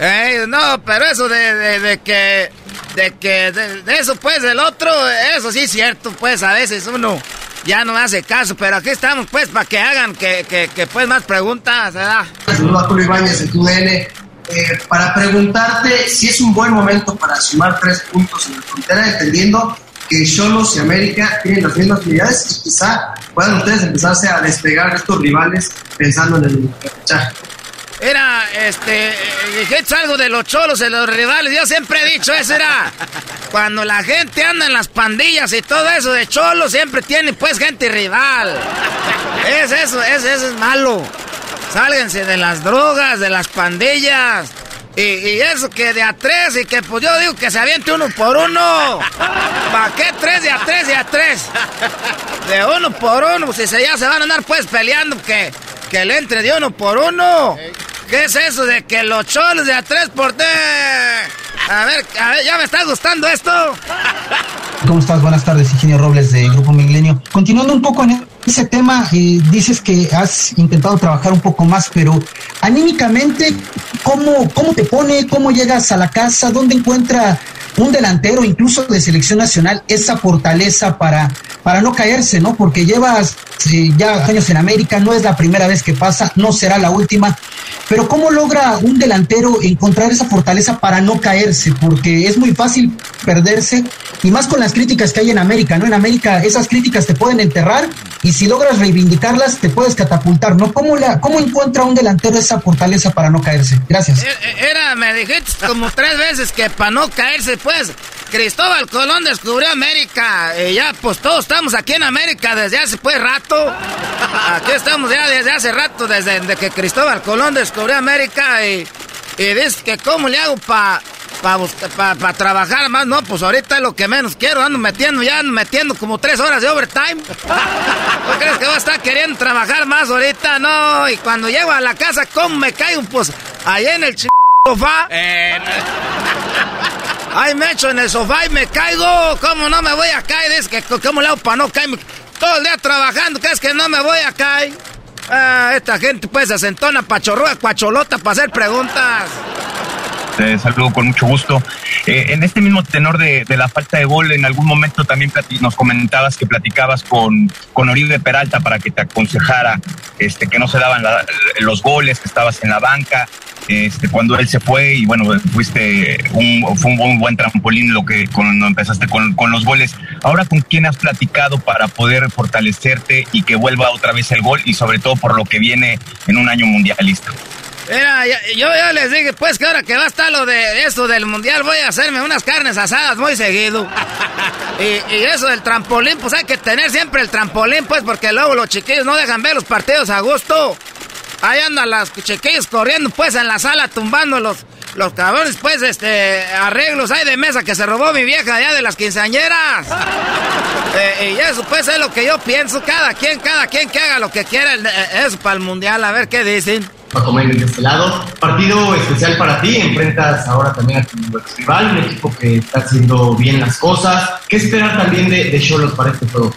Ey, no, pero eso de, de- de que, de que, de, de eso pues, del otro, eso sí es cierto, pues, a veces uno ya no hace caso, pero aquí estamos, pues, para que hagan, que, que, que, pues, más preguntas, ¿verdad? Arturo Ibáñez de TUDN. Eh, para preguntarte si es un buen momento para sumar tres puntos en la frontera, entendiendo que Cholos y América tienen las mismas unidades y quizá puedan ustedes empezarse a despegar de estos rivales pensando en el repechaje. Era, este, dijiste algo de los cholos, de los rivales. Yo siempre he dicho eso, era. Cuando la gente anda en las pandillas y todo eso de cholos, siempre tiene pues gente rival. Es eso, es, eso es malo. Sálganse de las drogas, de las pandillas. Y, y eso que de a tres, y que pues yo digo que se aviente uno por uno. ¿Para qué tres de a tres de a tres? De uno por uno, si se, ya se van a andar pues peleando, que, que le entre de uno por uno. ¿Qué es eso de que los cholos de a tres por tres? A ver, a ver, ya me está gustando esto. ¿Cómo estás? Buenas tardes, Ingenio Robles de Grupo Milenio. Continuando un poco en ese tema eh, dices que has intentado trabajar un poco más, pero anímicamente, ¿cómo, ¿cómo te pone? ¿Cómo llegas a la casa? ¿Dónde encuentra un delantero, incluso de selección nacional, esa fortaleza para, para no caerse, ¿no? Porque llevas ya años en América, no es la primera vez que pasa, no será la última. Pero ¿cómo logra un delantero encontrar esa fortaleza para no caerse? Porque es muy fácil perderse y más con las críticas que hay en América, ¿no? En América esas críticas te pueden enterrar y si logras reivindicarlas te puedes catapultar, ¿no? ¿Cómo, la, cómo encuentra un delantero esa fortaleza para no caerse? Gracias. Eh, eh, era, me dijiste como tres veces que para no caerse, pues, Cristóbal Colón descubrió América. Y ya, pues todos estamos aquí en América desde hace pues rato. *laughs* Aquí estamos ya desde hace rato, desde, que Cristóbal Colón descubrió América. Y, y dice que cómo le hago para para pa, trabajar más, no, pues ahorita es lo que menos quiero, ando metiendo, ya ando metiendo como tres horas de overtime. *laughs* ¿No crees que voy a estar queriendo trabajar más ahorita? No, y cuando llego a la casa, ¿cómo me caigo? Pues ahí en el ch... sofá. Eh, Ahí me echo en el sofá y me caigo. ¿Cómo no me voy a caer? Es que, ¿cómo le hago para no caerme? Todo el día trabajando, ¿crees que no me voy a caer? Ah, esta gente pues se sentona pachorrua, cuacholota para hacer preguntas. Te saludo con mucho gusto. Eh, en este mismo tenor de, la falta de gol, en algún momento también nos comentabas que platicabas con, con Oribe Peralta para que te aconsejara este, que no se daban los goles, que estabas en la banca. Este, cuando él se fue y bueno, fuiste un, fue un buen, trampolín lo que cuando empezaste con, con, los goles. Ahora, ¿con quién has platicado para poder fortalecerte y que vuelva otra vez el gol y sobre todo por lo que viene en un año mundialista? Mira, yo ya les dije, pues que ahora que va a estar lo de eso del mundial, voy a hacerme unas carnes asadas muy seguido. *laughs* Y, y, eso del trampolín, pues hay que tener siempre el trampolín, pues, porque luego los chiquillos no dejan ver los partidos a gusto. Ahí andan las chiquillos corriendo, pues, en la sala, tumbando los, los cabrones, pues, este, arreglos hay de mesa que se robó mi vieja allá de las quinceañeras. *laughs* Eh, y eso, pues, es lo que yo pienso. Cada quien, cada quien que haga lo que quiera. Eh, eso para el mundial, a ver qué dicen. Paco Méndez de este lado. Partido especial para ti, enfrentas ahora también a tu rival, un equipo que está haciendo bien las cosas. ¿Qué esperar también de, de Cholos para este juego?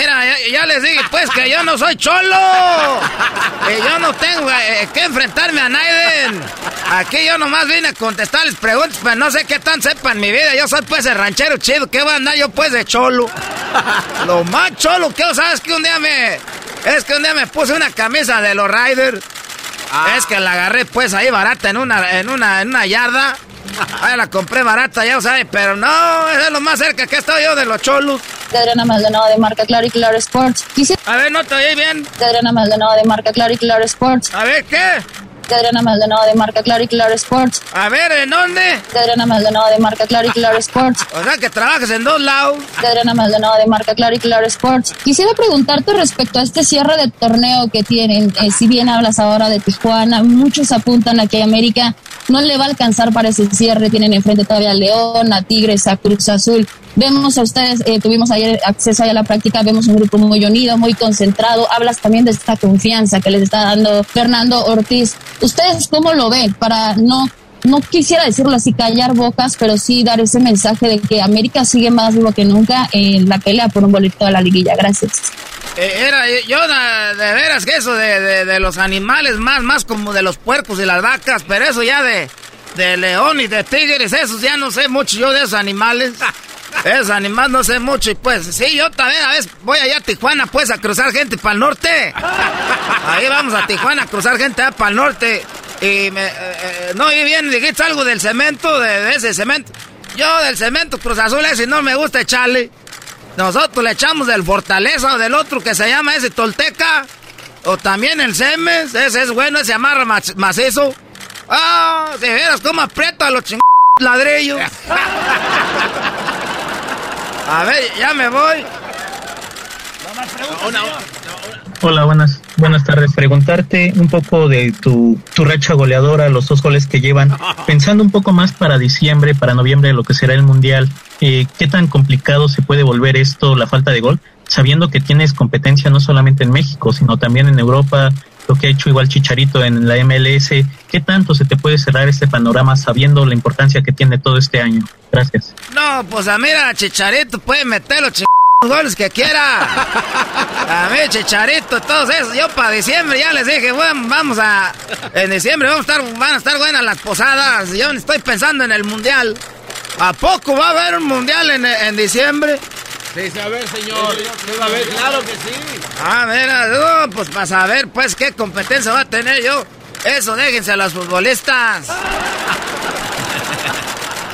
Mira, ya, les dije pues que yo no soy cholo. Que yo no tengo eh, que enfrentarme a Naiden. Aquí yo nomás vine a contestarles preguntas, pero no sé qué tan sepan mi vida. Yo soy pues el ranchero chido. ¿Qué va a andar yo pues de cholo? Lo más cholo que sabes que un día me... Es que un día me puse una camisa de los Riders. Ah. Es que la agarré pues ahí barata en una, en una, en una yarda. *laughs* Ahí la compré barata, ya sabes, pero no, es lo más cerca que estoy yo de los cholos. De Adriana Maldonado de marca Claro y Claro Sports. A ver, no te oí bien. De Adriana Maldonado de marca Claro y Claro Sports. A ver, ¿qué? De Adriana Maldonado de marca Claro y Claro Sports. A ver, ¿en dónde? De Adriana Maldonado de marca Claro y Claro Sports. o sea que trabajas en dos lados. De Adriana Maldonado de marca Claro y Claro Sports. Quisiera preguntarte respecto a este cierre de torneo que tienen. Eh, si bien hablas ahora de Tijuana, muchos apuntan a que América no le va a alcanzar para ese cierre. Tienen enfrente todavía a León, a Tigres, a Cruz Azul. Vemos a ustedes, eh, tuvimos ayer acceso a la práctica, vemos un grupo muy unido, muy concentrado. Hablas también de esta confianza que les está dando Fernando Ortiz. ¿Ustedes cómo lo ven? Para no, no quisiera decirlo así, callar bocas, pero sí dar ese mensaje de que América sigue más vivo que nunca en la pelea por un boleto de la liguilla. Gracias. Eh, era, yo de veras que eso de, de, los animales más, más como de los puercos y las vacas, pero eso ya de, de león y de tigres, esos ya no sé mucho yo de esos animales. *laughs* Es animal, no sé mucho. Y pues, sí, yo también a veces voy allá a Tijuana, pues, a cruzar gente para el norte. *laughs* Ahí vamos a Tijuana a cruzar gente para el norte. Y me. Eh, eh, no, y bien, dijiste algo del cemento, de, ese cemento. Yo del cemento Cruz Azul ese no me gusta echarle. Nosotros le echamos del Fortaleza o del otro que se llama ese Tolteca. O también el Semes, ese es bueno, ese amarra macizo. Ah, de veras, cómo aprieta los ching ladrillos. *laughs* A ver, ya me voy. Hola, buenas, buenas tardes. Preguntarte un poco de tu, tu racha goleadora, los dos goles que llevan. *laughs* Pensando un poco más para diciembre, para noviembre, lo que será el Mundial, eh, ¿qué tan complicado se puede volver esto, la falta de gol? Sabiendo que tienes competencia no solamente en México, sino también en Europa, lo que ha hecho igual Chicharito en la MLS. ¿Qué tanto se te puede cerrar este panorama sabiendo la importancia que tiene todo este año? Gracias. No, pues a mira, Chicharito puede meterlo, ch goles que quiera. A mí, Chicharito, todos esos. Yo para diciembre ya les dije, bueno, vamos a... En diciembre vamos a estar, van a estar buenas las posadas. Yo estoy pensando en el mundial. ¿A poco va a haber un mundial en diciembre? Sí, a ver, señor. Sí, va a ver, claro que sí. Ah, mira, no, pues para saber, pues, qué competencia va a tener yo. Eso, déjense a los futbolistas. *laughs*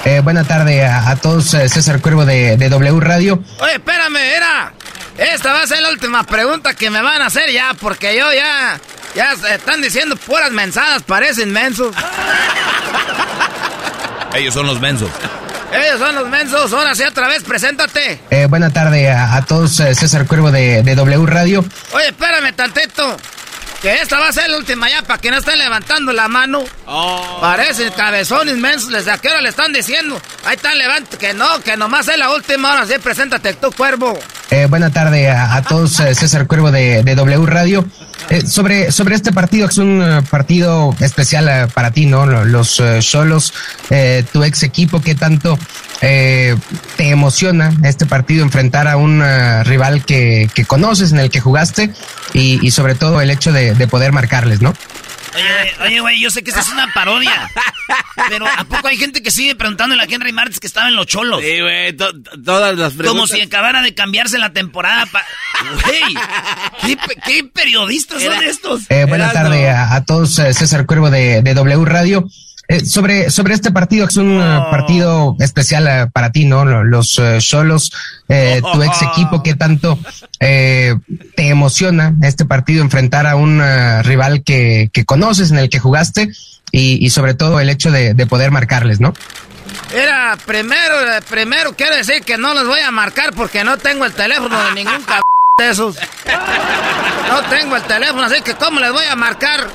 Eh, buena tarde a, a todos, eh, César Cuervo de, de W Radio. Oye, espérame, era. Esta va a ser la última pregunta que me van a hacer ya, porque yo ya. Ya se están diciendo puras mensadas, parecen mensos. *laughs* Ellos son los mensos. Ellos son los mensos. Ahora sí, otra vez, preséntate. Eh, buena tarde a, a todos, eh, César Cuervo de, de W Radio. Oye, espérame tantito. Que esta va a ser la última ya, para que no estén levantando la mano. Parecen cabezones mensos, ¿desde a qué hora le están diciendo? Ahí están levantando, que no, que nomás es la última hora, sí, preséntate tú, cuervo. Eh, buena tarde a, a todos, eh, César Cuervo de, de W Radio. Eh, sobre, sobre este partido, que es un eh, partido especial eh, para ti, ¿no? Lo- Los Cholos, eh, tu ex equipo, ¿qué tanto te emociona este partido enfrentar a un rival que, que conoces, en el que jugaste y, y sobre todo el hecho de poder marcarles, ¿no? Oye, oye, güey, yo sé que esta es una parodia. Pero ¿a poco hay gente que sigue preguntándole a Henry Martins que estaba en los cholos? Sí, güey, to- to- todas las preguntas. Como si acabara de cambiarse la temporada. Güey, ¿qué, pe- qué periodistas son estos? Eh, buena tarde a, a todos, eh, César Cuervo de, de W Radio. Eh, sobre, sobre este partido, que es un eh, partido especial eh, para ti, ¿no? Lo- Los eh, Cholos, eh, *laughs* tu ex equipo, ¿qué tanto te emociona este partido enfrentar a un rival que, que conoces, en el que jugaste y, y sobre todo el hecho de, de poder marcarles, ¿no? Era, primero, primero quiero decir que no los voy a marcar porque no tengo el teléfono de ningún *laughs* cabrón de esos. No tengo el teléfono, así que ¿cómo les voy a marcar?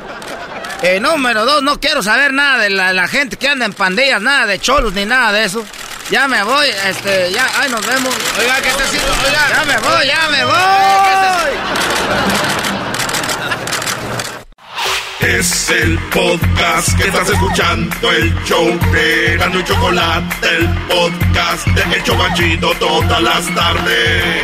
Eh, número dos, no quiero saber nada de la, la gente que anda en pandillas, nada de cholos ni nada de eso. Ya me voy, este, ya, ay, nos vemos. Oiga, ¿qué está haciendo? Oiga. Ya me voy, ya me voy. Es el podcast que estás escuchando, el show de Gano y Chocolate, el podcast de El Chobachito todas las tardes.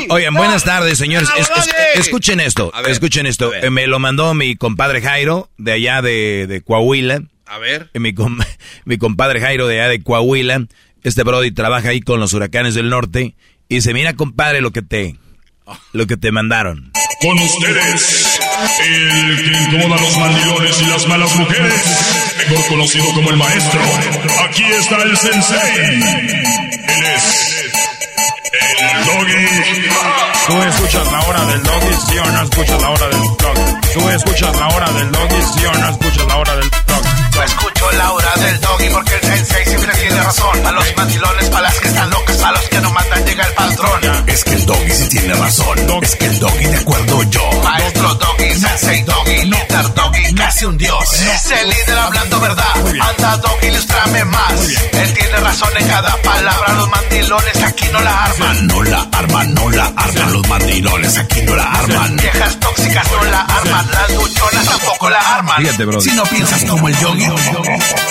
bam. Oigan, buenas tardes, señores. Es- es- escuchen esto, escuchen esto. Eh, Me lo mandó mi compadre Jairo, de allá de, de Coahuila. A ver. Eh, Mi, com- *laughs* mi compadre Jairo, de allá de Coahuila. Este Brody trabaja ahí con los huracanes del norte. Y dice, mira, compadre, lo que te, lo que te mandaron. Con ustedes, el que incomoda a los mandilones y las malas mujeres, mejor conocido como el maestro. Aquí está el sensei. Él es Tú escuchas la hora del doggy, sí o no escuchas la hora del doggy. Tú escuchas la hora del doggy, sí o no escuchas la hora del. Yo escucho la hora del doggy porque el sensei siempre tiene razón. A los mandilones, para las que están locas, a los que no matan llega el patrón. Es que el doggy sí tiene razón. Es que el doggy de acuerdo yo. Maestro doggy, sensei doggy, líder doggy, casi un dios. Es el líder hablando verdad. Anda doggy, ilustrame más. Él tiene razón en cada palabra. Los mandilones aquí no la arman. No la arman, no la arman. Los mandilones aquí no la arman. Viejas tóxicas no la arman. Las luchonas tampoco la arman. Si no piensas como el yogi,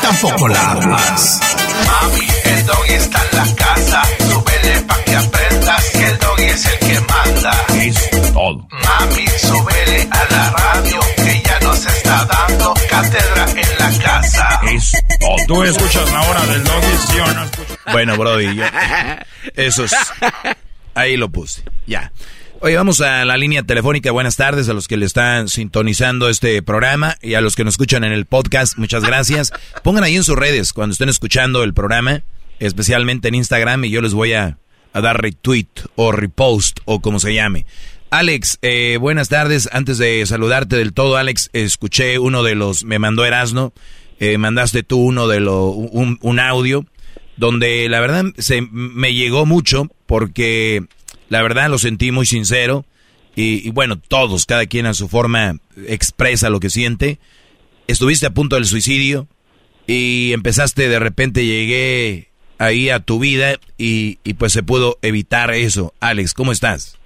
tampoco la armas. Mami, el doggy está en la casa. Súbele pa' que aprendas que el doggy es el que manda. Es todo. Mami, súbele a la radio que ya nos está dando cátedra en la casa. Es todo. Tú escuchas la hora del doggy, sí o no escuchas. Bueno, Brody, yo- eso es. Ahí lo puse. Ya. Oye, vamos a la línea telefónica. Buenas tardes a los que le están sintonizando este programa y a los que nos escuchan en el podcast. Muchas gracias. *laughs* Pongan ahí en sus redes cuando estén escuchando el programa, especialmente en Instagram, y yo les voy a, a dar retweet o repost o como se llame. Alex, eh, buenas tardes. Antes de saludarte del todo, Alex, escuché uno de los, me mandó Erasno, eh, mandaste tú uno de lo, un, un audio donde la verdad se me llegó mucho porque la verdad lo sentí muy sincero. y, bueno, todos, cada quien a su forma expresa lo que siente. Estuviste a punto del suicidio y empezaste de repente, llegué ahí a tu vida y, pues se pudo evitar eso. Alex, ¿cómo estás?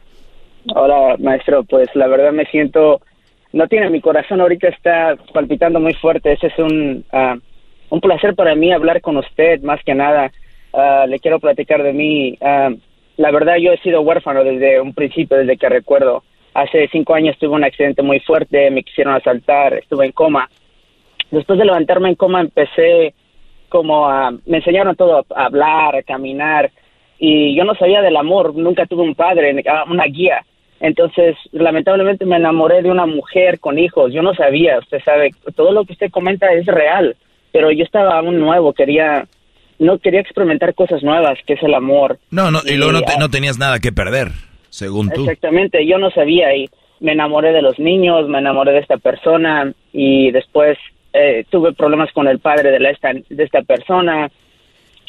Hola, maestro. Pues la verdad me siento, no tiene mi corazón ahorita está palpitando muy fuerte. Ese es un, ah, un placer para mí hablar con usted, más que nada. Ah, le quiero platicar de mí. Ah, la verdad, yo he sido huérfano desde un principio, desde que recuerdo. Hace cinco años tuve un accidente muy fuerte, me quisieron asaltar, estuve en coma. Después de levantarme en coma empecé como a, me enseñaron todo, a hablar, a caminar, y yo no sabía del amor, nunca tuve un padre, una guía. Entonces, lamentablemente me enamoré de una mujer con hijos, yo no sabía, usted sabe, todo lo que usted comenta es real, pero yo estaba aún nuevo, quería no quería experimentar cosas nuevas, que es el amor. No, no, y, luego no, no tenías nada que perder, según tú. Exactamente, yo no sabía y me enamoré de los niños, me enamoré de esta persona y después eh, tuve problemas con el padre de, la, esta, de esta persona.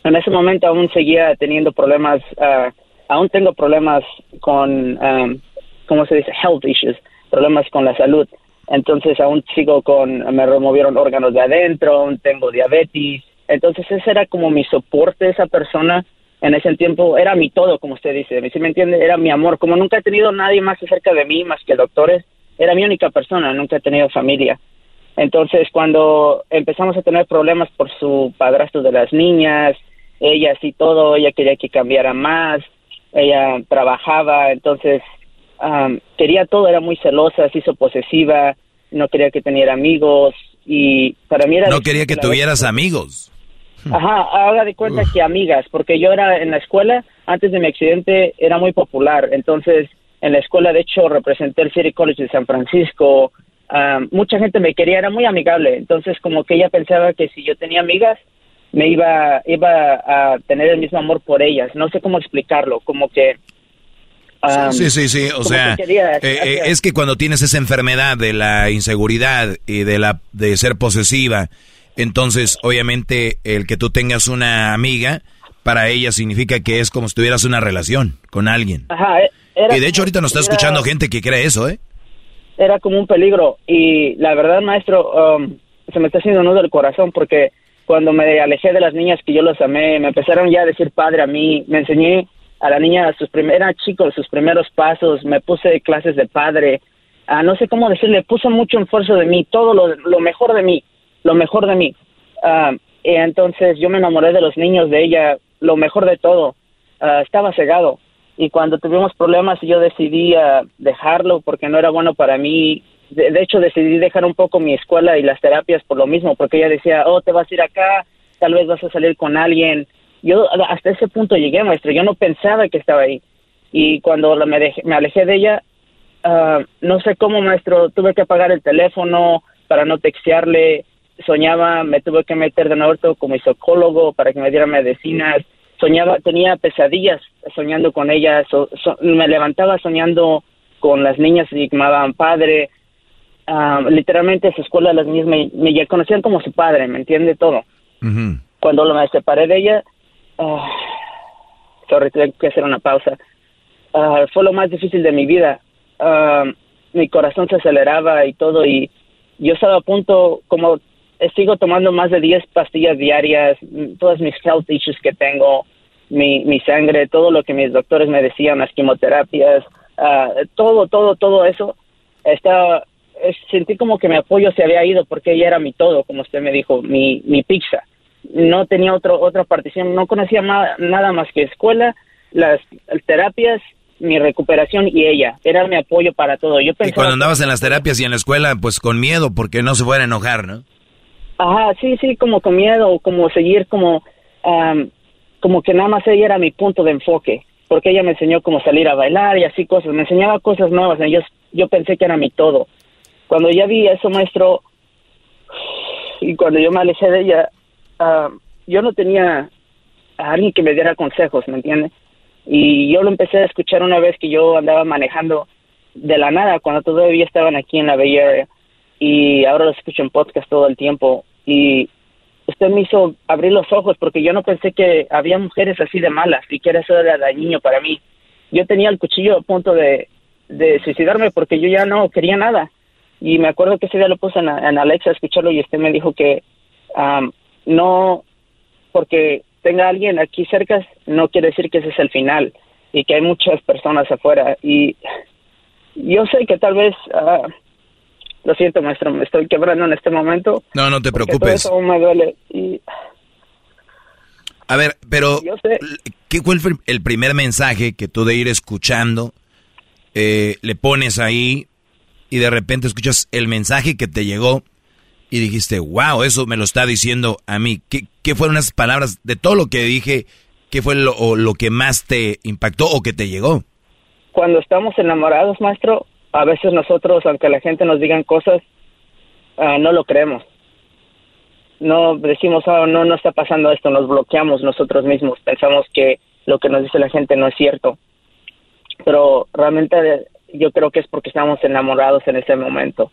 En ese momento aún seguía teniendo problemas, ah, aún tengo problemas con, um, ¿cómo se dice? Health issues, problemas con la salud. Entonces aún sigo con, me removieron órganos de adentro, aún tengo diabetes, entonces ese era como mi soporte, esa persona en ese tiempo era mi todo, como usted dice, si me entiende, era mi amor. Como nunca he tenido nadie más cerca de mí, más que doctores, era mi única persona, nunca he tenido familia. Entonces cuando empezamos a tener problemas por su padrastro de las niñas, ella sí todo, ella quería que cambiara más, ella trabajaba, entonces quería todo, era muy celosa, se hizo posesiva, no quería que tuviera amigos y para mí era... No quería que tuvieras amigos. Ajá, haga de cuenta que amigas, porque yo era en la escuela, antes de mi accidente, era muy popular. Entonces, en la escuela, de hecho, representé el City College de San Francisco. mucha gente me quería, era muy amigable. Entonces, como que ella pensaba que si yo tenía amigas, me iba, iba a tener el mismo amor por ellas. No sé cómo explicarlo, como que... sí, sí, sí, o sea, eh, eh, es que cuando tienes esa enfermedad de la inseguridad y de la de ser posesiva entonces, obviamente, el que tú tengas una amiga, para ella significa que es como si tuvieras una relación con alguien. Ajá, e-, y de hecho ahorita nos está escuchando gente que cree eso, ¿eh? Era como un peligro. Y la verdad, maestro, um, se me está haciendo nudo el corazón porque cuando me alejé de las niñas que yo los amé, me empezaron ya a decir padre a mí, me enseñé a la niña sus primeros, chicos, sus primeros pasos, me puse clases de padre, ah, no sé cómo decirle, puso mucho esfuerzo de mí, todo lo, lo mejor de mí lo mejor de mí. Ah, y entonces yo me enamoré de los niños, de ella, lo mejor de todo. Ah, estaba cegado. Y cuando tuvimos problemas yo decidí uh, dejarlo porque no era bueno para mí. De, hecho decidí dejar un poco mi escuela y las terapias por lo mismo, porque ella decía, oh, te vas a ir acá, tal vez vas a salir con alguien. Yo hasta ese punto llegué, maestro, yo no pensaba que estaba ahí. Y cuando me, me alejé de ella, no sé cómo, maestro, tuve que apagar el teléfono para no textearle, soñaba, me tuve que meter de nuevo como psicólogo para que me diera medicinas, soñaba, tenía pesadillas soñando con ellas, me levantaba soñando con las niñas y llamaban padre, uh, literalmente su escuela las niñas me, me, conocían como su padre, ¿me entiende todo? Cuando me separé de ella, uh, sorry, tuve que hacer una pausa, uh, fue lo más difícil de mi vida, mi corazón se aceleraba y todo y yo estaba a punto, como sigo tomando más de 10 pastillas diarias, todas mis health issues que tengo, mi, mi sangre, todo lo que mis doctores me decían, las quimioterapias, ah, todo, todo, todo eso, está, sentí como que mi apoyo se había ido porque ella era mi todo, como usted me dijo, mi, mi pizza. No tenía otro, otra partición, no conocía nada más que escuela, las terapias mi recuperación y ella. Era mi apoyo para todo. Yo y cuando andabas en las terapias y en la escuela, pues con miedo, porque no se fuera a enojar, ¿no? Ajá, sí, sí, como con miedo, como seguir como, como que nada más ella era mi punto de enfoque, porque ella me enseñó cómo salir a bailar y así cosas, me enseñaba cosas nuevas, yo, yo pensé que era mi todo. Cuando ya vi eso, maestro, *sighs* y cuando yo me alejé de ella, yo no tenía a alguien que me diera consejos, ¿me entiende? Y yo lo empecé a escuchar una vez que yo andaba manejando de la nada, cuando todavía estaban aquí en la Bay Area, y ahora lo escucho en podcast todo el tiempo y usted me hizo abrir los ojos porque yo no pensé que había mujeres así de malas y que eso era dañino para mí. Yo tenía el cuchillo a punto de, suicidarme porque yo ya no quería nada. Y me acuerdo que ese día lo puse en, en Alexa a escucharlo y usted me dijo que am, no, porque tenga alguien aquí cerca, no quiere decir que ese es el final y que hay muchas personas afuera. Y yo sé que tal vez, ah, lo siento maestro, me estoy quebrando en este momento. No, no te porque todo preocupes. eso me duele. Y A ver, pero yo sé, ¿qué fue el, pr- el primer mensaje que tú de ir escuchando eh, le pones ahí y de repente escuchas el mensaje que te llegó y dijiste, wow, eso me lo está diciendo a mí? ¿Qué, qué fueron esas palabras de todo lo que dije? ¿Qué fue lo, o lo que más te impactó o que te llegó? cuando estamos enamorados, maestro, a veces nosotros, aunque la gente nos digan cosas, ah, no lo creemos. No decimos, oh, no, no está pasando esto, nos bloqueamos nosotros mismos, pensamos que lo que nos dice la gente no es cierto. Pero realmente yo creo que es porque estamos enamorados en ese momento.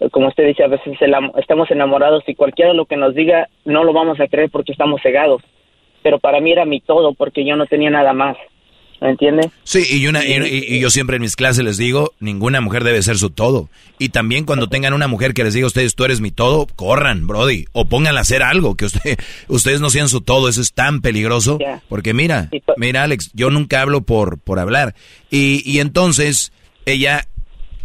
Eh, Como usted dice, a veces estamos enamorados y cualquiera lo que nos diga no lo vamos a creer porque estamos cegados. Pero para mí era mi todo porque yo no tenía nada más. ¿Me entiende? Sí, y, una, y, y- y yo siempre en mis clases les digo, ninguna mujer debe ser su todo. Y también cuando tengan una mujer que les diga a ustedes, tú eres mi todo, corran, Brody, o pónganla a hacer algo, que usted, *laughs* ustedes no sean su todo, eso es tan peligroso. Porque mira, mira Alex, yo nunca hablo por, por hablar. Y, y entonces, ella,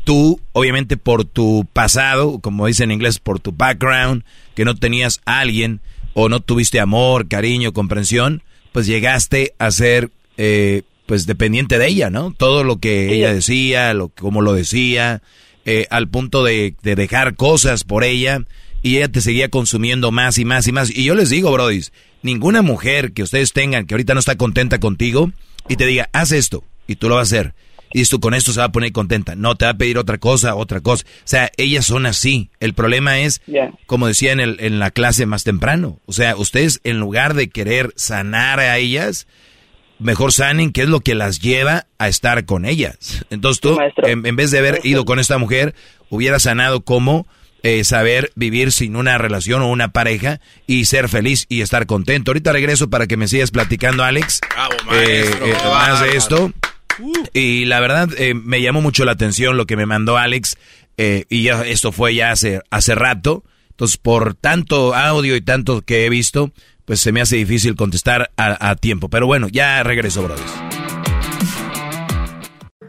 tú, obviamente por tu pasado, como dice en inglés, por tu background, que no tenías a alguien, o no tuviste amor, cariño, comprensión, pues llegaste a ser... Eh, pues dependiente de ella, ¿no? Todo lo que ella decía, lo, cómo lo decía, eh, al punto de, de dejar cosas por ella y ella te seguía consumiendo más y más y más. Y yo les digo, brodis, ninguna mujer que ustedes tengan que ahorita no está contenta contigo y te diga, haz esto y tú lo vas a hacer. Y tú con esto se va a poner contenta. No, te va a pedir otra cosa, otra cosa. O sea, ellas son así. El problema es, como decía en, el, en la clase más temprano, o sea, ustedes en lugar de querer sanar a ellas, mejor sanen qué es lo que las lleva a estar con ellas. Entonces tú, en, en vez de haber ido con esta mujer, hubieras sanado cómo eh, saber vivir sin una relación o una pareja y ser feliz y estar contento. Ahorita regreso para que me sigas platicando, Alex, eh, eh, más de esto. Y la verdad, eh, me llamó mucho la atención lo que me mandó Alex, eh, y ya esto fue ya hace, hace rato. Entonces, por tanto audio y tanto que he visto, pues se me hace difícil contestar a, a tiempo. Pero bueno, ya regreso, brothers.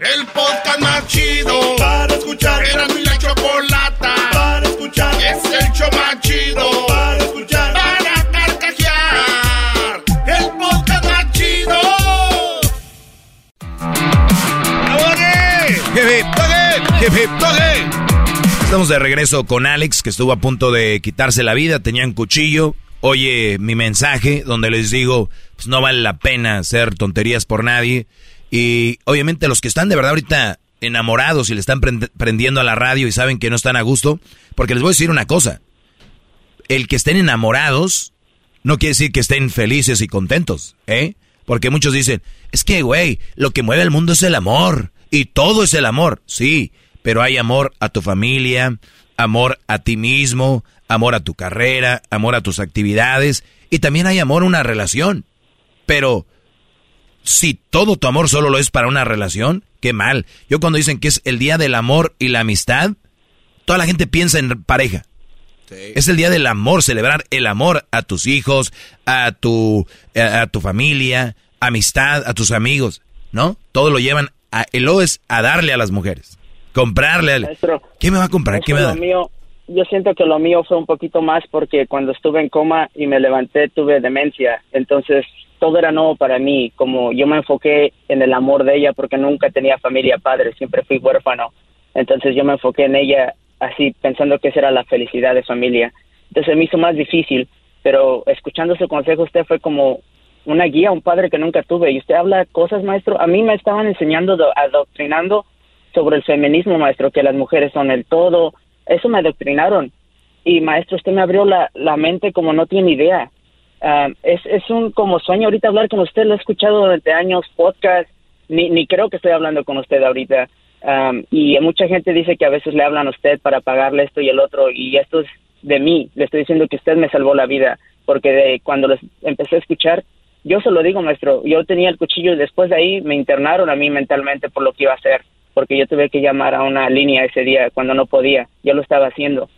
El podcast más chido para escuchar. Era mi la chocolata para escuchar. Es el show más chido para escuchar. Para carcajear. El podcast más chido. Estamos de regreso con Alex, que estuvo a punto de quitarse la vida, tenía un cuchillo. Oye mi mensaje donde les digo, pues no vale la pena hacer tonterías por nadie. Y obviamente los que están de verdad ahorita enamorados y le están prend- prendiendo a la radio y saben que no están a gusto, porque les voy a decir una cosa. El que estén enamorados no quiere decir que estén felices y contentos, ¿eh? Porque muchos dicen, es que, güey, lo que mueve el mundo es el amor. Y todo es el amor, sí. Pero hay amor a tu familia, amor a ti mismo, amor a tu carrera, amor a tus actividades. Y también hay amor a una relación. Pero si todo tu amor solo lo es para una relación, qué mal. Yo cuando dicen que es el día del amor y la amistad, toda la gente piensa en pareja. Es el día del amor, celebrar el amor a tus hijos, a tu, a, a tu familia, amistad, a tus amigos, ¿no? Todo lo llevan a, el O es a darle a las mujeres, comprarle. al- ¿Qué me va a comprar? ¿Qué me va a dar? mío, yo siento que lo mío fue un poquito más porque cuando estuve en coma y me levanté tuve demencia, entonces todo era nuevo para mí, como yo me enfoqué en el amor de ella porque nunca tenía familia, padre, siempre fui huérfano, entonces yo me enfoqué en ella así pensando que esa era la felicidad de familia, entonces me hizo más difícil, pero escuchando su consejo usted fue como una guía, un padre que nunca tuve. Y usted habla cosas, maestro, a mí me estaban enseñando, do- adoctrinando sobre el feminismo, maestro, que las mujeres son el todo. Eso me adoctrinaron. Y maestro, usted me abrió la, la mente como no tiene idea. Ah, es, es un como sueño ahorita hablar con usted. Lo he escuchado durante años, podcast. Ni, ni creo que estoy hablando con usted ahorita. Am, y mucha gente dice que a veces le hablan a usted para pagarle esto y el otro. Y esto es de mí. Le estoy diciendo que usted me salvó la vida. Porque de cuando les empecé a escuchar, yo se lo digo, maestro, yo tenía el cuchillo y después de ahí me internaron a mí mentalmente por lo que iba a hacer. Porque yo tuve que llamar a una línea ese día cuando no podía. Yo lo estaba haciendo.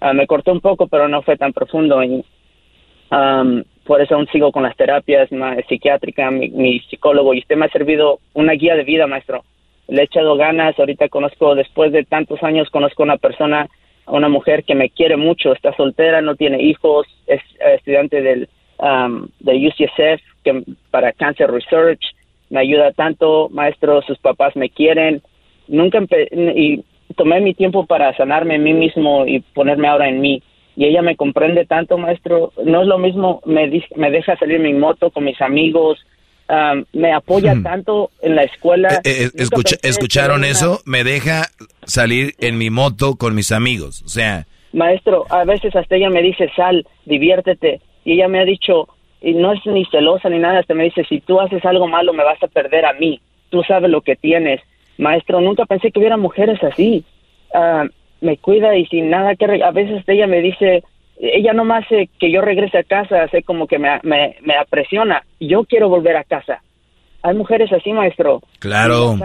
Ah, me cortó un poco, pero no fue tan profundo. Y, um, por eso aún sigo con las terapias psiquiátricas, mi, mi psicólogo, y usted me ha servido una guía de vida, maestro. Le he echado ganas, ahorita conozco, después de tantos años, conozco una persona, una mujer que me quiere mucho, está soltera, no tiene hijos, es estudiante del, um, de UCSF que, para Cancer Research, me ayuda tanto, maestro, sus papás me quieren, nunca empe- y tomé mi tiempo para sanarme a mí mismo y ponerme ahora en mí. Y ella me comprende tanto, maestro. No es lo mismo, me, me deja salir en mi moto con mis amigos, am, me apoya tanto en la escuela. Hmm. Eh, eh, escucha- ¿Escucharon una- eso? Me deja salir en mi moto con mis amigos. O sea, Maestro, a veces hasta ella me dice, sal, diviértete. Y ella me ha dicho, y no es ni celosa ni nada, hasta me dice, si tú haces algo malo me vas a perder a mí. Tú sabes lo que tienes. Maestro, nunca pensé que hubiera mujeres así. Ah, me cuida y sin nada que... A veces ella me dice, ella no me hace que yo regrese a casa, hace como que me, me, me apresiona. Yo quiero volver a casa. Hay mujeres así, maestro. claro.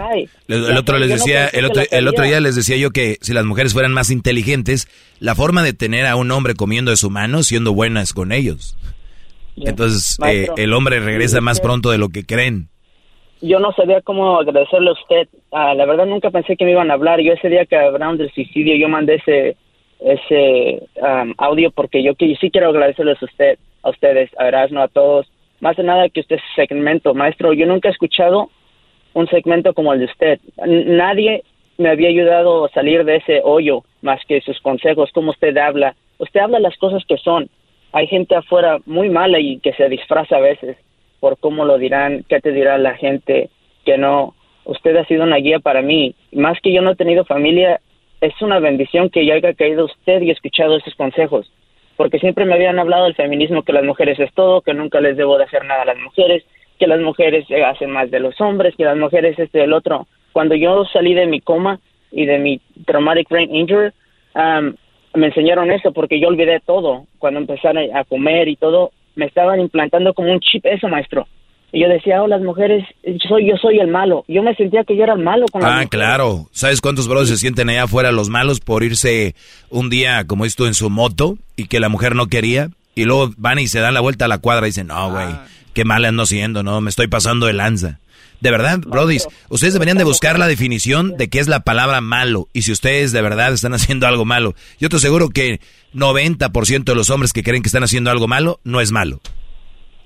El, otro les no decía, el otro, el otro día les decía yo que si las mujeres fueran más inteligentes, la forma de tener a un hombre comiendo de su mano, siendo buenas con ellos. Entonces, eh, el hombre regresa más pronto de lo que creen. Yo no sabía cómo agradecerle a usted. Ah, la verdad nunca pensé que me iban a hablar. Yo ese día que hablaron del suicidio, yo mandé ese ese audio porque yo que sí quiero agradecerles a usted, a ustedes, a Erasmo, a todos. Más de nada que usted segmento, maestro. Yo nunca he escuchado un segmento como el de usted. Nadie me había ayudado a salir de ese hoyo más que sus consejos, cómo usted habla. Usted habla las cosas que son. Hay gente afuera muy mala y que se disfraza a veces por cómo lo dirán, qué te dirá la gente, que no. Usted ha sido una guía para mí. Más que yo no he tenido familia, es una bendición que yo haya caído usted y escuchado esos consejos. Porque siempre me habían hablado del feminismo, que las mujeres es todo, que nunca les debo de hacer nada a las mujeres, que las mujeres eh, hacen más de los hombres, que las mujeres este del otro. Cuando yo salí de mi coma y de mi traumatic brain injury, um, me enseñaron eso porque yo olvidé todo. Cuando empezaron a comer y todo, me estaban implantando como un chip eso, maestro. Y yo decía, oh, las mujeres, yo soy, yo soy el malo. Yo me sentía que yo era el malo con las Ah, mujeres. claro. ¿Sabes cuántos brothers se sienten allá afuera los malos por irse un día, como esto, en su moto y que la mujer no quería? Y luego van y se dan la vuelta a la cuadra y dicen, no, güey, qué mal ando siendo, no, me estoy pasando de lanza. De verdad, brodis, ustedes deberían de buscar la definición de qué es la palabra malo y si ustedes de verdad están haciendo algo malo. Yo te aseguro que 90% de los hombres que creen que están haciendo algo malo no es malo.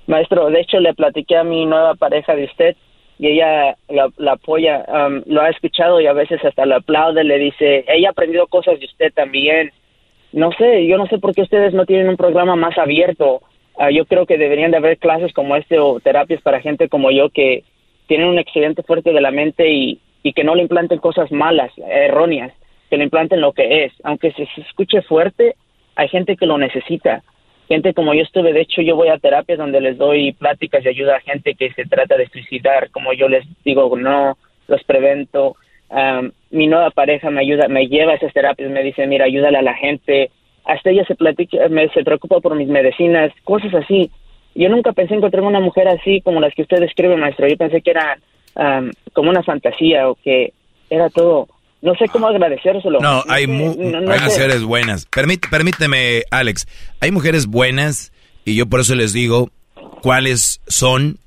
Maestro, de hecho le platiqué a mi nueva pareja de usted y ella la, la apoya, um, lo ha escuchado y a veces hasta lo aplaude, le dice, ella ha aprendido cosas de usted también. No sé, yo no sé por qué ustedes no tienen un programa más abierto. Ah, yo creo que deberían de haber clases como este o terapias para gente como yo que tienen un accidente fuerte de la mente y, y que no le implanten cosas malas, erróneas, que le implanten lo que es. Aunque se, se escuche fuerte, hay gente que lo necesita gente como yo estuve, de hecho yo voy a terapias donde les doy pláticas y ayuda a gente que se trata de suicidar, como yo les digo, no, los prevento. Mi nueva pareja me ayuda, me lleva a esas terapias, me dice, mira, ayúdale a la gente. Hasta ella se platica, me, se preocupa por mis medicinas, cosas así. Yo nunca pensé encontrar una mujer así como las que usted describe, maestro. Yo pensé que era am, como una fantasía o que era todo. No sé cómo agradecérselo. No, hay, sé, mu- no- no hay sé. mujeres buenas. Permít- permíteme, Alex. Hay mujeres buenas y yo por eso les digo cuáles son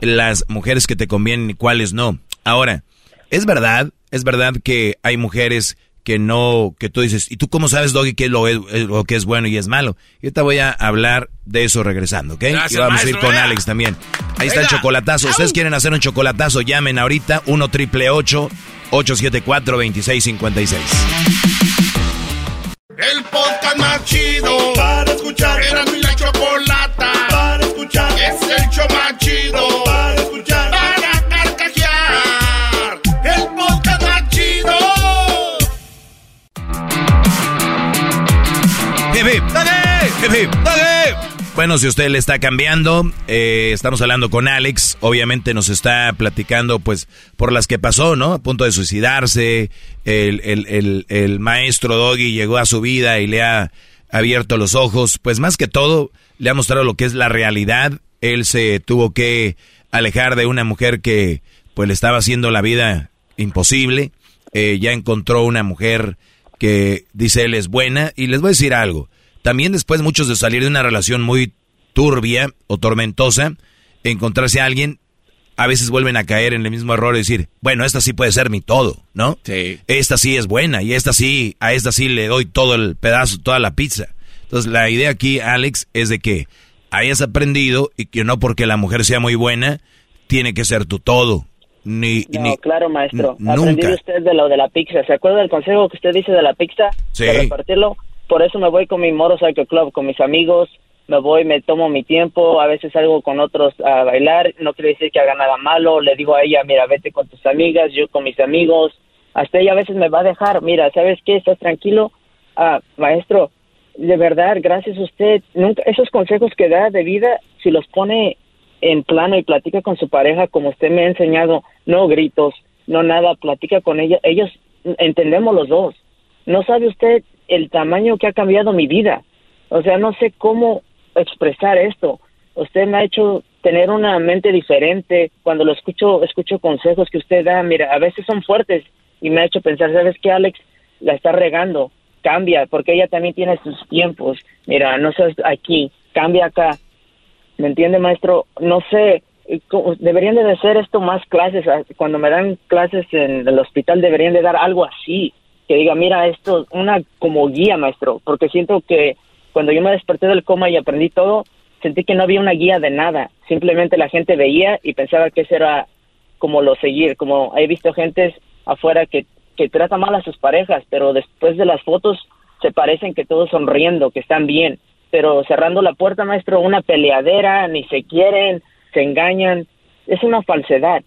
las mujeres que te convienen y cuáles no. Ahora, es verdad, es verdad que hay mujeres que no, que tú dices, ¿y tú cómo sabes, Doggy, qué es lo, es- lo que es bueno y es malo? Yo te voy a hablar de eso regresando, ¿ok? Gracias, y vamos a ir maestro, con venga. Alex también. Ahí está el Venga. chocolatazo. Ustedes quieren hacer un chocolatazo, llamen ahorita 1 triple 874 2656 El podcast más chido para escuchar. Era mi la chocolata para escuchar. Es el show más chido Bueno, si usted le está cambiando, eh, estamos hablando con Alex. Obviamente nos está platicando, pues, por las que pasó, ¿no? A punto de suicidarse. El, el, el, el maestro Doggy llegó a su vida y le ha abierto los ojos. Pues, más que todo, le ha mostrado lo que es la realidad. Él se tuvo que alejar de una mujer que, pues, le estaba haciendo la vida imposible. eh, ya encontró una mujer que dice él es buena. Y les voy a decir algo. También después muchos de salir de una relación muy turbia o tormentosa, encontrarse a alguien, a veces vuelven a caer en el mismo error de decir, bueno, esta sí puede ser mi todo, ¿no? Sí. Esta sí es buena y esta sí, a esta sí le doy todo el pedazo, toda la pizza. Entonces la idea aquí, Alex, es de que hayas aprendido y que no porque la mujer sea muy buena, tiene que ser tu todo. Ni, No, ni- claro, maestro. Aprendí nunca. usted de lo de la pizza. ¿Se acuerda del consejo que usted dice de la pizza? Sí. De repartirlo. Por eso me voy con mi motorcycle club, con mis amigos. Me voy, me tomo mi tiempo. A veces salgo con otros a bailar. No quiere decir que haga nada malo. Le digo a ella, mira, vete con tus amigas, yo con mis amigos. Hasta ella a veces me va a dejar. Mira, ¿sabes qué? ¿Estás tranquilo? Ah, maestro, de verdad, gracias a usted. Nunca, esos consejos que da de vida, si los pone en plano y platica con su pareja como usted me ha enseñado, no gritos, no nada, platica con ella, ellos entendemos los dos. No sabe usted el tamaño que ha cambiado mi vida. O sea, no sé cómo expresar esto. Usted me ha hecho tener una mente diferente. Cuando lo escucho, escucho consejos que usted da. Mira, a veces son fuertes y me ha hecho pensar, ¿sabes qué, Alex? La está regando. Cambia, porque ella también tiene sus tiempos. Mira, no seas aquí, cambia acá. ¿Me entiende, maestro? No sé, eh, deberían de hacer esto más clases. ah, Cuando me dan clases en el hospital deberían de dar algo así. Que diga, mira, esto, una como guía, maestro. Porque siento que cuando yo me desperté del coma y aprendí todo, sentí que no había una guía de nada. Simplemente la gente veía y pensaba que eso era como lo seguir. Como he visto gentes afuera que, que tratan mal a sus parejas, pero después de las fotos se parecen que todos sonriendo, que están bien. Pero cerrando la puerta, maestro, una peleadera, ni se quieren, se engañan. Es una falsedad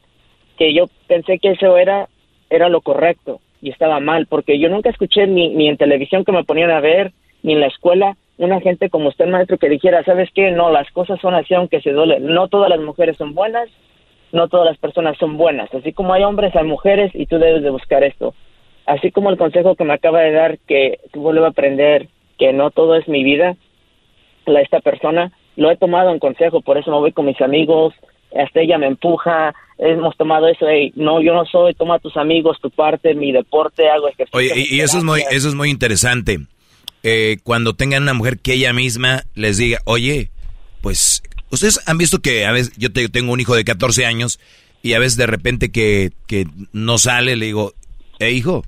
que yo pensé que eso era, era lo correcto y estaba mal, porque yo nunca escuché ni, ni en televisión que me ponían a ver, ni en la escuela, una gente como usted, maestro, que dijera, ¿sabes qué? No, las cosas son así aunque se duele. No todas las mujeres son buenas, no todas las personas son buenas. Así como hay hombres, hay mujeres y tú debes de buscar esto. Así como el consejo que me acaba de dar, que tú vuelves a aprender que no todo es mi vida, la, esta persona, lo he tomado en consejo, por eso me voy con mis amigos, hasta ella me empuja, hemos tomado eso, hey, no, yo no soy, toma tus amigos, tu parte, mi deporte, hago ejercicio. Oye, y, eso es muy, eso es muy interesante. Eh, cuando tengan una mujer que ella misma les diga, oye, pues, ustedes han visto que a veces, yo te- tengo un hijo de 14 años y a veces de repente que, que no sale, le digo, eh, hijo,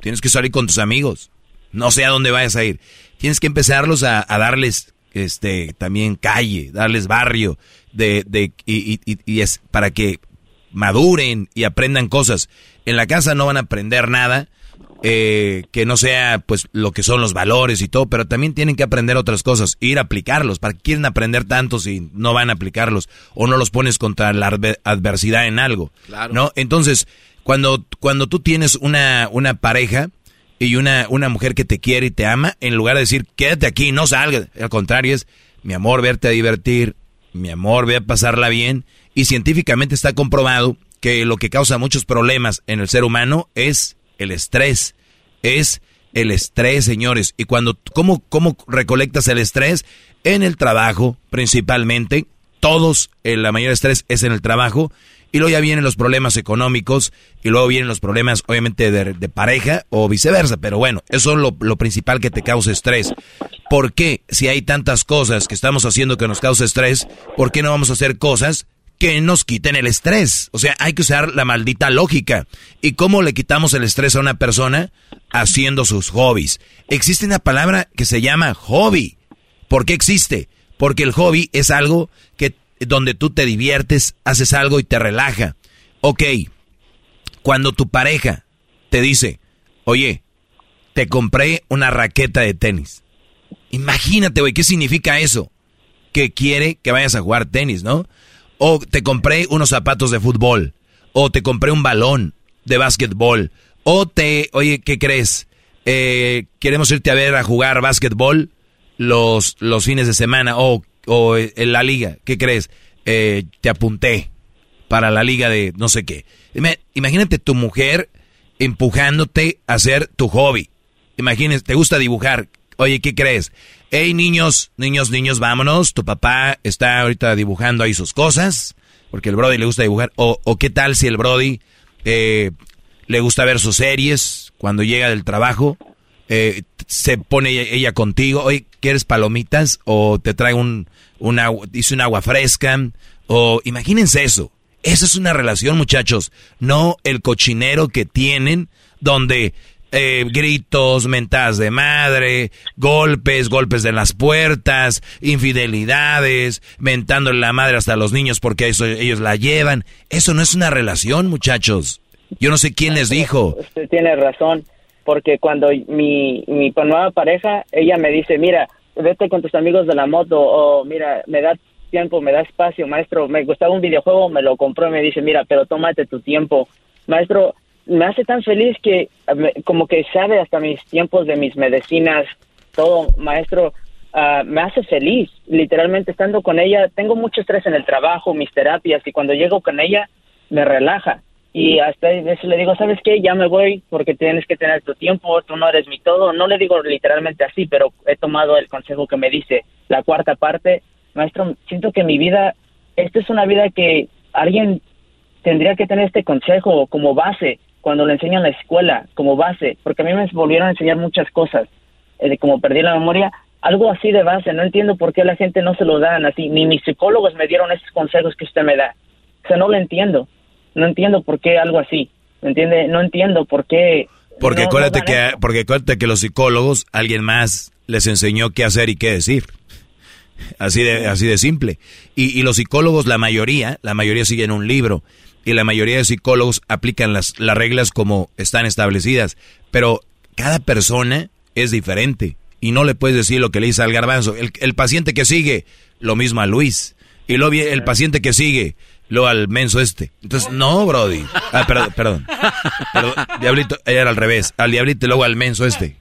tienes que salir con tus amigos, no sé a dónde vayas a ir. Tienes que empezarlos a, a darles este también calle, darles barrio, de, de, y, y- y- es para que maduren y aprendan cosas. En la casa no van a aprender nada eh, que no sea pues lo que son los valores y todo, pero también tienen que aprender otras cosas, ir a aplicarlos. ¿Para qué quieren aprender tanto si no van a aplicarlos o no los pones contra la adver- adversidad en algo? Claro. ¿No? Entonces, cuando, cuando tú tienes una, una pareja y una, una mujer que te quiere y te ama, en lugar de decir, quédate aquí, no salgas, al contrario es, mi amor, verte a divertir, mi amor, ve a pasarla bien, y científicamente está comprobado que lo que causa muchos problemas en el ser humano es el estrés, es el estrés, señores. Y cuando, ¿cómo, cómo recolectas el estrés? En el trabajo, principalmente. Todos, eh, la mayor estrés es en el trabajo. Y luego ya vienen los problemas económicos. Y luego vienen los problemas, obviamente, de, pareja o viceversa. Pero bueno, eso es lo, lo principal que te causa estrés. ¿Por qué, si hay tantas cosas que estamos haciendo que nos causa estrés, por qué no vamos a hacer cosas que nos quiten el estrés. O sea, hay que usar la maldita lógica. ¿Y cómo le quitamos el estrés a una persona? Haciendo sus hobbies. Existe una palabra que se llama hobby. ¿Por qué existe? Porque el hobby es algo que donde tú te diviertes, haces algo y te relaja. Ok, cuando tu pareja te dice, oye, te compré una raqueta de tenis. Imagínate, güey, ¿qué significa eso? Que quiere que vayas a jugar tenis, ¿no? O te compré unos zapatos de fútbol. O te compré un balón de básquetbol. O te, oye, ¿qué crees? Eh, queremos irte a ver a jugar básquetbol los, los fines de semana. O, o en la liga, ¿qué crees? Eh, te apunté para la liga de no sé qué. Ima- Imagínate tu mujer empujándote a hacer tu hobby. Imagínate, te gusta dibujar. Oye, ¿qué crees? Hey, niños, niños, niños, vámonos. Tu papá está ahorita dibujando ahí sus cosas, porque el Brody le gusta dibujar. O, o qué tal si el Brody eh, le gusta ver sus series, cuando llega del trabajo, eh, se pone ella contigo, oye, ¿quieres palomitas? O te trae un, agua, dice un agua fresca, o imagínense eso. Esa es una relación, muchachos, no el cochinero que tienen donde eh, gritos, mentadas de madre, golpes, golpes de las puertas, infidelidades, mentándole la madre hasta los niños porque eso, ellos la llevan. Eso no es una relación, muchachos. Yo no sé quién les dijo. Usted tiene razón, porque cuando mi, mi nueva pareja, ella me dice, mira, vete con tus amigos de la moto, o mira, me da tiempo, me da espacio, maestro, me gustaba un videojuego, me lo compró y me dice, mira, pero tómate tu tiempo. Maestro, me hace tan feliz que como que sabe hasta mis tiempos de mis medicinas, todo, maestro, ah, me hace feliz, literalmente estando con ella, tengo mucho estrés en el trabajo, mis terapias, y cuando llego con ella, me relaja. Y hasta veces le digo, ¿sabes qué? Ya me voy porque tienes que tener tu tiempo, tú no eres mi todo. No le digo literalmente así, pero he tomado el consejo que me dice la cuarta parte. Maestro, siento que mi vida, esta es una vida que alguien tendría que tener este consejo como base cuando le enseñan en la escuela como base, porque a mí me volvieron a enseñar muchas cosas, eh, como perdí la memoria, algo así de base, no entiendo por qué la gente no se lo dan así, ni mis psicólogos me dieron esos consejos que usted me da, o sea, no lo entiendo, no entiendo por qué algo así, ¿me entiende? No entiendo por qué... Porque acuérdate que, porque acuérdate que los psicólogos, alguien más les enseñó qué hacer y qué decir. Así de, así de simple. Y, y los psicólogos, la mayoría, la mayoría siguen un libro y la mayoría de psicólogos aplican las, las reglas como están establecidas, pero cada persona es diferente y no le puedes decir lo que le dice al garbanzo. El, paciente que sigue, lo mismo a Luis. Y luego el paciente que sigue, lo al menso este. Entonces, no, Brody. Ah, perdón, perdón. diablito, era al revés. Al diablito y luego al menso este.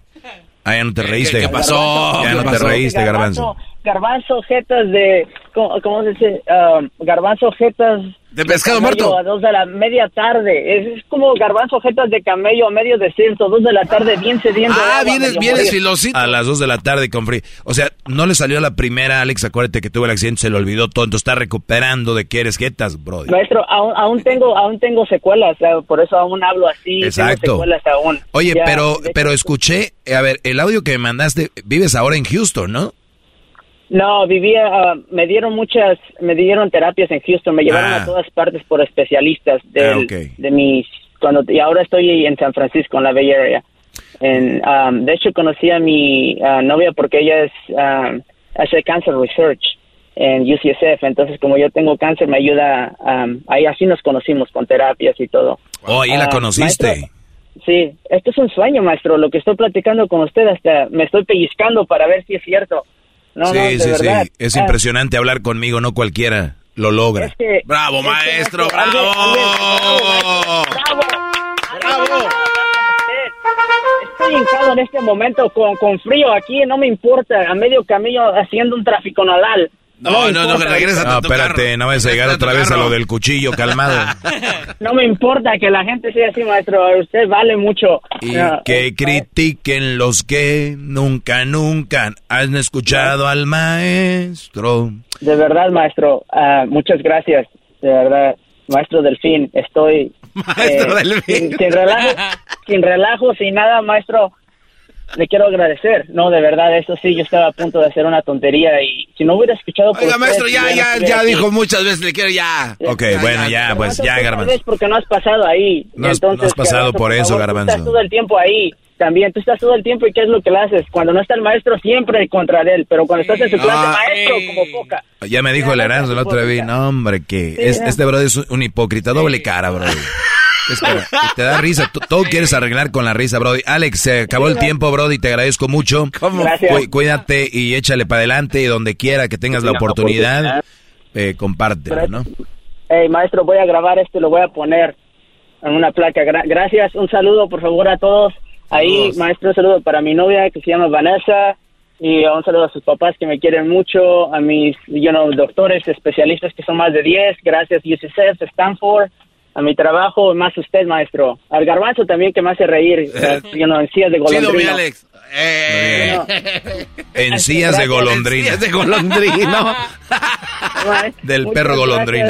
Ah, ya no te reíste. ¿Qué, pasó? Ya no te reíste, garbanzo. Garbanzo, jetas de... ¿Cómo, cómo se dice? Uh, garbanzo, jetas de pescado muerto. A dos de la media tarde. Es, como garbanzo jetas de camello a medio desierto. Dos de la tarde bien sediento. Ah, vienes, vienes filosito. A las dos de la tarde con frío. O sea, no le salió la primera, Alex. Acuérdate que tuvo el accidente, se le olvidó todo. Entonces está recuperando de que eres jetas, bro. Maestro, aún, aún tengo aún tengo secuelas. Por eso aún hablo así. Exacto. secuelas aún. Oye, pero, pero escuché, a ver, el audio que me mandaste, vives ahora en Houston, ¿no? No, vivía, ah, me dieron muchas, me dieron terapias en Houston, me llevaron a ah. todas partes por especialistas de, ah, de mis, cuando, y ahora estoy en San Francisco, en la Bay Area. En, de hecho, conocí a mi novia porque ella es, hace cancer research en UCSF, entonces como yo tengo cáncer me ayuda, ahí así nos conocimos con terapias y todo. Oh, ahí la conociste. sí, esto es un sueño, maestro, lo que estoy platicando con usted, hasta me estoy pellizcando para ver si es cierto sí, sí, sí. Es ah. impresionante hablar conmigo, no cualquiera lo logra. bravo, maestro, bravo. bravo. Bravo. Estoy hincado en este momento con, con frío aquí, no me importa, a medio camino haciendo un tráfico nodal. No, no, no, que regresa No, espérate, no vas a llegar otra vez a lo del cuchillo, calmado. *laughs* No me importa que la gente sea así, maestro. Usted vale mucho. Y que critiquen los que nunca, nunca han escuchado al maestro. De verdad, maestro, uh, muchas gracias. De verdad, maestro Delfín, estoy... *laughs* Maestro eh, Delfín. Sin, sin, relajo, sin relajo, sin nada, maestro le quiero agradecer. No, de verdad, eso sí, yo estaba a punto de hacer una tontería y si no hubiera escuchado... Oiga, maestro, ya, ya, ya dijo muchas veces, le quiero ya. Ok, bueno, ya, pues ya, Garbanzo. Es porque no has pasado ahí. No has, Entonces, no has pasado por, eso, Garbanzo. Tú estás todo el tiempo ahí. También, tú estás todo el tiempo y ¿qué es lo que le haces? Cuando no está el maestro, siempre contra él, pero cuando estás en su clase, ah, maestro, como poca. Ya me dijo el Aranzo la otra vez, no, hombre, que este brother es un hipócrita, doble cara, brother *laughs* te da risa. Todo quieres arreglar con la risa, Brody. Alex, se acabó el tiempo, Brody. Te agradezco mucho. cuídate y échale para adelante. Y donde quiera que tengas la oportunidad, eh, compártelo, ¿no? Hey, maestro, voy a grabar esto y lo voy a poner en una placa. gracias. Un saludo, por favor, a todos. Ahí, maestro, un saludo para mi novia que se llama Vanessa. Y un saludo a sus papás que me quieren mucho, a mis you know, doctores, especialistas que son más de 10, gracias UCSF, Stanford, a mi trabajo, más usted, maestro. Al garbanzo también que me hace reír, you know, encías de golondrino. Sí, Alex. Eh. Encías de golondrino. *laughs* Encías de golondrino. Del perro golondrino.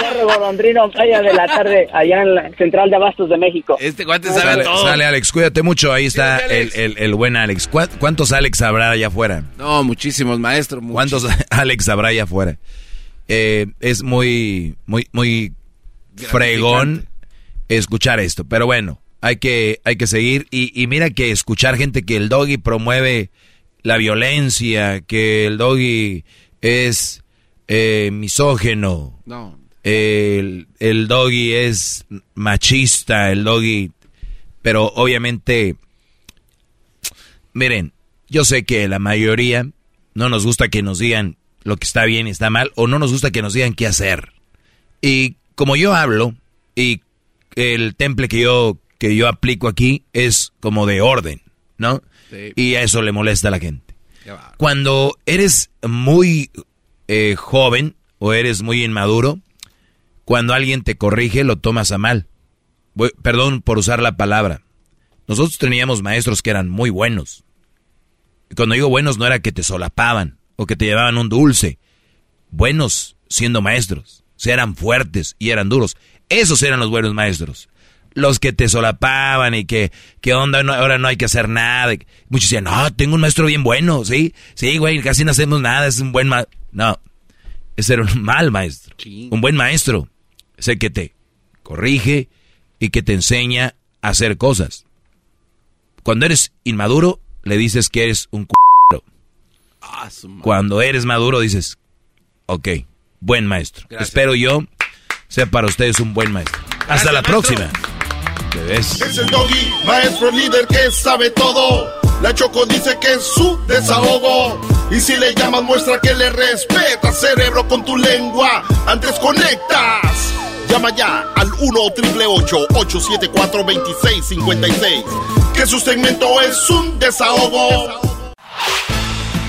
Cerro Golondrino, playa de la tarde, allá en la central de Abastos de México. Este Sale, sabe todo. sale, Alex, cuídate mucho. Ahí está el, el- el buen Alex. ¿Cuá- ¿Cuántos Alex habrá allá afuera? No, muchísimos, maestro. ¿Cuántos *laughs* Alex habrá allá afuera? Eh, es muy, muy, muy fregón escuchar esto. Pero bueno, hay que, hay que seguir. Y, y mira que escuchar gente que el doggy promueve la violencia, que el doggy es eh, misógeno. No. El, el doggy es machista, el doggy... Pero obviamente, miren, yo sé que la mayoría no nos gusta que nos digan lo que está bien y está mal, o no nos gusta que nos digan qué hacer. Y como yo hablo, y el temple que yo, que yo aplico aquí es como de orden, ¿no? Sí. Y a eso le molesta a la gente. Cuando eres muy eh, joven o eres muy inmaduro, cuando alguien te corrige lo tomas a mal. Voy- perdón por usar la palabra. Nosotros teníamos maestros que eran muy buenos. Y cuando digo buenos no era que te solapaban o que te llevaban un dulce. Buenos siendo maestros. Eran fuertes y eran duros. Esos eran los buenos maestros. Los que te solapaban y que, ¿qué onda? No- ahora no hay que hacer nada. Muchos decían, no, tengo un maestro bien bueno, ¿sí? Sí, güey, casi no hacemos nada, es un buen maestro. No, ese era un mal maestro. Un buen maestro es el que te corrige y que te enseña a hacer cosas. Cuando eres inmaduro, le dices que eres un c***. Ah. Cuando eres maduro, dices, ok, buen maestro. Gracias. Espero yo sea para ustedes un buen maestro. Hasta la próxima. ¿Te ves? Es el doggy, maestro líder que sabe todo. La Choco dice que es su desahogo. Y si le llamas, muestra que le respeta, cerebro, con tu lengua. Antes conectas. Llama ya al 1-888-874-2656. Que su segmento es un desahogo.